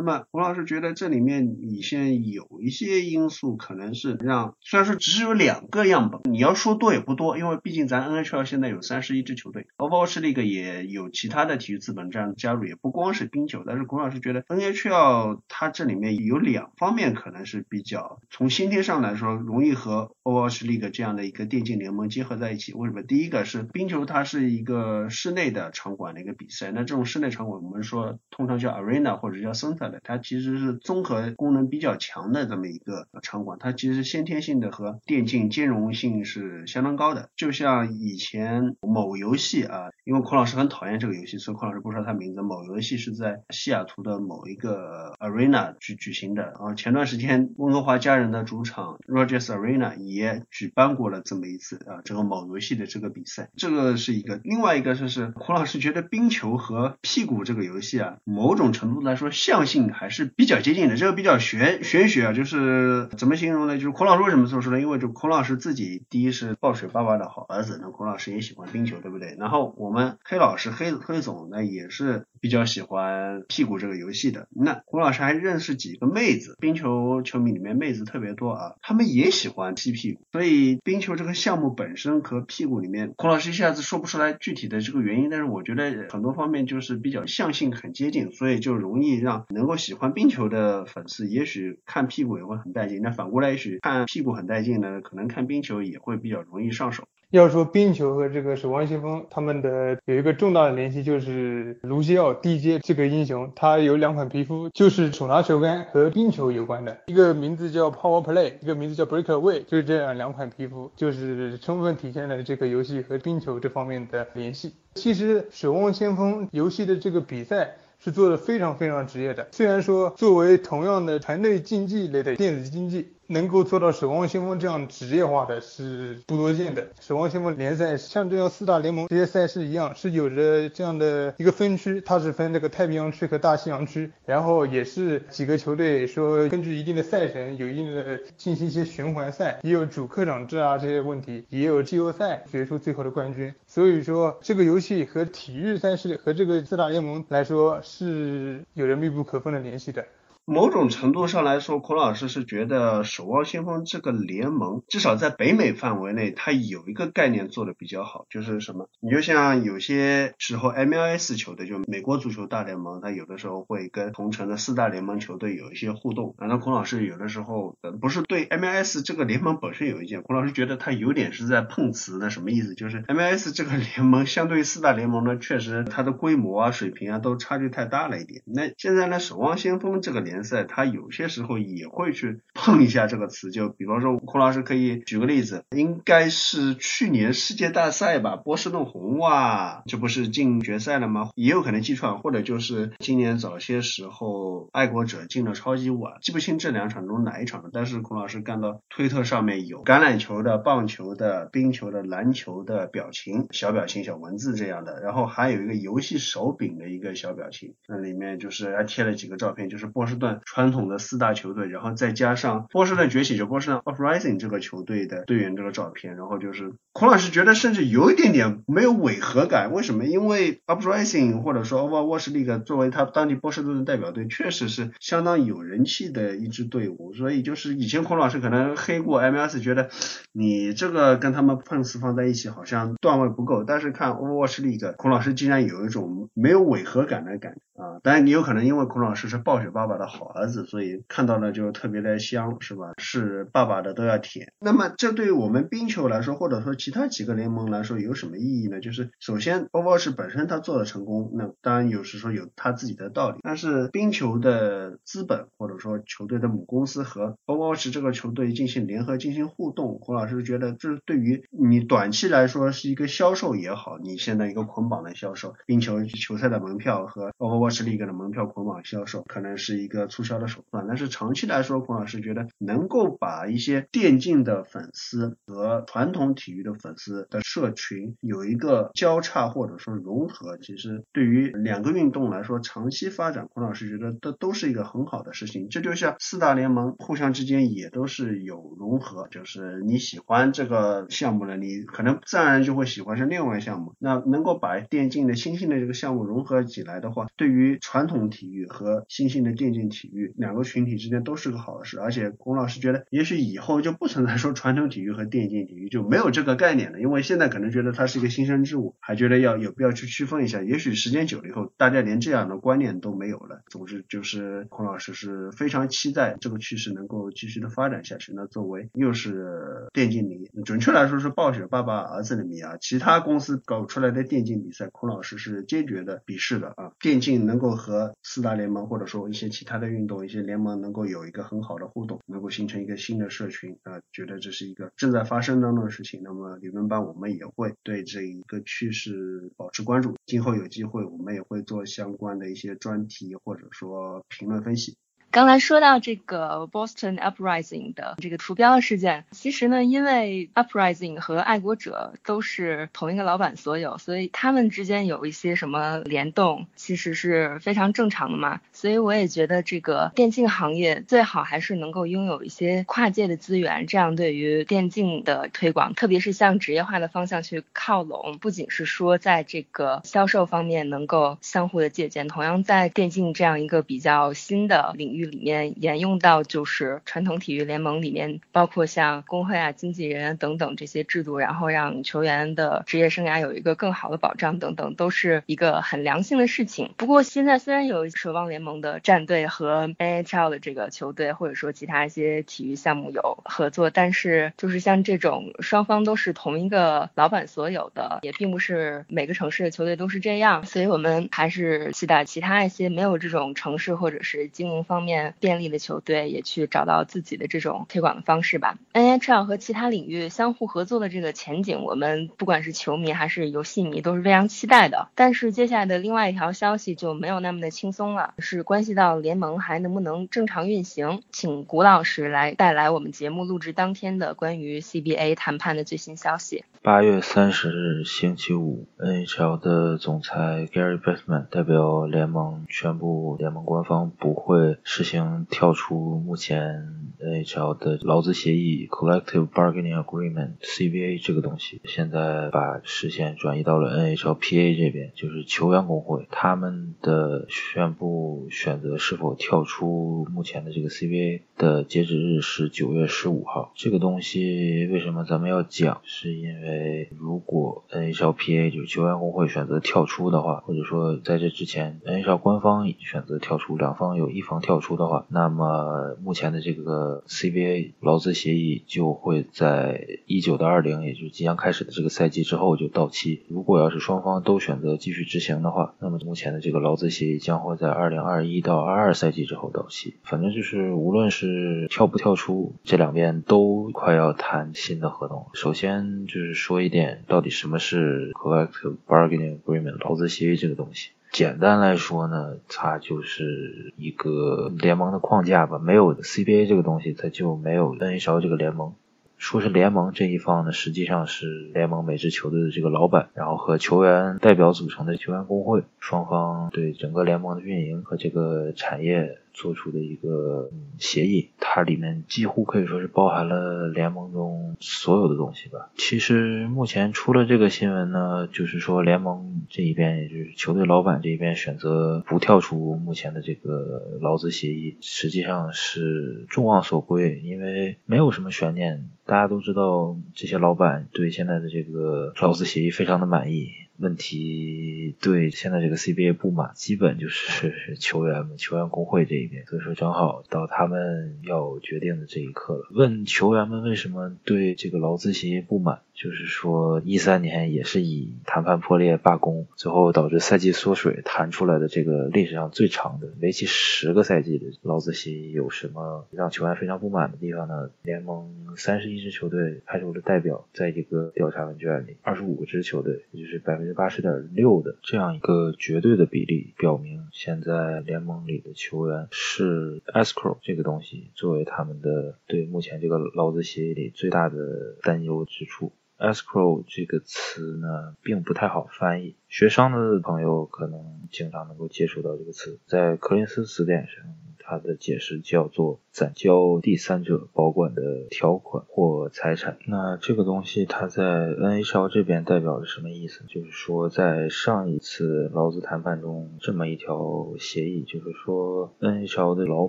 那么，胡老师觉得这里面你现在有一些因素，可能是让虽然说只有两个样本，你要说多也不多，因为毕竟咱 NHL 现在有三十一支球队 Oval SH League 也有其他的体育资本这样加入，也不光是冰球。但是胡老师觉得 NHL 它这里面有两方面可能是比较从先天上来说容易和 Oval SH League 这样的一个电竞联盟结合在一起。为什么？第一个是冰球它是一个室内的场馆的一个比赛，那这种室内场馆我们说通常叫 Arena 或者叫 Center。它其实是综合功能比较强的这么一个场馆，它其实先天性的和电竞兼容性是相当高的。就像以前某游戏啊，因为孔老师很讨厌这个游戏，所以孔老师不说它名字。某游戏是在西雅图的某一个 arena 去举行的，然后前段时间温哥华家人的主场 Rogers Arena 也举办过了这么一次啊，这个某游戏的这个比赛，这个是一个。另外一个就是孔老师觉得冰球和屁股这个游戏啊，某种程度来说像。性还是比较接近的，这个比较玄玄学啊，就是怎么形容呢？就是孔老师为什么这么说呢？因为就孔老师自己第一是暴雪爸爸的好儿子，那孔老师也喜欢冰球，对不对？然后我们黑老师黑黑总呢也是比较喜欢屁股这个游戏的。那孔老师还认识几个妹子，冰球球迷里面妹子特别多啊，他们也喜欢踢屁股，所以冰球这个项目本身和屁股里面，孔老师一下子说不出来具体的这个原因，但是我觉得很多方面就是比较相性很接近，所以就容易让。能够喜欢冰球的粉丝，也许看屁股也会很带劲。那反过来，也许看屁股很带劲呢，可能看冰球也会比较容易上手。要说冰球和这个守望先锋，他们的有一个重大的联系，就是卢西奥 DJ 这个英雄，他有两款皮肤，就是手拿球杆和冰球有关的，一个名字叫 Power Play，一个名字叫 Breakaway，就是这样两款皮肤，就是充分体现了这个游戏和冰球这方面的联系。其实守望先锋游戏的这个比赛。是做的非常非常职业的。虽然说作为同样的团队竞技类的电子竞技。能够做到守望先锋这样职业化的是不多见的。守望先锋联赛像这样四大联盟这些赛事一样，是有着这样的一个分区，它是分这个太平洋区和大西洋区，然后也是几个球队说根据一定的赛程有一定的进行一些循环赛，也有主客场制啊这些问题，也有季后赛决出最后的冠军。所以说这个游戏和体育赛事和这个四大联盟来说是有着密不可分的联系的。某种程度上来说，孔老师是觉得守望先锋这个联盟，至少在北美范围内，它有一个概念做的比较好，就是什么？你就像有些时候 MLS 球队，就美国足球大联盟，它有的时候会跟同城的四大联盟球队有一些互动。然后孔老师有的时候不是对 MLS 这个联盟本身有意见，孔老师觉得他有点是在碰瓷的，什么意思？就是 MLS 这个联盟相对于四大联盟呢，确实它的规模啊、水平啊都差距太大了一点。那现在呢，守望先锋这个联赛，他有些时候也会去碰一下这个词，就比方说，孔老师可以举个例子，应该是去年世界大赛吧，波士顿红袜这不是进决赛了吗？也有可能记串，或者就是今年早些时候爱国者进了超级碗，记不清这两场中哪一场了。但是孔老师看到推特上面有橄榄球的、棒球的、冰球的、篮球的表情、小表情、小文字这样的，然后还有一个游戏手柄的一个小表情，那里面就是还贴了几个照片，就是波士顿。传统的四大球队，然后再加上波士顿崛起，就波士顿 Uprising 这个球队的队员这个照片，然后就是孔老师觉得甚至有一点点没有违和感。为什么？因为 Uprising 或者说 Overwatch League 作为他当地波士顿的代表队，确实是相当有人气的一支队伍。所以就是以前孔老师可能黑过 MLS，觉得你这个跟他们碰瓷放在一起好像段位不够。但是看 Overwatch League，孔老师竟然有一种没有违和感的感觉。啊，当然你有可能因为孔老师是暴雪爸爸的好儿子，所以看到了就特别的香，是吧？是爸爸的都要舔。那么这对于我们冰球来说，或者说其他几个联盟来说，有什么意义呢？就是首先 o v e r s 本身它做的成功，那当然有时说有它自己的道理。但是冰球的资本或者说球队的母公司和 o v e r s 这个球队进行联合进行互动，孔老师觉得这对于你短期来说是一个销售也好，你现在一个捆绑的销售，冰球球赛的门票和 Overwatch。是一个的门票捆绑销售，可能是一个促销的手段。但是长期来说，孔老师觉得能够把一些电竞的粉丝和传统体育的粉丝的社群有一个交叉或者说融合，其实对于两个运动来说，长期发展，孔老师觉得这都是一个很好的事情。这就像四大联盟互相之间也都是有融合，就是你喜欢这个项目了，你可能自然而然就会喜欢上另外项目。那能够把电竞的新兴的这个项目融合起来的话，对于传统体育和新兴的电竞体育两个群体之间都是个好事，而且龚老师觉得，也许以后就不存在说传统体育和电竞体育就没有这个概念了，因为现在可能觉得它是一个新生之物，还觉得要有必要去区分一下。也许时间久了以后，大家连这样的观念都没有了。总之，就是孔老师是非常期待这个趋势能够继续的发展下去。那作为又是电竞迷，准确来说是暴雪爸爸儿子的迷啊，其他公司搞出来的电竞比赛，孔老师是坚决的鄙视的啊，电竞。能够和四大联盟或者说一些其他的运动、一些联盟能够有一个很好的互动，能够形成一个新的社群啊，觉得这是一个正在发生当中的事情。那么理论班我们也会对这一个趋势保持关注，今后有机会我们也会做相关的一些专题或者说评论分析。刚才说到这个 Boston Uprising 的这个图标事件，其实呢，因为 Uprising 和爱国者都是同一个老板所有，所以他们之间有一些什么联动，其实是非常正常的嘛。所以我也觉得这个电竞行业最好还是能够拥有一些跨界的资源，这样对于电竞的推广，特别是向职业化的方向去靠拢，不仅是说在这个销售方面能够相互的借鉴，同样在电竞这样一个比较新的领域。里面沿用到就是传统体育联盟里面，包括像工会啊、经纪人等等这些制度，然后让球员的职业生涯有一个更好的保障等等，都是一个很良性的事情。不过现在虽然有守望联盟的战队和 NHL 的这个球队，或者说其他一些体育项目有合作，但是就是像这种双方都是同一个老板所有的，也并不是每个城市的球队都是这样，所以我们还是期待其他一些没有这种城市或者是经营方面便利的球队，也去找到自己的这种推广的方式吧。NHL 和其他领域相互合作的这个前景，我们不管是球迷还是游戏迷都是非常期待的。但是接下来的另外一条消息就没有那么的轻松了，是关系到联盟还能不能正常运行，请古老师来带来我们节目录制当天的关于 CBA 谈判的最新消息。八月三十日星期五，NHL 的总裁 Gary Bettman 代表联盟宣布，联盟官方不会行跳出目前 NHL 的劳资协议 （Collective Bargaining Agreement，CBA） 这个东西，现在把视线转移到了 NHLPA 这边，就是球员工会，他们的宣布选择是否跳出目前的这个 CBA 的截止日是九月十五号。这个东西为什么咱们要讲？是因为如果 NHLPA 就是球员工会选择跳出的话，或者说在这之前 NHL 官方选择跳出，两方有一方跳出的话，那么目前的这个 CBA 劳资协议就会在一九到二零，也就是即将开始的这个赛季之后就到期。如果要是双方都选择继续执行的话，那么目前的这个劳资协议将会在二零二一到二二赛季之后到期。反正就是无论是是跳不跳出，这两边都快要谈新的合同。首先就是说一点，到底什么是 Collective Bargaining Agreement 劳资协议这个东西？简单来说呢，它就是一个联盟的框架吧。没有 CBA 这个东西，它就没有 NHL 这个联盟。说是联盟这一方呢，实际上是联盟每支球队的这个老板，然后和球员代表组成的球员工会，双方对整个联盟的运营和这个产业做出的一个协议，它里面几乎可以说是包含了联盟中所有的东西吧。其实目前出了这个新闻呢，就是说联盟这一边，也就是球队老板这一边选择不跳出目前的这个劳资协议，实际上是众望所归，因为没有什么悬念。大家都知道，这些老板对现在的这个劳资协议非常的满意。问题对现在这个 CBA 不满，基本就是 球员们、球员工会这一边。所以说，正好到他们要决定的这一刻了。问球员们为什么对这个劳资协议不满？就是说，一三年也是以谈判破裂罢工，最后导致赛季缩水谈出来的这个历史上最长的为期十个赛季的劳资协议，有什么让球员非常不满的地方呢？联盟三十一支球队派出了代表，在这个调查问卷里，二十五支球队，也就是百分之八十点六的这样一个绝对的比例，表明现在联盟里的球员是 escrow 这个东西作为他们的对目前这个劳资协议里最大的担忧之处。Escrow 这个词呢，并不太好翻译。学商的朋友可能经常能够接触到这个词，在柯林斯词典上，它的解释叫做暂交第三者保管的条款或财产。那这个东西它在 NHL 这边代表着什么意思？就是说，在上一次劳资谈判中，这么一条协议，就是说 NHL 的老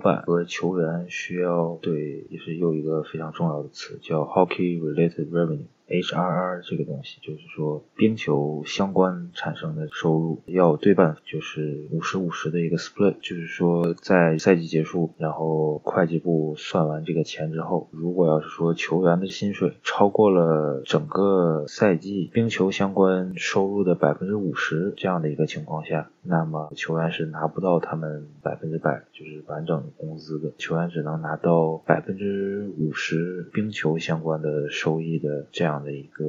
板和球员需要对，也是又一个非常重要的词，叫 hockey related revenue。HRR 这个东西就是说，冰球相关产生的收入要对半，就是五十五十的一个 split。就是说，在赛季结束，然后会计部算完这个钱之后，如果要是说球员的薪水超过了整个赛季冰球相关收入的百分之五十这样的一个情况下，那么球员是拿不到他们百分之百就是完整的工资的，球员只能拿到百分之五十冰球相关的收益的这样。的一个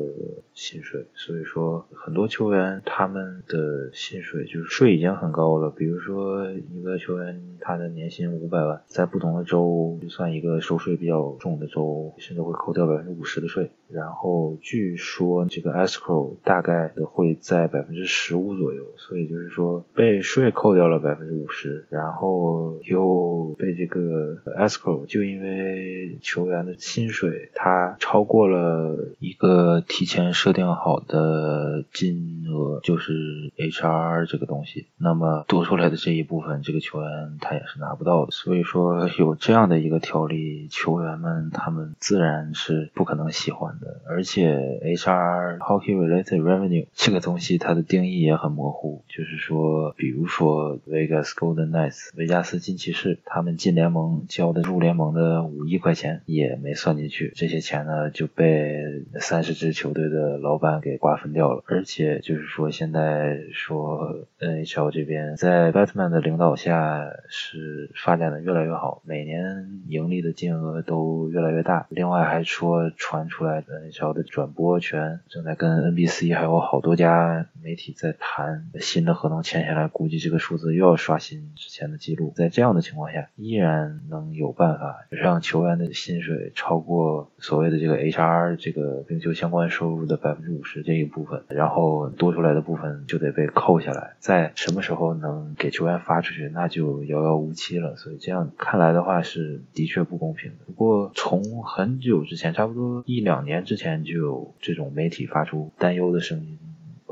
薪水，所以说很多球员他们的薪水就是税已经很高了。比如说一个球员他的年薪五百万，在不同的州就算一个收税比较重的州，甚至会扣掉百分之五十的税。然后据说这个 escrow 大概的会在百分之十五左右，所以就是说被税扣掉了百分之五十，然后又被这个 escrow 就因为球员的薪水他超过了一。一个提前设定好的金额，就是 H R 这个东西。那么多出来的这一部分，这个球员他也是拿不到的。所以说 有这样的一个条例，球员们他们自然是不可能喜欢的。而且 H R hockey Related Revenue 这个东西它的定义也很模糊，就是说，比如说 Vegas Golden Knights 维加斯金骑士，他们进联盟交的入联盟的五亿块钱也没算进去，这些钱呢就被三十支球队的老板给瓜分掉了。而且就是说，现在说 NHL 这边在 Batman 的领导下是发展的越来越好，每年盈利的金额都越来越大。另外还说传出来的 NHL 的转播权正在跟 NBC 还有好多家媒体在谈新的合同签下来，估计这个数字又要刷新之前的记录。在这样的情况下，依然能有办法让球员的薪水超过所谓的这个 HR 这个就相关收入的百分之五十这一部分，然后多出来的部分就得被扣下来。在什么时候能给球员发出去，那就遥遥无期了。所以这样看来的话，是的确不公平的。不过从很久之前，差不多一两年之前，就有这种媒体发出担忧的声音。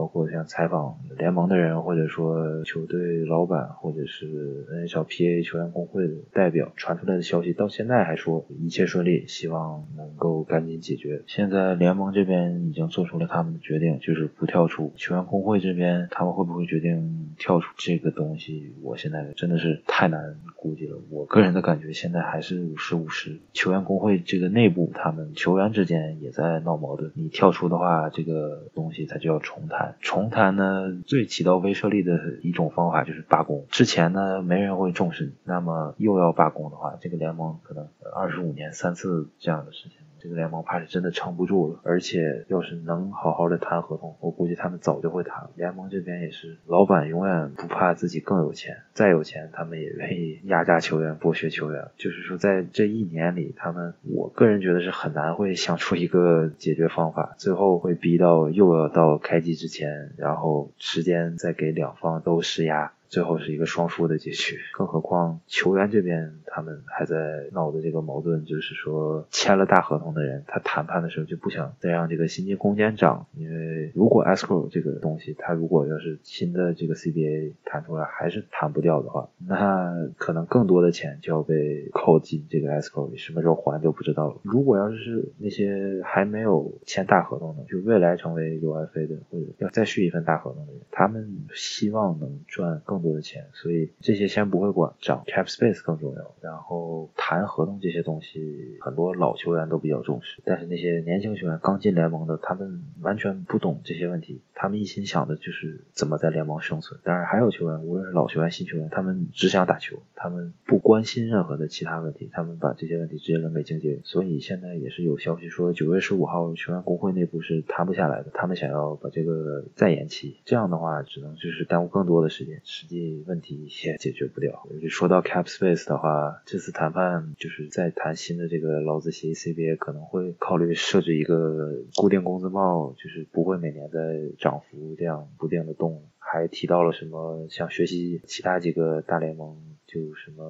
包括像采访联盟的人，或者说球队老板，或者是 nhpa 球员工会的代表传出来的消息，到现在还说一切顺利，希望能够赶紧解决。现在联盟这边已经做出了他们的决定，就是不跳出。球员工会这边他们会不会决定跳出这个东西？我现在真的是太难估计了。我个人的感觉现在还是五十五十。球员工会这个内部，他们球员之间也在闹矛盾。你跳出的话，这个东西它就要重谈。重谈呢，最起到威慑力的一种方法就是罢工。之前呢，没人会重视你，那么又要罢工的话，这个联盟可能二十五年三次这样的事情。这个联盟怕是真的撑不住了，而且要是能好好的谈合同，我估计他们早就会谈。联盟这边也是，老板永远不怕自己更有钱，再有钱他们也愿意压榨球员、剥削球员。就是说，在这一年里，他们我个人觉得是很难会想出一个解决方法，最后会逼到又要到开机之前，然后时间再给两方都施压。最后是一个双输的结局，更何况球员这边他们还在闹的这个矛盾，就是说签了大合同的人，他谈判的时候就不想再让这个薪金空间涨，因为如果 escrow 这个东西，他如果要是新的这个 CBA 谈出来还是谈不掉的话，那可能更多的钱就要被扣进这个 escrow 里，什么时候还就不知道了。如果要是那些还没有签大合同的，就未来成为 UFA 的或者要再续一份大合同的人，他们希望能赚更。多的钱，所以这些先不会管，涨 cap space 更重要。然后谈合同这些东西，很多老球员都比较重视，但是那些年轻球员刚进联盟的，他们完全不懂这些问题，他们一心想的就是怎么在联盟生存。当然还有球员，无论是老球员、新球员，他们只想打球，他们不关心任何的其他问题，他们把这些问题直接扔给经纪人。所以现在也是有消息说，九月十五号球员工会内部是谈不下来的，他们想要把这个再延期。这样的话，只能就是耽误更多的时间。这问题也解决不了。就说到 cap space 的话，这次谈判就是在谈新的这个劳资协议，CBA 可能会考虑设置一个固定工资帽，就是不会每年在涨幅这样不定的动。还提到了什么像学习其他几个大联盟。就什么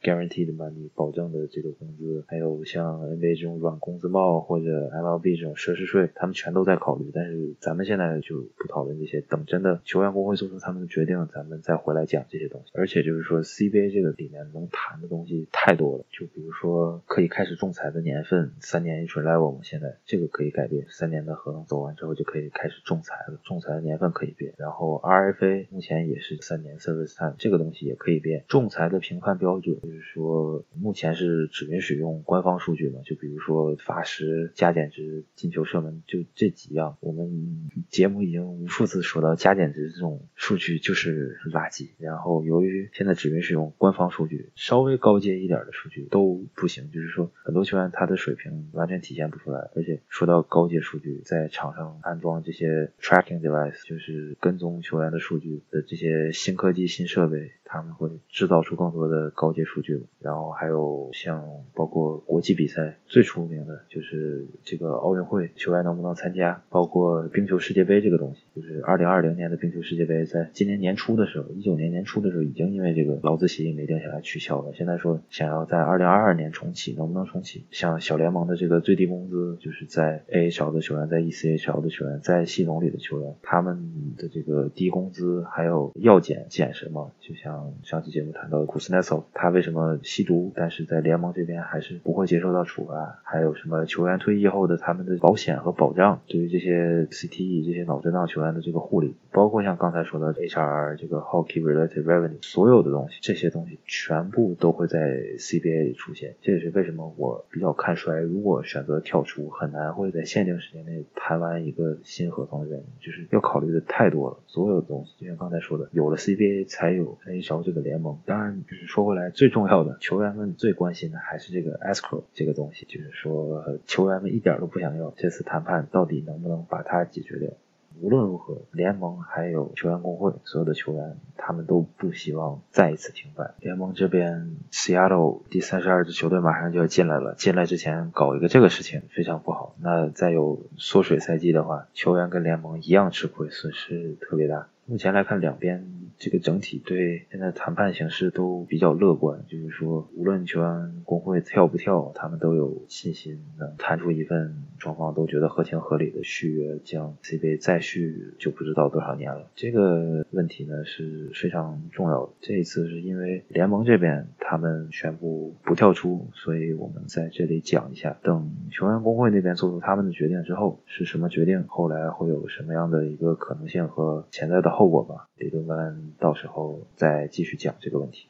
guaranteed money 保证的这个工资，还有像 NBA 这种软工资帽或者 MLB 这种奢侈税，他们全都在考虑。但是咱们现在就不讨论这些，等真的球员工会做出他们的决定，咱们再回来讲这些东西。而且就是说 CBA 这个里面能谈的东西太多了，就比如说可以开始仲裁的年份，三年一准 level，现在这个可以改变，三年的合同走完之后就可以开始仲裁了，仲裁的年份可以变。然后 RFA 目前也是三年 service time，这个东西也可以变，仲裁。的评判标准就是说，目前是只允许用官方数据嘛，就比如说罚时、加减值、进球射门，就这几样。我们节目已经无数次说到，加减值这种数据就是垃圾。然后由于现在只允许用官方数据，稍微高阶一点的数据都不行，就是说很多球员他的水平完全体现不出来。而且说到高阶数据，在场上安装这些 tracking device，就是跟踪球员的数据的这些新科技、新设备。他们会制造出更多的高阶数据。然后还有像包括国际比赛最出名的就是这个奥运会球员能不能参加，包括冰球世界杯这个东西，就是二零二零年的冰球世界杯在今年年初的时候，一九年年初的时候已经因为这个劳资协议没定下来取消了。现在说想要在二零二二年重启，能不能重启？像小联盟的这个最低工资，就是在 AHL 的球员，在 ECHL 的球员，在系统里的球员，他们的这个低工资还有要减减什么？就像上期节目谈到的库斯奈索，他为什么吸毒，但是在联盟这边还是不会接受到处罚？还有什么球员退役后的他们的保险和保障，对于这些 CTE 这些脑震荡球员的这个护理，包括像刚才说的 HR 这个 Hockey Related Revenue，所有的东西，这些东西全部都会在 CBA 里出现。这也是为什么我比较看衰，如果选择跳出，很难会在限定时间内谈完一个新合同的原因，就是要考虑的太多了。所有的东西，就像刚才说的，有了 CBA 才有 H 招这个联盟。当然，就是说回来，最重要的，球员们最关心的还是这个 escrow 这个东西，就是说球员们一点都不想要，这次谈判到底能不能把它解决掉？无论如何，联盟还有球员工会，所有的球员他们都不希望再一次停摆。联盟这边，Seattle 第三十二支球队马上就要进来了，进来之前搞一个这个事情非常不好。那再有缩水赛季的话，球员跟联盟一样吃亏，损失特别大。目前来看，两边这个整体对现在谈判形势都比较乐观，就是说，无论球员工会跳不跳，他们都有信心能谈出一份双方都觉得合情合理的续约，将 CBA 再续就不知道多少年了。这个问题呢是非常重要的。这一次是因为联盟这边他们宣布不跳出，所以我们在这里讲一下。等球员工会那边做出他们的决定之后，是什么决定？后来会有什么样的一个可能性和潜在的？后果吧，理论班到时候再继续讲这个问题。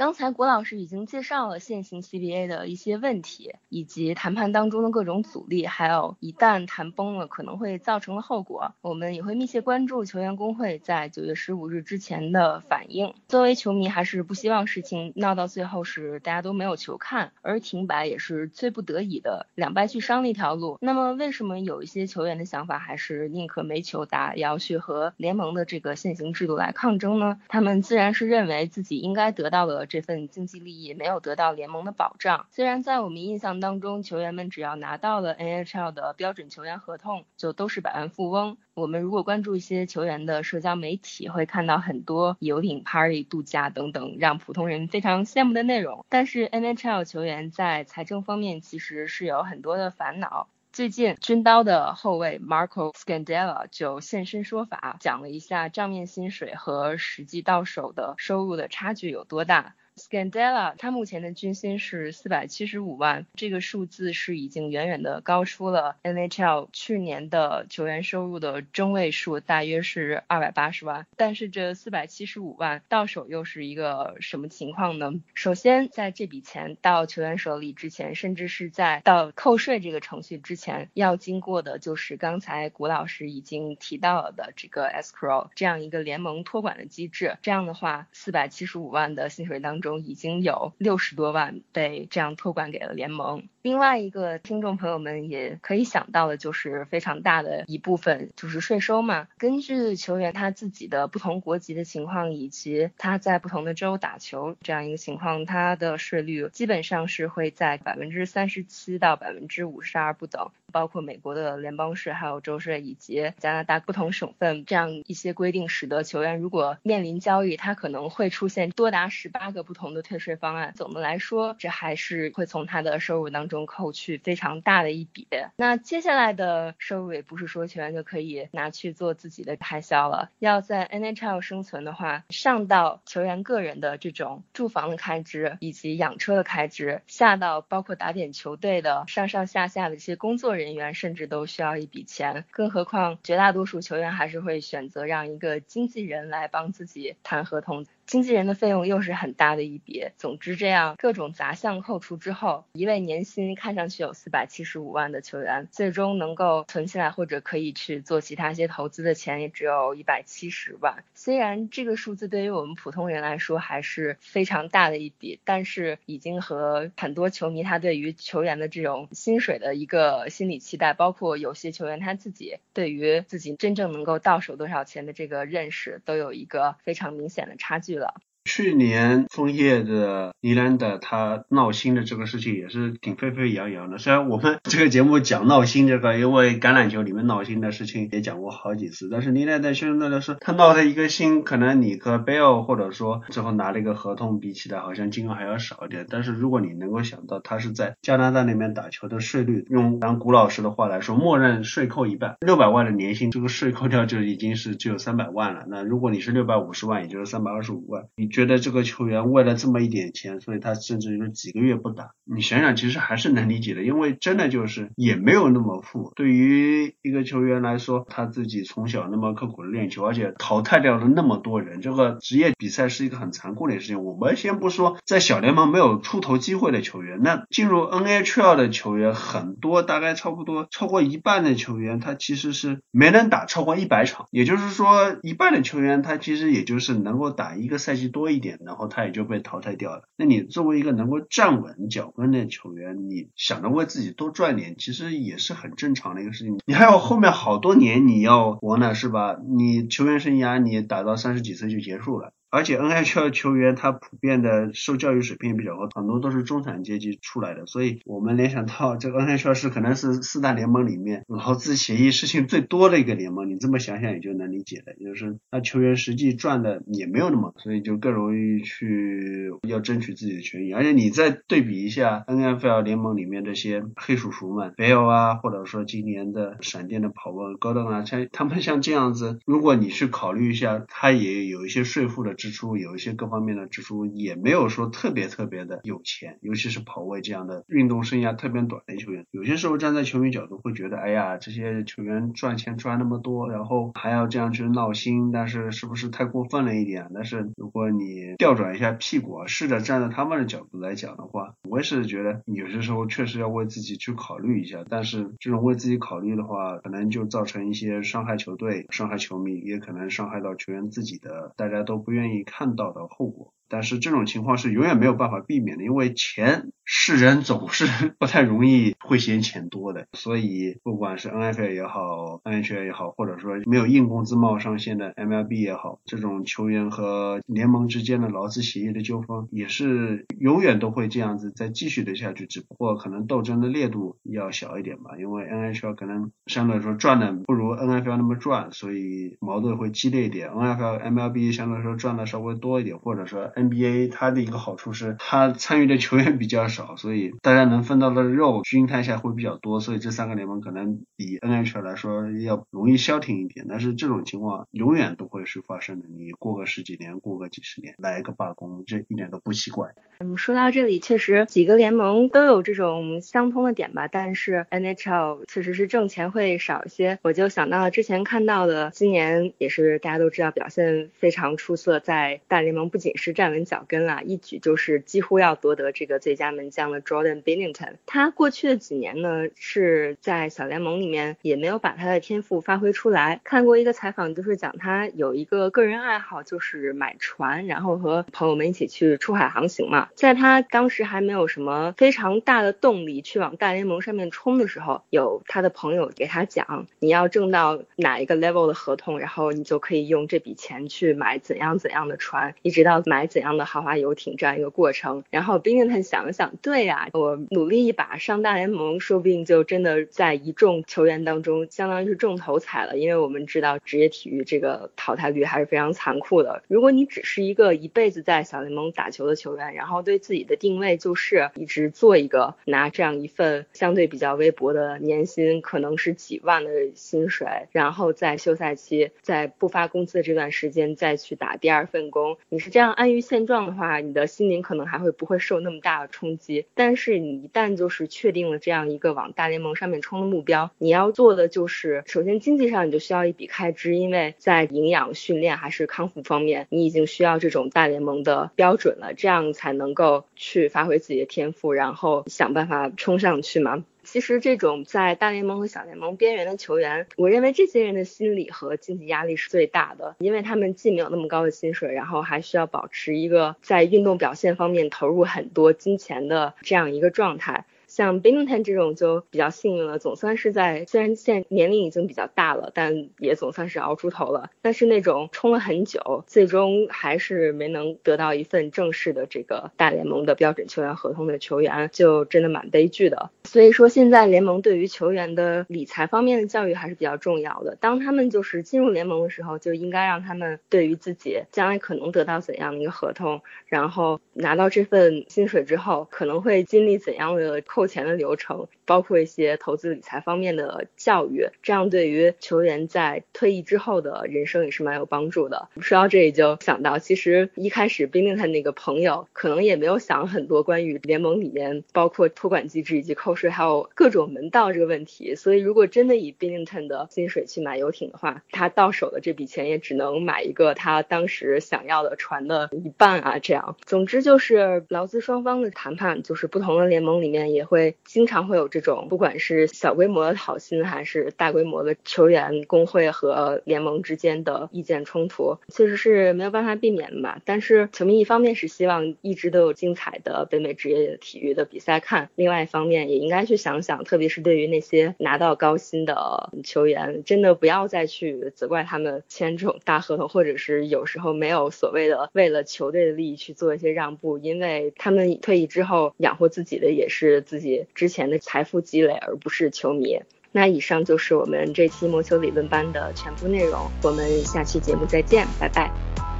刚才郭老师已经介绍了现行 CBA 的一些问题，以及谈判当中的各种阻力，还有一旦谈崩了可能会造成的后果。我们也会密切关注球员工会在九月十五日之前的反应。作为球迷，还是不希望事情闹到最后是大家都没有球看，而停摆也是最不得已的两败俱伤的一条路。那么，为什么有一些球员的想法还是宁可没球打，也要去和联盟的这个现行制度来抗争呢？他们自然是认为自己应该得到的。这份经济利益没有得到联盟的保障。虽然在我们印象当中，球员们只要拿到了 NHL 的标准球员合同，就都是百万富翁。我们如果关注一些球员的社交媒体，会看到很多游艇、party、度假等等让普通人非常羡慕的内容。但是 NHL 球员在财政方面其实是有很多的烦恼。最近，军刀的后卫 Marco Scandella 就现身说法，讲了一下账面薪水和实际到手的收入的差距有多大。Scandella，他目前的军薪是四百七十五万，这个数字是已经远远的高出了 NHL 去年的球员收入的中位数，大约是二百八十万。但是这四百七十五万到手又是一个什么情况呢？首先，在这笔钱到球员手里之前，甚至是在到扣税这个程序之前，要经过的就是刚才谷老师已经提到了的这个 escrow 这样一个联盟托管的机制。这样的话，四百七十五万的薪水当中。已经有六十多万被这样托管给了联盟。另外一个听众朋友们也可以想到的，就是非常大的一部分就是税收嘛。根据球员他自己的不同国籍的情况，以及他在不同的州打球这样一个情况，他的税率基本上是会在百分之三十七到百分之五十二不等。包括美国的联邦税、还有州税以及加拿大不同省份这样一些规定，使得球员如果面临交易，他可能会出现多达十八个不同的退税方案。总的来说，这还是会从他的收入当。中扣去非常大的一笔，那接下来的收入也不是说球员就可以拿去做自己的开销了。要在 NHL 生存的话，上到球员个人的这种住房的开支以及养车的开支，下到包括打点球队的上上下下的一些工作人员，甚至都需要一笔钱。更何况绝大多数球员还是会选择让一个经纪人来帮自己谈合同。经纪人的费用又是很大的一笔。总之，这样各种杂项扣除之后，一位年薪看上去有四百七十五万的球员，最终能够存起来或者可以去做其他一些投资的钱，也只有一百七十万。虽然这个数字对于我们普通人来说还是非常大的一笔，但是已经和很多球迷他对于球员的这种薪水的一个心理期待，包括有些球员他自己对于自己真正能够到手多少钱的这个认识，都有一个非常明显的差距。了。去年枫叶的尼兰德他闹心的这个事情也是挺沸沸扬扬的。虽然我们这个节目讲闹心这个，因为橄榄球里面闹心的事情也讲过好几次，但是尼兰德相对来说，他闹的一个心，可能你和贝尔或者说最后拿了一个合同比起来，好像金额还要少一点。但是如果你能够想到他是在加拿大那边打球的税率，用咱古老师的话来说，默认税扣一半，六百万的年薪，这个税扣掉就已经是只有三百万了。那如果你是六百五十万，也就是三百二十五万，你觉得这个球员为了这么一点钱，所以他甚至有几个月不打？你想想，其实还是能理解的，因为真的就是也没有那么富。对于一个球员来说，他自己从小那么刻苦的练球，而且淘汰掉了那么多人，这个职业比赛是一个很残酷的事情。我们先不说在小联盟没有出头机会的球员，那进入 NHL 的球员很多，大概差不多超过一半的球员，他其实是没能打超过一百场，也就是说，一半的球员他其实也就是能够打一个赛季多多一点，然后他也就被淘汰掉了。那你作为一个能够站稳脚跟的球员，你想着为自己多赚点，其实也是很正常的一个事情。你还有后面好多年你要活呢，是吧？你球员生涯你打到三十几岁就结束了。而且 NHL 球员他普遍的受教育水平比较高，很多都是中产阶级出来的，所以我们联想到这个 NHL 是可能是四大联盟里面劳资协议事情最多的一个联盟。你这么想想也就能理解了，就是那球员实际赚的也没有那么，所以就更容易去要争取自己的权益。而且你再对比一下 NFL 联盟里面这些黑叔叔们尔 l 啊，或者说今年的闪电的跑问高登啊，像他们像这样子，如果你去考虑一下，他也有一些税负的。支出有一些各方面的支出，也没有说特别特别的有钱，尤其是跑位这样的运动生涯特别短的球员，有些时候站在球迷角度会觉得，哎呀，这些球员赚钱赚那么多，然后还要这样去闹心，但是是不是太过分了一点？但是如果你调转一下屁股，试着站在他们的角度来讲的话，我也是觉得有些时候确实要为自己去考虑一下，但是这种为自己考虑的话，可能就造成一些伤害球队、伤害球迷，也可能伤害到球员自己的，大家都不愿意。看到的后果。但是这种情况是永远没有办法避免的，因为钱是人总是 不太容易会嫌钱多的，所以不管是 NFL 也好，NHL 也好，或者说没有硬工资帽上线的 MLB 也好，这种球员和联盟之间的劳资协议的纠纷也是永远都会这样子再继续的下去，只不过可能斗争的烈度要小一点吧，因为 NHL 可能相对来说赚的不如 NFL 那么赚，所以矛盾会激烈一点，NFL MLB 相对来说赚的稍微多一点，或者说。NBA 它的一个好处是，它参与的球员比较少，所以大家能分到的肉均摊下会比较多，所以这三个联盟可能比 NHL 来说要容易消停一点。但是这种情况永远都会是发生的，你过个十几年，过个几十年，来一个罢工，这一点都不奇怪。嗯，说到这里，确实几个联盟都有这种相通的点吧，但是 NHL 确实是挣钱会少一些。我就想到了之前看到的，今年也是大家都知道表现非常出色，在大联盟不仅是站稳脚跟了，一举就是几乎要夺得这个最佳门将的 Jordan Binnington。他过去的几年呢，是在小联盟里面也没有把他的天赋发挥出来。看过一个采访，就是讲他有一个个人爱好，就是买船，然后和朋友们一起去出海航行嘛。在他当时还没有什么非常大的动力去往大联盟上面冲的时候，有他的朋友给他讲，你要挣到哪一个 level 的合同，然后你就可以用这笔钱去买怎样怎样的船，一直到买怎样的豪华游艇这样一个过程。然后冰 n 想了想，对呀，我努力一把上大联盟，说不定就真的在一众球员当中，相当于是中头彩了。因为我们知道职业体育这个淘汰率还是非常残酷的。如果你只是一个一辈子在小联盟打球的球员，然后对自己的定位就是一直做一个拿这样一份相对比较微薄的年薪，可能是几万的薪水，然后在休赛期在不发工资的这段时间再去打第二份工。你是这样安于现状的话，你的心灵可能还会不会受那么大的冲击。但是你一旦就是确定了这样一个往大联盟上面冲的目标，你要做的就是首先经济上你就需要一笔开支，因为在营养训练还是康复方面，你已经需要这种大联盟的标准了，这样才能。能够去发挥自己的天赋，然后想办法冲上去吗？其实这种在大联盟和小联盟边缘的球员，我认为这些人的心理和经济压力是最大的，因为他们既没有那么高的薪水，然后还需要保持一个在运动表现方面投入很多金钱的这样一个状态。像 Bennington 这种就比较幸运了，总算是在虽然现在年龄已经比较大了，但也总算是熬出头了。但是那种冲了很久，最终还是没能得到一份正式的这个大联盟的标准球员合同的球员，就真的蛮悲剧的。所以说，现在联盟对于球员的理财方面的教育还是比较重要的。当他们就是进入联盟的时候，就应该让他们对于自己将来可能得到怎样的一个合同，然后拿到这份薪水之后，可能会经历怎样的扣钱的流程，包括一些投资理财方面的教育，这样对于球员在退役之后的人生也是蛮有帮助的。说到这里就想到，其实一开始冰冰他那个朋友可能也没有想很多关于联盟里面包括托管机制以及扣税还有各种门道这个问题，所以如果真的以冰宁泰的薪水去买游艇的话，他到手的这笔钱也只能买一个他当时想要的船的一半啊，这样。总之就是劳资双方的谈判，就是不同的联盟里面也会经常会有这这种，不管是小规模的讨薪还是大规模的球员工会和联盟之间的意见冲突，确实是没有办法避免的嘛。但是球迷一方面是希望一直都有精彩的北美职业体育的比赛看，另外一方面也应该去想想，特别是对于那些拿到高薪的球员，真的不要再去责怪他们签这种大合同，或者是有时候没有所谓的为了球队的利益去做一些让步，因为他们退役之后养活自己的也是自己之前的财富富积累，而不是球迷。那以上就是我们这期魔球理论班的全部内容，我们下期节目再见，拜拜。